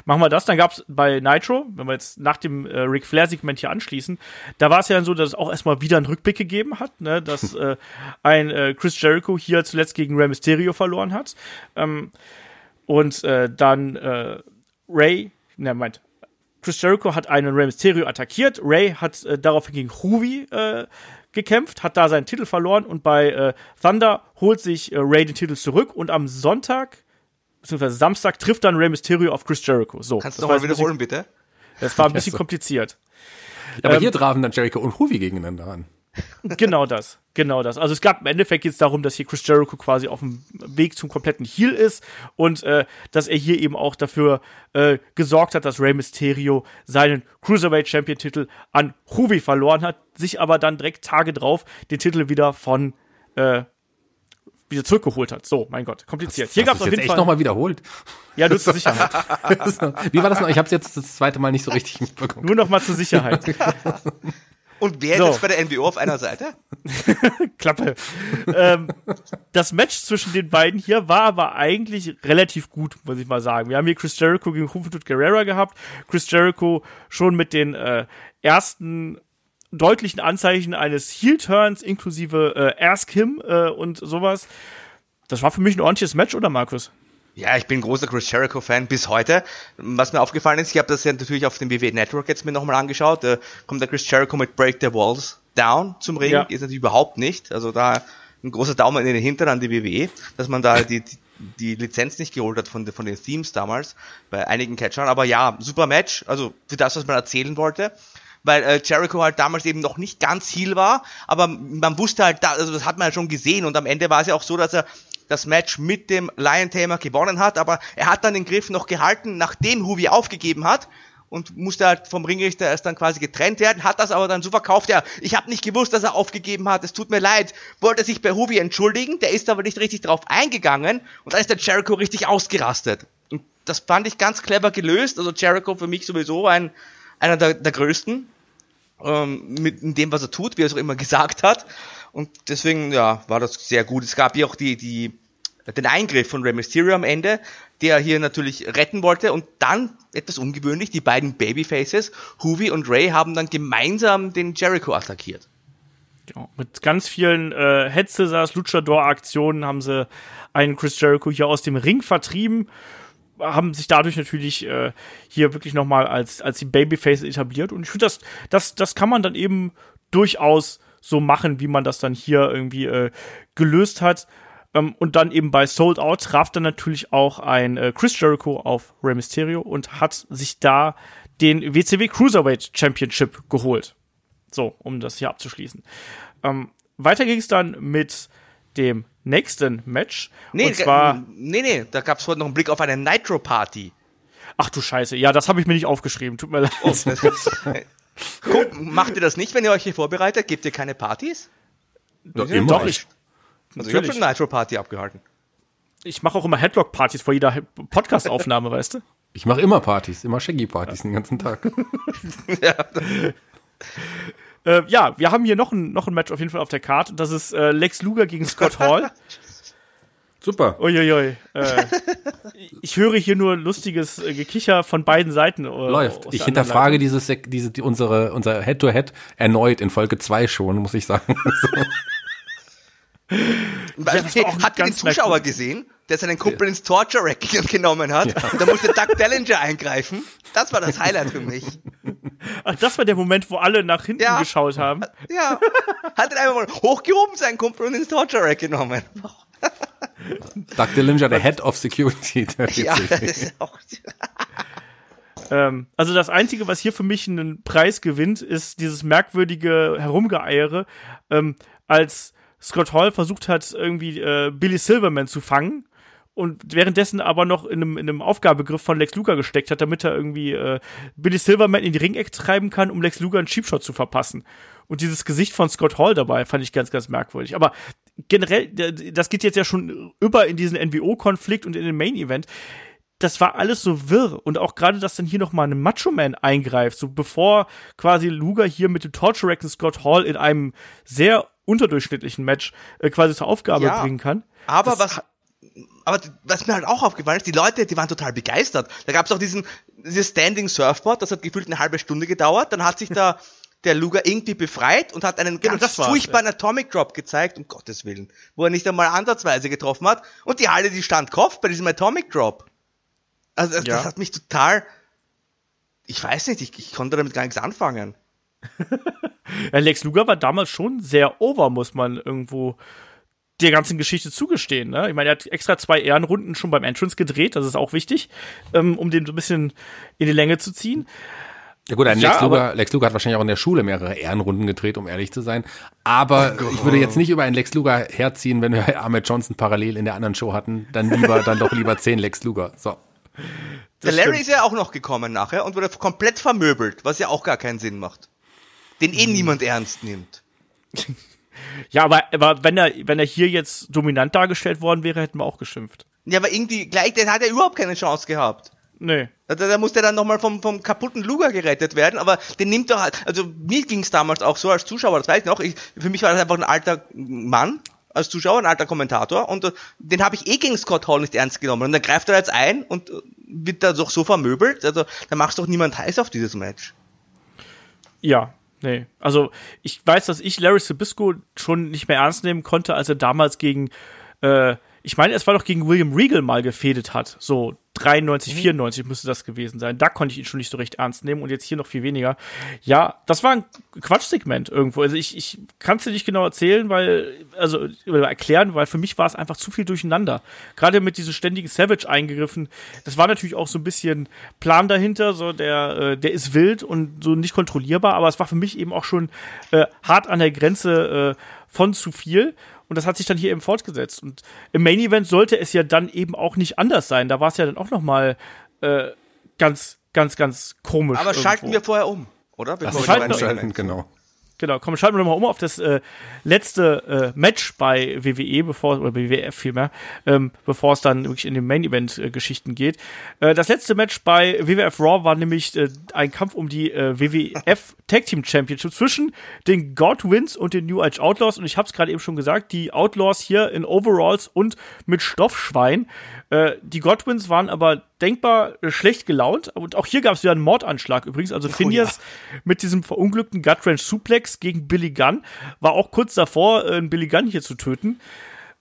B: Machen wir das. Dann gab's bei Nitro, wenn wir jetzt nach dem äh, Ric Flair-Segment hier anschließen, da war es ja so, dass es auch erstmal wieder einen Rückblick gegeben hat, ne, dass *laughs* äh, ein äh, Chris Jericho hier zuletzt gegen Rey Mysterio verloren hat. Ähm, und äh, dann äh, Ray, ne, meint, Chris Jericho hat einen Rey Mysterio attackiert. Ray hat äh, daraufhin gegen Huvi äh, gekämpft, hat da seinen Titel verloren und bei äh, Thunder holt sich äh, Ray den Titel zurück und am Sonntag beziehungsweise Samstag trifft dann Rey Mysterio auf Chris Jericho. So,
D: Kannst du
B: das
D: noch
B: war
D: mal
B: jetzt ein
D: wiederholen, bitte?
B: Das war ein bisschen kompliziert.
C: Ja, aber
B: Ähm,
C: hier trafen dann Jericho und Huvi gegeneinander an. *laughs*
B: Genau das, genau das. Also es gab im Endeffekt jetzt darum, dass hier Chris Jericho quasi auf dem Weg zum kompletten Heal ist und äh, dass er hier eben auch dafür äh, gesorgt hat, dass Rey Mysterio seinen Cruiserweight Champion Titel an Huvi verloren hat, sich aber dann direkt Tage drauf den Titel wieder von äh, wieder zurückgeholt hat. So, mein Gott, kompliziert. Hier gab es
C: Hast
B: auf jeden
C: jetzt echt
B: Fall.
C: nochmal wiederholt.
B: Ja, nur zur Sicherheit. *laughs*
C: Wie war das noch? Ich habe es jetzt das zweite Mal nicht so richtig mitbekommen.
B: Nur noch mal zur Sicherheit. *laughs*
D: Und wer
B: So.
D: ist jetzt bei der NWO auf einer Seite? *laughs*
B: Klappe. ähm, das Match zwischen den beiden hier war aber eigentlich relativ gut, muss ich mal sagen. Wir haben hier Chris Jericho gegen Juventud Guerrera gehabt. Chris Jericho schon mit den äh, ersten deutlichen Anzeichen eines Heel-Turns inklusive äh, Ask Him äh, und sowas. Das war für mich ein ordentliches Match, oder Markus?
D: Ja, ich bin großer Chris Jericho-Fan bis heute. Was mir aufgefallen ist, ich habe das ja natürlich auf dem WWE Network jetzt mir nochmal angeschaut. Da kommt der Chris Jericho mit Break the Walls Down zum Ring.
B: Ja.
D: Ist natürlich überhaupt nicht. Also da ein großer Daumen in den Hintern an die WWE, dass man da *laughs* die, die, die Lizenz nicht geholt hat von, von den Themes damals bei einigen Catchern. Aber ja, super Match. Also für das, was man erzählen wollte weil äh, Jericho halt damals eben noch nicht ganz Heal war, aber man wusste halt, da, also das hat man ja schon gesehen und am Ende war es ja auch so, dass er das Match mit dem Lion Tamer gewonnen hat, aber er hat dann den Griff noch gehalten, nachdem Huvi aufgegeben hat und musste halt vom Ringrichter erst dann quasi getrennt werden, hat das aber dann so verkauft, ja, ich habe nicht gewusst, dass er aufgegeben hat, es tut mir leid, wollte sich bei Huvi entschuldigen, der ist aber nicht richtig drauf eingegangen und dann ist der Jericho richtig ausgerastet. Und das fand ich ganz clever gelöst, also Jericho für mich sowieso ein, einer der, der größten, ähm, mit dem, was er tut, wie er es auch immer gesagt hat. Und deswegen, ja, war das sehr gut. Es gab hier auch die, die, den Eingriff von Rey Mysterio am Ende, der hier natürlich retten wollte. Und dann, etwas ungewöhnlich, die beiden Babyfaces, Huvi und Ray, haben dann gemeinsam den Jericho attackiert.
B: Ja, mit ganz vielen äh, Head Scissors, Luchador-Aktionen haben sie einen Chris Jericho hier aus dem Ring vertrieben. Haben sich dadurch natürlich äh, hier wirklich nochmal als, als die Babyface etabliert. Und ich finde, das, das, das kann man dann eben durchaus so machen, wie man das dann hier irgendwie äh, gelöst hat. Ähm, und dann eben bei Sold Out traf dann natürlich auch ein äh, Chris Jericho auf Rey Mysterio und hat sich da den WCW Cruiserweight Championship geholt. So, um das hier abzuschließen. Ähm, weiter ging es dann mit dem nächsten Match.
D: Nee,
B: und zwar,
D: nee, nee, da gab es heute noch einen Blick auf eine Nitro-Party.
B: ach du Scheiße, ja, das habe ich mir nicht aufgeschrieben. Tut mir leid. *laughs*
D: Guck, macht ihr das nicht, wenn ihr euch hier vorbereitet? Gebt ihr keine Partys?
C: Doch,
B: Ja, doch, ich,
D: Also ich habe schon eine Nitro-Party abgehalten.
B: ich mache auch immer Headlock-Partys vor jeder Podcast-Aufnahme, *laughs* weißt du?
C: Ich mache immer Partys, immer Shaggy-Partys den ganzen Tag.
B: Äh, ja, wir haben hier noch ein, noch ein Match auf jeden Fall auf der Karte. Das ist äh, Lex Luger gegen Scott Hall. *laughs*
C: Super.
B: Uiuiui. Äh, ich höre hier nur lustiges äh, Gekicher von beiden Seiten. Äh,
C: Läuft. Ich hinterfrage dieses, diese, die, unsere, unser Head-to-Head erneut in Folge 2 schon, muss ich sagen. *laughs*
B: Auch
D: hat ihr den Zuschauer gesehen, der seinen Kumpel ins Torture Rack *laughs* genommen hat? Und da musste Doug Dellinger eingreifen. Das war das Highlight für mich.
B: Ach, das war der Moment, wo alle nach hinten
D: Ja.
B: geschaut haben.
D: Ja. Hat ihn einfach mal hochgehoben, seinen Kumpel, und ins Torture Rack genommen. *laughs*
C: Doug Dillinger, der Head of Security. Der
D: Ja, das ist auch.
B: Ähm, also das Einzige, was hier für mich einen Preis gewinnt, ist dieses merkwürdige Herumgeeiere, ähm, als Scott Hall versucht hat, irgendwie äh, Billy Silverman zu fangen und währenddessen aber noch in einem, in einem Aufgabegriff von Lex Luger gesteckt hat, damit er irgendwie äh, Billy Silverman in die Ringecke treiben kann, um Lex Luger einen Cheapshot zu verpassen. Und dieses Gesicht von Scott Hall dabei fand ich ganz, ganz merkwürdig. Aber generell, das geht jetzt ja schon über in diesen NWO-Konflikt und in den Main-Event das war alles so wirr und auch gerade, dass dann hier noch mal ein Macho Man eingreift, so bevor quasi Luger hier mit dem Torture Rack Scott Hall in einem sehr unterdurchschnittlichen Match äh, quasi zur Aufgabe
D: Ja,
B: bringen kann.
D: Aber
B: Das
D: was, aber was mir halt auch aufgefallen ist, die Leute, die waren total begeistert. Da gab es auch diesen, dieses Standing Surfboard, das hat gefühlt eine halbe Stunde gedauert. Dann hat sich *laughs* da der Luger irgendwie befreit und hat einen
B: Genau,
D: ganz furchtbaren Atomic Drop gezeigt, um Gottes Willen, wo er nicht einmal ansatzweise getroffen hat. Und die Halle, die stand Kopf bei diesem Atomic Drop. Also das,
B: Ja.
D: das hat mich total, ich weiß nicht, ich, ich konnte damit gar nichts anfangen. *laughs*
B: Ja, Lex Luger war damals schon sehr over, muss man irgendwo der ganzen Geschichte zugestehen. Ne? Ich meine, er hat extra zwei Ehrenrunden schon beim Entrance gedreht, das ist auch wichtig, ähm, um den so ein bisschen in die Länge zu ziehen.
C: Ja gut, ein
B: Ja,
C: Lex, Luger, Lex Luger hat wahrscheinlich auch in der Schule mehrere Ehrenrunden gedreht, um ehrlich zu sein. Aber ich würde jetzt nicht über einen Lex Luger herziehen, wenn wir *laughs* Ahmed Johnson parallel in der anderen Show hatten. Dann lieber, dann doch lieber zehn Lex Luger. So.
D: Der Larry
B: stimmt.
D: ist ja auch noch gekommen nachher und wurde komplett vermöbelt, was ja auch gar keinen Sinn macht. Den eh niemand ernst nimmt. *laughs*
B: Ja, aber, aber wenn er, wenn er hier jetzt dominant dargestellt worden wäre, hätten wir auch geschimpft.
D: Ja, aber irgendwie gleich, der hat ja überhaupt keine Chance gehabt.
B: Nee.
D: Da, da muss der dann nochmal vom, vom kaputten Luger gerettet werden, aber den nimmt er halt, also mir ging es damals auch so als Zuschauer, das weiß ich noch, ich, für mich war das einfach ein alter Mann als Zuschauer, ein alter Kommentator und äh, den habe ich eh gegen Scott Hall nicht ernst genommen und dann greift er jetzt ein und äh, wird da doch so vermöbelt, also da macht doch niemand heiß auf dieses Match.
B: Ja, nee. Also ich weiß, dass ich Larry Sabisco schon nicht mehr ernst nehmen konnte, als er damals gegen, äh, ich meine, es war doch gegen William Regal mal gefädet hat. So 93, 94 müsste das gewesen sein. Da konnte ich ihn schon nicht so recht ernst nehmen und jetzt hier noch viel weniger. Ja, das war ein Quatschsegment irgendwo. Also ich, ich kann es dir nicht genau erzählen, weil, also oder erklären, weil für mich war es einfach zu viel durcheinander. Gerade mit diesem ständigen Savage eingegriffen. Das war natürlich auch so ein bisschen Plan dahinter, so der, äh, der ist wild und so nicht kontrollierbar, aber es war für mich eben auch schon äh, hart an der Grenze äh, von zu viel. Und das hat sich dann hier eben fortgesetzt. Und im Main Event sollte es ja dann eben auch nicht anders sein. Da war es ja dann auch noch mal äh, ganz, ganz, ganz komisch.
D: Aber schalten
B: irgendwo.
D: wir vorher um, oder? Bevor wir
B: schalten.
C: Schalten, genau.
B: Genau, komm, schalten wir nochmal um auf das äh, letzte äh, Match bei WWE, bevor, oder WWF vielmehr, ähm, bevor es dann wirklich in den Main-Event-Geschichten geht. Äh, das letzte Match bei WWF Raw war nämlich äh, ein Kampf um die äh, WWF *laughs* Tag Team Championship zwischen den Godwins und den New Age Outlaws. Und ich habe es gerade eben schon gesagt, die Outlaws hier in Overalls und mit Stoffschwein. Äh, die Godwins waren aber denkbar äh, schlecht gelaunt. Und auch hier gab es wieder einen Mordanschlag übrigens. Also Phineas mit diesem verunglückten Gut Wrench Suplex gegen Billy Gunn war auch kurz davor, äh, einen Billy Gunn hier zu töten.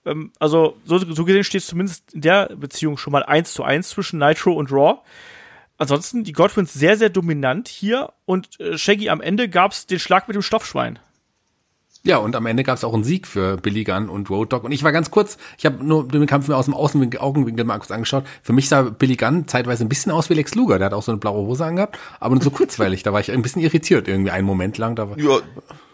B: Ähm, also so, so gesehen steht es zumindest in der Beziehung schon mal eins zu eins zwischen Nitro und Raw. Ansonsten die Godwins sehr, sehr dominant hier und äh, Shaggy am Ende gab es den Schlag mit dem Stoffschwein.
C: Ja, und am Ende gab es auch einen Sieg für Billy Gunn und Road Dogg. Und ich war ganz kurz, ich habe nur den Kampf mir aus dem Außenwinkel, Augenwinkel mal kurz angeschaut. Für mich sah Billy Gunn zeitweise ein bisschen aus wie Lex Luger. Der hat auch so eine blaue Hose angehabt, aber nur so kurzweilig. Da war ich ein bisschen irritiert irgendwie einen Moment lang. Da war,
D: Ja,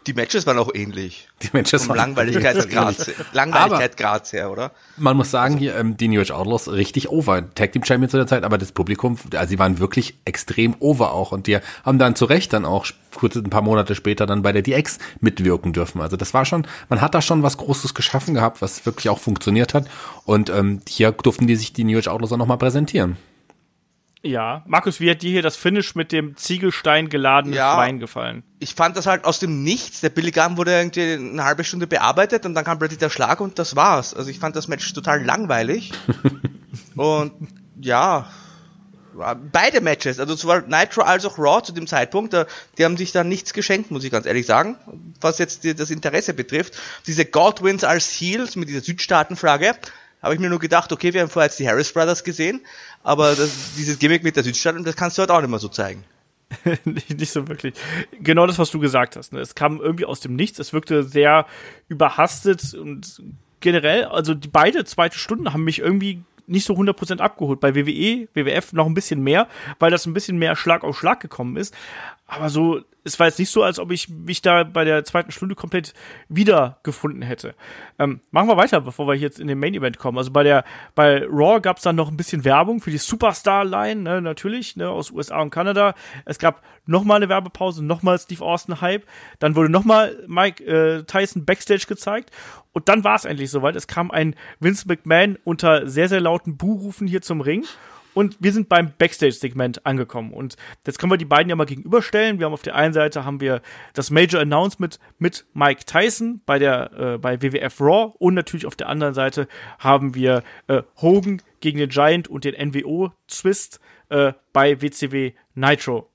D: die Matches waren auch ähnlich.
C: die Matches
D: Vom
C: waren
D: Langweiligkeitsgrad, Langweiligkeitsgrad her, oder?
C: Man muss sagen, hier ähm, die New Age Outlaws richtig over. Tag Team Champions zu der Zeit, aber das Publikum, also sie waren wirklich extrem over auch und die haben dann zu Recht dann auch kurz ein paar Monate später dann bei der DX mitwirken dürfen. Also das war schon, man hat da schon was Großes geschaffen gehabt, was wirklich auch funktioniert hat und ähm, hier durften die sich die New Age Outlaws auch nochmal präsentieren.
B: Ja. Markus, wie hat dir hier das Finish mit dem Ziegelstein geladenen
D: Ja.
B: Schwein gefallen?
D: Ich fand das halt aus dem Nichts. Der Billy Gunn wurde irgendwie eine halbe Stunde bearbeitet und dann kam plötzlich der Schlag und das war's. Also ich fand das Match total langweilig. *laughs* und ja, beide Matches, also sowohl Nitro als auch Raw zu dem Zeitpunkt, da, die haben sich da nichts geschenkt, muss ich ganz ehrlich sagen, was jetzt die, das Interesse betrifft. Diese Godwins als Heels mit dieser Südstaatenflagge, habe ich mir nur gedacht, okay, wir haben vorher jetzt die Harris Brothers gesehen, aber das, dieses Gimmick mit der Südstaaten, das kannst du halt auch nicht mehr so zeigen. *laughs*
B: nicht, nicht so wirklich. Genau das, was du gesagt hast. Ne? Es kam irgendwie aus dem Nichts. Es wirkte sehr überhastet und generell, also die beide zweite Stunden haben mich irgendwie nicht so 100% abgeholt. Bei WWE, WWF noch ein bisschen mehr, weil das ein bisschen mehr Schlag auf Schlag gekommen ist. Aber so, es war jetzt nicht so, als ob ich mich da bei der zweiten Stunde komplett wiedergefunden hätte. Ähm, machen wir weiter, bevor wir jetzt in den Main Event kommen. Also bei der, bei Raw gab es dann noch ein bisschen Werbung für die Superstar-Line, ne, natürlich, ne, aus USA und Kanada. Es gab nochmal eine Werbepause, nochmal Steve Austin-Hype. Dann wurde nochmal Mike äh, Tyson Backstage gezeigt. Und dann war es endlich soweit. Es kam ein Vince McMahon unter sehr, sehr lauten Buhrufen hier zum Ring. Und wir sind beim Backstage-Segment angekommen. Und jetzt können wir die beiden ja mal gegenüberstellen. Wir haben auf der einen Seite haben wir das Major Announcement mit Mike Tyson bei der äh, bei WWF Raw und natürlich auf der anderen Seite haben wir äh, Hogan gegen den Giant und den NWO Twist äh, bei WCW Nitro.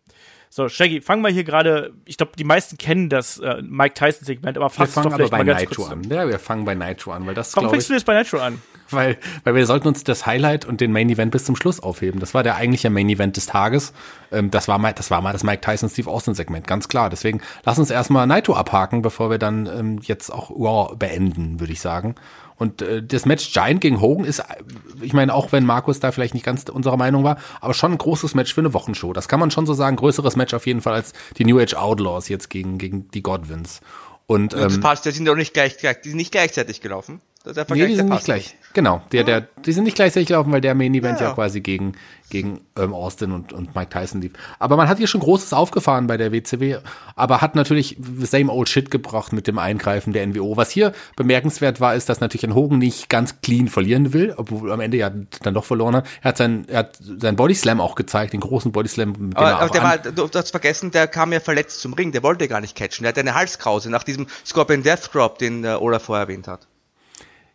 B: So, Shaggy, fangen wir hier gerade, ich glaube, die meisten kennen das äh, Mike Tyson-Segment, aber
C: Wir
B: fass es
C: fangen
B: doch
C: aber
B: vielleicht
C: bei
B: mal ganz
C: Nitro
B: kurz
C: an. Ja, wir fangen bei Nitro an, weil das
B: Warum fängst du jetzt bei Nitro an?
C: Weil, weil wir sollten uns das Highlight und den Main Event bis zum Schluss aufheben. Das war der eigentliche Main Event des Tages. Ähm, das war mal, das war mal das Mike Tyson Steve Austin Segment, ganz klar. Deswegen lass uns erstmal Naito abhaken, bevor wir dann ähm, jetzt auch Raw beenden, würde ich sagen. Und äh, das Match Giant gegen Hogan ist, äh, ich meine, auch wenn Markus da vielleicht nicht ganz unserer Meinung war, aber schon ein großes Match für eine Wochenshow. Das kann man schon so sagen. Größeres Match auf jeden Fall als die New Age Outlaws jetzt gegen, gegen die Godwins. Und
D: das
C: ähm,
D: passt, die sind doch nicht gleich die sind nicht gleichzeitig gelaufen. Der
C: Nee,
D: Vergleich,
C: die
D: der
C: sind nicht gleich. Genau, der, der, die sind nicht gleichzeitig gelaufen, weil der Main Event ja,
D: Ja.
C: quasi gegen, gegen ähm, Austin und, und Mike Tyson lief. Aber man hat hier schon Großes aufgefahren bei der WCW, aber hat natürlich same old shit gebracht mit dem Eingreifen der NWO. Was hier bemerkenswert war, ist, dass natürlich ein Hogan nicht ganz clean verlieren will, obwohl am Ende ja dann doch verloren hat. Er hat sein, er hat seinen Body Slam auch gezeigt, den großen Body Slam,
D: Aber,
C: er
D: aber der war, du hast vergessen, der kam ja verletzt zum Ring, der wollte gar nicht catchen. Der hatte eine Halskrause nach diesem Scorpion Death Drop, den äh, Olaf vorher erwähnt hat.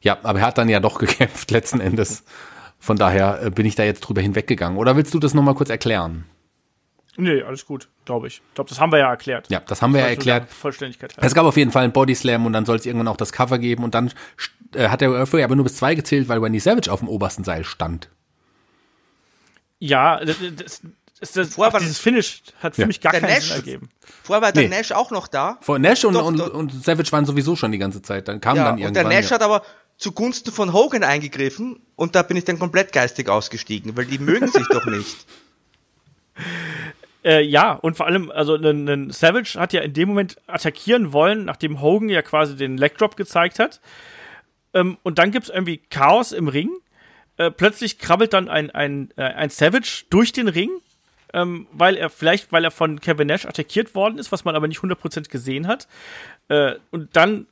C: Ja, aber er hat dann ja doch *laughs* gekämpft letzten Endes. Von daher äh, bin ich da jetzt drüber hinweggegangen. Oder willst du das nochmal kurz erklären?
B: Nee, alles gut, glaube ich. Ich glaube, das haben wir ja erklärt.
C: Ja, das haben wir ja erklärt.
B: Vollständigkeit.
C: Es gab auf jeden Fall einen Body Slam und dann soll es irgendwann auch das Cover geben und dann äh, hat der Referee aber nur bis zwei gezählt, weil Wendy Savage auf dem obersten Seil stand.
B: Ja, das, das, das, das,
D: Vorher war-
B: dieses Finish hat für
C: Ja.
B: mich gar
D: Der
B: keinen
D: Nash-
B: Sinn ergeben.
D: Vorher war der
C: Nee.
D: Nash auch noch da.
C: Vor Nash und,
D: Doch,
C: und,
D: doch.
C: und Savage waren sowieso schon die ganze Zeit. Dann kam
D: Ja,
C: dann
D: und
C: irgendwann.
D: der Nash
C: ja.
D: hat aber zugunsten von Hogan eingegriffen und da bin ich dann komplett geistig ausgestiegen, weil die mögen sich doch nicht. *laughs*
B: Äh, ja, und vor allem, also ein, ein Savage hat ja in dem Moment attackieren wollen, nachdem Hogan ja quasi den Leg Drop gezeigt hat. Ähm, und dann gibt's irgendwie Chaos im Ring. Äh, plötzlich krabbelt dann ein, ein, äh, ein Savage durch den Ring, ähm, weil er vielleicht, weil er von Kevin Nash attackiert worden ist, was man aber nicht 100% gesehen hat. Äh, und dann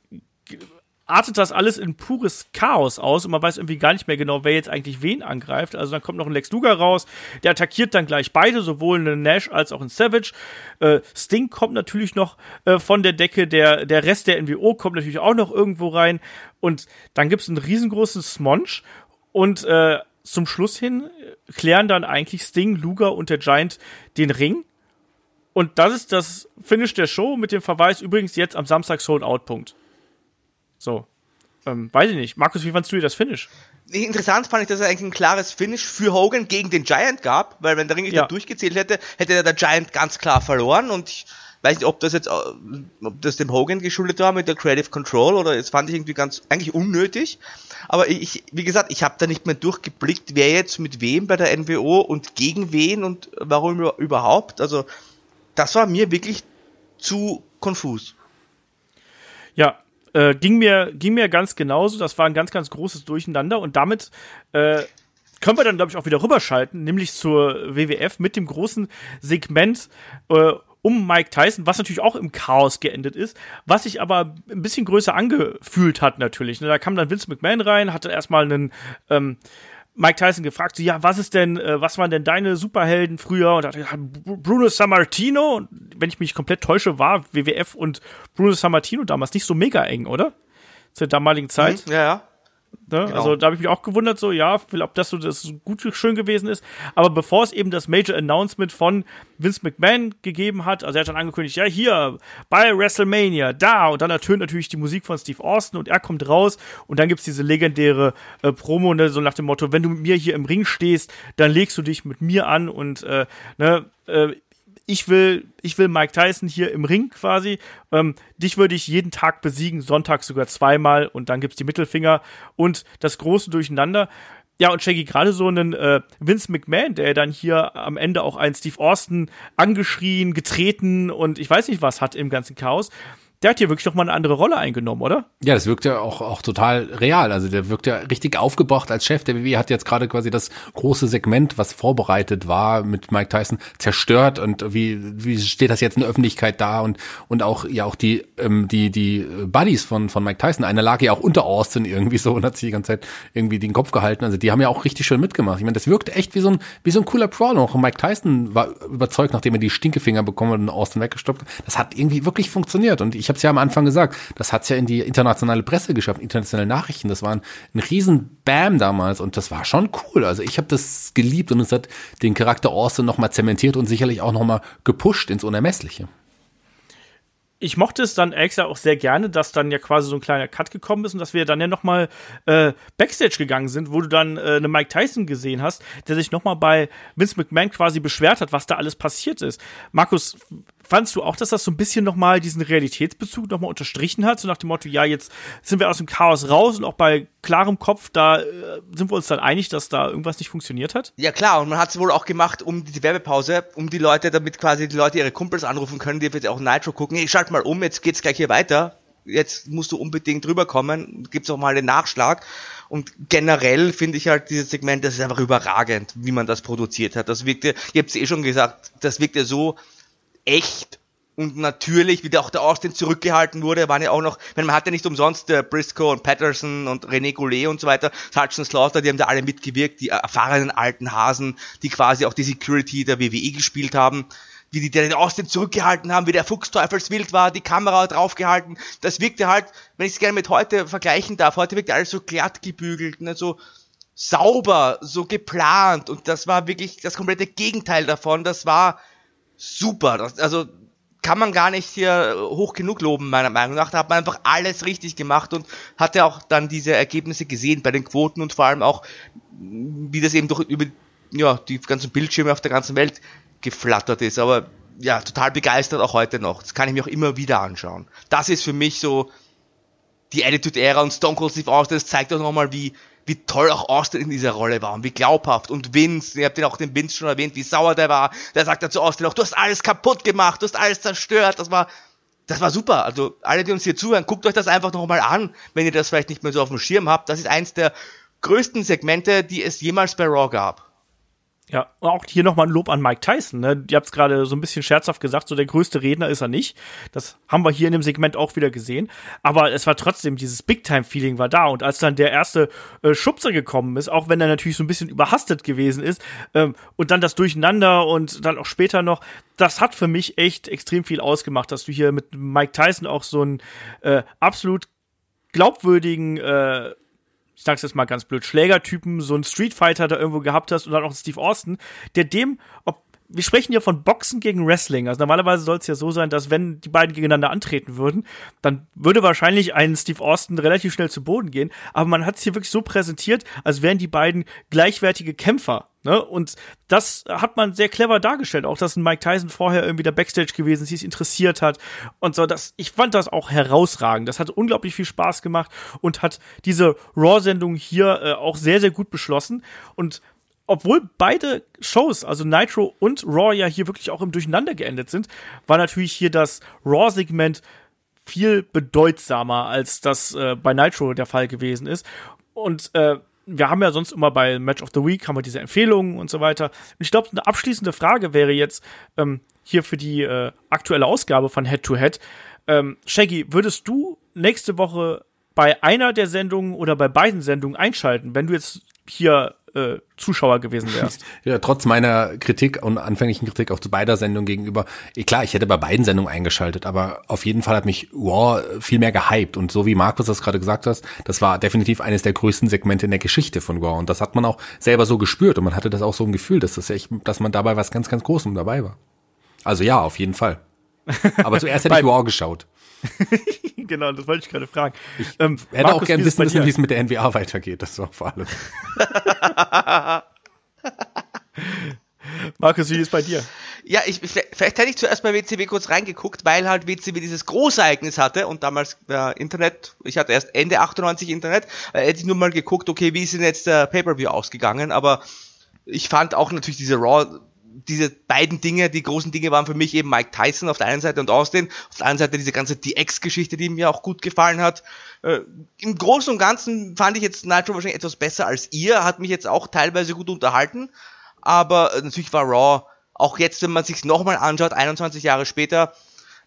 B: artet das alles in pures Chaos aus und man weiß irgendwie gar nicht mehr genau, wer jetzt eigentlich wen angreift. Also dann kommt noch ein Lex Luger raus, der attackiert dann gleich beide, sowohl einen Nash als auch einen Savage. Äh, Sting kommt natürlich noch äh, von der Decke, der, der Rest der NWO kommt natürlich auch noch irgendwo rein und dann gibt's einen riesengroßen Smonch und äh, zum Schluss hin klären dann eigentlich Sting, Luger und der Giant den Ring. Und das ist das Finish der Show mit dem Verweis übrigens jetzt am Samstag Sold Out Punkt. So. ähm, weiß ich nicht. Markus, wie fandst du das Finish?
D: Interessant fand ich, dass es eigentlich ein klares Finish für Hogan gegen den Giant gab, weil wenn der Ring nicht
B: Ja.
D: durchgezählt hätte, hätte der Giant ganz klar verloren und ich weiß nicht, ob das jetzt, ob das dem Hogan geschuldet war mit der Creative Control oder das fand ich irgendwie ganz, eigentlich unnötig. Aber ich, wie gesagt, ich habe da nicht mehr durchgeblickt, wer jetzt mit wem bei der NWO und gegen wen und warum über- überhaupt. Also, das war mir wirklich zu konfus.
B: Ja, äh, ging mir ging mir ganz genauso. Das war ein ganz ganz großes Durcheinander und damit äh, können wir dann glaube ich auch wieder rüberschalten, nämlich zur WWF mit dem großen Segment äh, um Mike Tyson, was natürlich auch im Chaos geendet ist, was sich aber ein bisschen größer angefühlt hat natürlich. Ne, Da kam dann Vince McMahon rein, hatte erstmal einen ähm, Mike Tyson gefragt, so, ja, was ist denn, äh, was waren denn deine Superhelden früher? Und er hat gesagt, Br- Bruno Sammartino, und wenn ich mich komplett täusche, war WWF und Bruno Sammartino damals nicht so mega eng, oder? Zur damaligen Zeit.
D: Ja, ja.
B: Ne?
D: Genau.
B: Also da habe ich mich auch gewundert, so ja, ob das so das gut schön gewesen ist. Aber bevor es eben das Major Announcement von Vince McMahon gegeben hat, also er hat dann angekündigt, ja hier bei WrestleMania, da und dann ertönt natürlich die Musik von Steve Austin und er kommt raus und dann gibt's diese legendäre äh, Promo, ne, so nach dem Motto, wenn du mit mir hier im Ring stehst, dann legst du dich mit mir an und äh, ne, äh, ich will, ich will Mike Tyson hier im Ring quasi. Ähm, dich würde ich jeden Tag besiegen, sonntags sogar zweimal und dann gibt's die Mittelfinger und das große Durcheinander. Ja, und Shaggy, gerade so einen äh, Vince McMahon, der dann hier am Ende auch einen Steve Austin angeschrien, getreten und ich weiß nicht was hat im ganzen Chaos. Der hat hier wirklich noch mal eine andere Rolle eingenommen, oder?
C: Ja, das wirkt ja auch, auch total real. Also der wirkt ja richtig aufgebracht als Chef. Der WWE hat jetzt gerade quasi das große Segment, was vorbereitet war mit Mike Tyson, zerstört. Und wie, wie steht das jetzt in der Öffentlichkeit da? Und, und auch, ja, auch die, ähm, die, die Buddies von, von Mike Tyson. Einer lag ja auch unter Austin irgendwie so und hat sich die ganze Zeit irgendwie den Kopf gehalten. Also die haben ja auch richtig schön mitgemacht. Ich meine, das wirkte echt wie so ein, wie so ein cooler Brawl. Auch Mike Tyson war überzeugt, nachdem er die Stinkefinger bekommen hat und Austin weggestoppt hat. Das hat irgendwie wirklich funktioniert. Und ich habe es ja am Anfang gesagt, das hat's ja in die internationale Presse geschafft, internationale Nachrichten. Das war ein, ein riesen Bam damals und das war schon cool. Also ich habe das geliebt und es hat den Charakter Austin nochmal zementiert und sicherlich auch nochmal gepusht ins Unermessliche.
B: ich mochte es dann gesagt auch sehr gerne, dass dann ja quasi so ein kleiner Cut gekommen ist und dass wir dann ja nochmal äh, Backstage gegangen sind, wo du dann äh, eine Mike Tyson gesehen hast, der sich nochmal bei Vince McMahon quasi beschwert hat, was da alles passiert ist. Markus, fandst du auch, dass das so ein bisschen nochmal diesen Realitätsbezug nochmal unterstrichen hat, so nach dem Motto, ja, jetzt sind wir aus dem Chaos raus und auch bei klarem Kopf, da äh, sind wir uns dann einig, dass da irgendwas nicht funktioniert hat?
D: Ja klar, und man hat es wohl auch gemacht, um die Werbepause, um die Leute, damit quasi die Leute ihre Kumpels anrufen können, die jetzt auch Nitro gucken. Hey, schalt mal um, jetzt geht's gleich hier weiter. Jetzt musst du unbedingt rüberkommen, gibt's auch mal den Nachschlag. Und generell finde ich halt dieses Segment, das ist einfach überragend, wie man das produziert hat. Das wirkte, ich hab's eh schon gesagt, das wirkte so echt und natürlich, wie der auch der Austin zurückgehalten wurde, waren ja auch noch, man hatte nicht umsonst äh, Briscoe und Patterson und René Goulet und so weiter, Hudson Slaughter, die haben da alle mitgewirkt, die erfahrenen alten Hasen, die quasi auch die Security der WWE gespielt haben, wie die den Austin zurückgehalten haben, wie der Fuchsteufelswild war, die Kamera draufgehalten, das wirkte halt, wenn ich es gerne mit heute vergleichen darf, heute wirkt alles so glatt gebügelt, ne, so sauber, so geplant und das war wirklich das komplette Gegenteil davon, das war super. Das, also kann man gar nicht hier hoch genug loben, meiner Meinung nach. Da hat man einfach alles richtig gemacht und hatte auch dann diese Ergebnisse gesehen bei den Quoten und vor allem auch, wie das eben durch über ja, die ganzen Bildschirme auf der ganzen Welt geflattert ist. Aber ja, total begeistert auch heute noch. Das kann ich mir auch immer wieder anschauen. Das ist für mich so die Attitude-Ära und Stone Cold Steve Austin, das zeigt auch nochmal, wie, wie toll auch Austin in dieser Rolle war und wie glaubhaft. Und Vince, ihr habt den auch den Vince schon erwähnt, wie sauer der war. Der sagt dann zu Austin auch, du hast alles kaputt gemacht, du hast alles zerstört. Das war, das war super. Also alle, die uns hier zuhören, guckt euch das einfach nochmal an, wenn ihr das vielleicht nicht mehr so auf dem Schirm habt. Das ist eins der größten Segmente, die es jemals bei Raw gab.
B: Ja, und auch hier nochmal ein Lob an Mike Tyson. Ne? Ihr habt es gerade so ein bisschen scherzhaft gesagt, so der größte Redner ist er nicht. Das haben wir hier in dem Segment auch wieder gesehen. Aber es war trotzdem, dieses Big-Time-Feeling war da. Und als dann der erste äh, Schubser gekommen ist, auch wenn er natürlich so ein bisschen überhastet gewesen ist, ähm, und dann das Durcheinander und dann auch später noch, das hat für mich echt extrem viel ausgemacht, dass du hier mit Mike Tyson auch so einen äh, absolut glaubwürdigen äh, ich sag's jetzt mal ganz blöd, Schlägertypen, so einen Street Fighter da irgendwo gehabt hast und dann auch Steve Austin, der dem, ob wir sprechen ja von Boxen gegen Wrestling. Also normalerweise soll es ja so sein, dass wenn die beiden gegeneinander antreten würden, dann würde wahrscheinlich ein Steve Austin relativ schnell zu Boden gehen. Aber man hat es hier wirklich so präsentiert, als wären die beiden gleichwertige Kämpfer. Ne? Und das hat man sehr clever dargestellt. Auch, dass ein Mike Tyson vorher irgendwie der Backstage gewesen ist, sich interessiert hat. Und so, das, ich fand das auch herausragend. Das hat unglaublich viel Spaß gemacht und hat diese Raw-Sendung hier äh, auch sehr, sehr gut beschlossen. Und obwohl beide Shows, also Nitro und Raw, ja hier wirklich auch im Durcheinander geendet sind, war natürlich hier das Raw-Segment viel bedeutsamer, als das äh, bei Nitro der Fall gewesen ist. Und äh, wir haben ja sonst immer bei Match of the Week haben wir diese Empfehlungen und so weiter. Und ich glaube, eine abschließende Frage wäre jetzt ähm, hier für die äh, aktuelle Ausgabe von Head to Head. Ähm, Shaggy, würdest du nächste Woche bei einer der Sendungen oder bei beiden Sendungen einschalten, wenn du jetzt hier äh, Zuschauer gewesen wärst. *laughs*
C: Ja, trotz meiner Kritik und anfänglichen Kritik auch zu beider Sendungen gegenüber. Klar, ich hätte bei beiden Sendungen eingeschaltet, aber auf jeden Fall hat mich Raw viel mehr gehypt. Und so wie Markus das gerade gesagt hat, das war definitiv eines der größten Segmente in der Geschichte von Raw. Und das hat man auch selber so gespürt und man hatte das auch so ein Gefühl, dass das echt, dass man dabei was ganz, ganz Großem dabei war. Also ja, auf jeden Fall. Aber zuerst hätte ich Raw geschaut. *laughs*
B: genau, das wollte ich gerade fragen.
C: Ich ähm, hätte Markus, auch gerne wissen müssen, wie es mit der NWA weitergeht. Das war vor allem. *laughs*
B: Markus, wie ist es bei dir?
D: Ja, ich, vielleicht hätte ich zuerst bei WCW kurz reingeguckt, weil halt WCW dieses Großereignis hatte und damals äh, Internet, ich hatte erst Ende 98 Internet, äh, hätte ich nur mal geguckt, okay, wie ist denn jetzt der Pay-Per-View ausgegangen, aber ich fand auch natürlich diese Raw diese beiden Dinge, die großen Dinge waren für mich eben Mike Tyson auf der einen Seite und Austin, auf der anderen Seite diese ganze DX-Geschichte, die mir auch gut gefallen hat. Äh, Im Großen und Ganzen fand ich jetzt Nitro wahrscheinlich etwas besser als ihr, hat mich jetzt auch teilweise gut unterhalten, aber äh, natürlich war Raw, auch jetzt, wenn man sich nochmal anschaut, 21 Jahre später,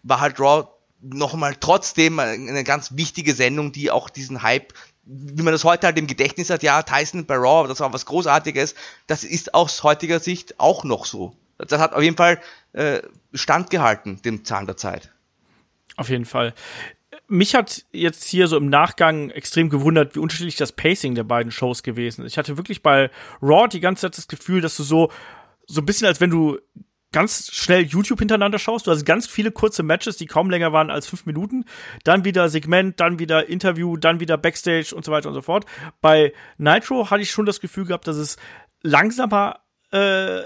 D: war halt Raw nochmal trotzdem eine ganz wichtige Sendung, die auch diesen Hype wie man das heute halt im Gedächtnis hat, ja, Tyson bei Raw, das war was Großartiges, das ist aus heutiger Sicht auch noch so. Das hat auf jeden Fall äh, standgehalten, dem Zahn der Zeit.
B: Auf jeden Fall. Mich hat jetzt hier so im Nachgang extrem gewundert, wie unterschiedlich das Pacing der beiden Shows gewesen ist. Ich hatte wirklich bei Raw die ganze Zeit das Gefühl, dass du so, so ein bisschen als wenn du ganz schnell YouTube hintereinander schaust. Du hast ganz viele kurze Matches, die kaum länger waren als fünf Minuten. Dann wieder Segment, dann wieder Interview, dann wieder Backstage und so weiter und so fort. Bei Nitro hatte ich schon das Gefühl gehabt, dass es langsamer äh,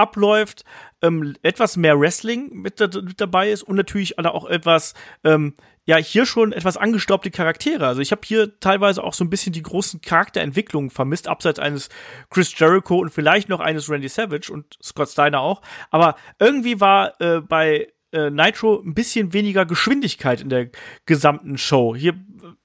B: abläuft, ähm, etwas mehr Wrestling mit, mit, dabei ist und natürlich auch etwas ähm, ja hier schon etwas angestaubte Charaktere. Also ich habe hier teilweise auch so ein bisschen die großen Charakterentwicklungen vermisst, abseits eines Chris Jericho und vielleicht noch eines Randy Savage und Scott Steiner auch. Aber irgendwie war äh, bei äh, Nitro ein bisschen weniger Geschwindigkeit in der gesamten Show. Hier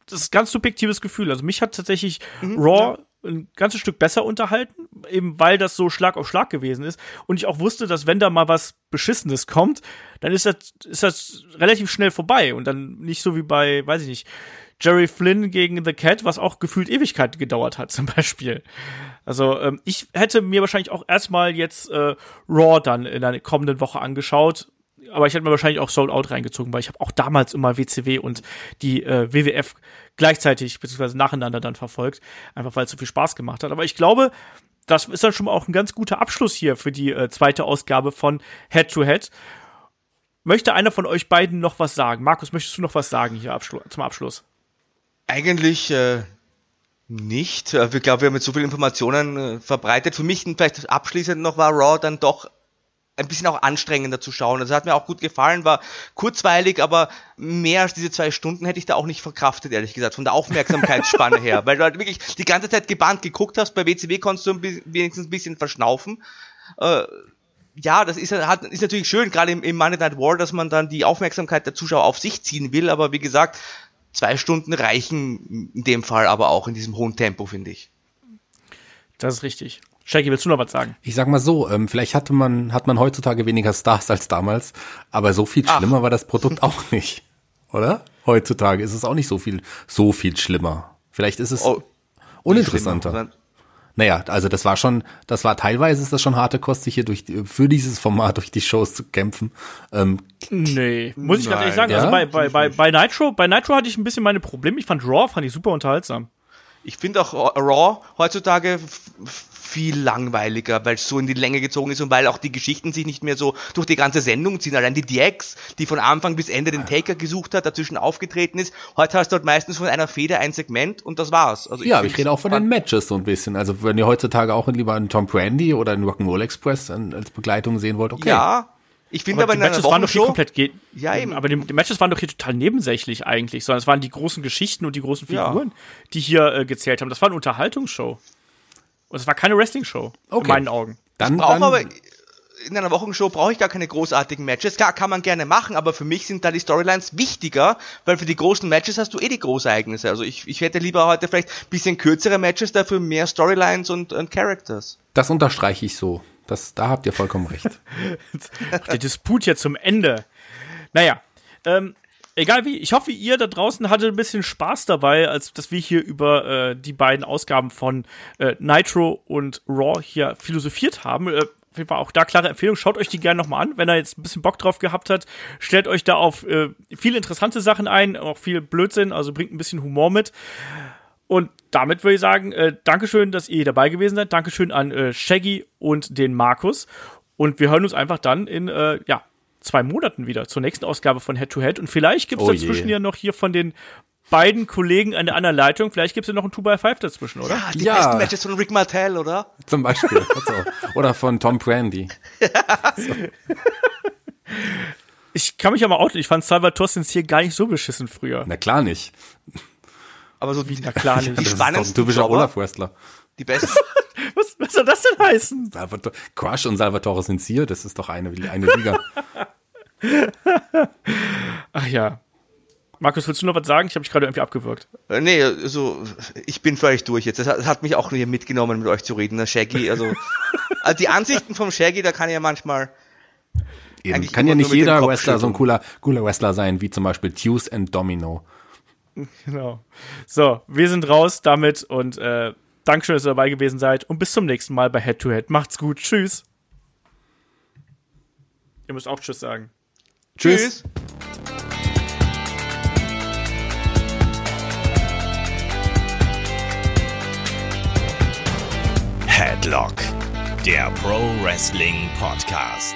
B: das ist ein ganz subjektives Gefühl. Also mich hat tatsächlich mhm, Raw ja ein ganzes Stück besser unterhalten, eben weil das so Schlag auf Schlag gewesen ist. Und ich auch wusste, dass wenn da mal was Beschissenes kommt, dann ist das, ist das relativ schnell vorbei. Und dann nicht so wie bei, weiß ich nicht, Jerry Flynn gegen The Cat, was auch gefühlt Ewigkeit gedauert hat, *laughs* zum Beispiel. Also ähm, ich hätte mir wahrscheinlich auch erstmal jetzt äh, Raw dann in der kommenden Woche angeschaut, aber ich hätte mir wahrscheinlich auch Sold Out reingezogen, weil ich habe auch damals immer WCW und die äh, WWF gleichzeitig beziehungsweise nacheinander dann verfolgt, einfach weil es so viel Spaß gemacht hat. Aber ich glaube, das ist dann schon mal auch ein ganz guter Abschluss hier für die äh, zweite Ausgabe von Head to Head. Möchte einer von euch beiden noch was sagen? Markus, möchtest du noch was sagen hier Abschlu zum Abschluss?
D: Eigentlich äh, nicht. Äh, ich glaube, wir haben jetzt so viele Informationen äh, verbreitet. Für mich vielleicht abschließend noch war Raw dann doch ein bisschen auch anstrengender zu schauen. Das hat mir auch gut gefallen, war kurzweilig, aber mehr als diese zwei Stunden hätte ich da auch nicht verkraftet, ehrlich gesagt, von der Aufmerksamkeitsspanne *laughs* her. Weil du halt wirklich die ganze Zeit gebannt geguckt hast, bei WCW konntest du wenigstens ein bisschen verschnaufen. Äh, ja, das ist, hat, ist natürlich schön, gerade im, im Monday Night War, dass man dann die Aufmerksamkeit der Zuschauer auf sich ziehen will, aber wie gesagt, zwei Stunden reichen in dem Fall aber auch in diesem hohen Tempo, finde ich.
B: Das ist richtig. Shaggy, willst du noch was sagen?
C: Ich sag mal so, ähm, vielleicht hatte man, hat man heutzutage weniger Stars als damals, aber so viel schlimmer Ach. war das Produkt auch nicht. Oder? Heutzutage ist es auch nicht so viel, so viel schlimmer. Vielleicht ist es oh, uninteressanter. Naja, also das war schon, das war teilweise ist das schon harte Kost, sich hier durch für dieses Format durch die Shows zu kämpfen.
B: Ähm, nee, muss ich ganz ehrlich sagen. Also ja? Also bei, bei, bei, bei Nitro, bei Nitro hatte ich ein bisschen meine Probleme. Ich fand Raw, fand ich super unterhaltsam.
D: Ich finde auch Raw heutzutage viel langweiliger, weil es so in die Länge gezogen ist und weil auch die Geschichten sich nicht mehr so durch die ganze Sendung ziehen. Allein die DX, die von Anfang bis Ende den Taker gesucht hat, dazwischen aufgetreten ist. Heute hast du halt meistens von einer Feder ein Segment und das war's.
C: Also ja, ich, ich rede auch von den Matches so ein bisschen. Also wenn ihr heutzutage auch lieber einen Tom Brandy oder einen Rock'n'Roll Express als Begleitung sehen wollt, okay.
D: Ja, ich finde aber, aber
B: die Matches waren doch hier komplett ja, eben. aber die, die, Matches waren doch hier total nebensächlich eigentlich, sondern es waren die großen Geschichten und die großen Figuren, ja. die hier äh, gezählt haben. Das war eine Unterhaltungsshow. Und es war keine Wrestling-Show, okay. in meinen Augen.
D: Dann, dann aber in einer Wochenshow brauche ich gar keine großartigen Matches. Klar, kann man gerne machen, aber für mich sind da die Storylines wichtiger, weil für die großen Matches hast du eh die Großereignisse. Also ich, ich hätte lieber heute vielleicht ein bisschen kürzere Matches, dafür mehr Storylines und, und Characters.
C: Das unterstreiche ich so. Das, da habt ihr vollkommen recht. *laughs*
B: Der Disput hier zum Ende. Naja, ähm, egal wie, ich hoffe, ihr da draußen hattet ein bisschen Spaß dabei, als dass wir hier über äh, die beiden Ausgaben von äh, Nitro und Raw hier philosophiert haben. Äh, auf jeden Fall auch da klare Empfehlung. Schaut euch die gerne nochmal an, wenn er jetzt ein bisschen Bock drauf gehabt hat. Stellt euch da auf äh, viele interessante Sachen ein, auch viel Blödsinn, also bringt ein bisschen Humor mit. Und damit würde ich sagen, äh, Dankeschön, dass ihr dabei gewesen seid. Dankeschön an äh, Shaggy und den Markus. Und wir hören uns einfach dann in, äh, ja, zwei Monaten wieder zur nächsten Ausgabe von Head to Head. Und vielleicht gibt es oh dazwischen je. ja noch hier von den beiden Kollegen an der anderen Leitung, vielleicht gibt es ja noch ein 2x5 dazwischen, oder? Ja,
D: die ja. besten Matches von Rick Martell, oder?
C: Zum Beispiel. *laughs* also, oder von Tom Brandy.
B: so. *laughs* Ich kann mich aber auch, ich fand Salvatore hier gar nicht so beschissen früher.
C: Na klar nicht.
D: Aber so wie, na klar *laughs* nicht.
C: Die spannendsten typischer Olaf-Wrestler.
D: Die besten. *laughs*
B: was, was soll das denn heißen?
C: Salvatore, Crush und Salvatore sind hier, das ist doch eine, eine Liga. *laughs*
B: Ach ja. Markus, willst du noch was sagen? Ich habe mich gerade irgendwie abgewürgt.
D: Äh, nee, also ich bin völlig durch jetzt. Das hat, das hat mich auch hier mitgenommen, mit euch zu reden. Der Shaggy, also, *laughs* also die Ansichten vom Shaggy, da kann ja manchmal.
C: Eben. Kann ja nicht jeder Wrestler so ein cooler, cooler Wrestler sein, wie zum Beispiel Tues and Domino.
B: Genau. So, wir sind raus damit und äh, Dankeschön, dass ihr dabei gewesen seid und bis zum nächsten Mal bei Head to Head. Macht's gut. Tschüss. Ihr müsst auch Tschüss sagen.
D: Tschüss.
A: Headlock, der Pro Wrestling Podcast.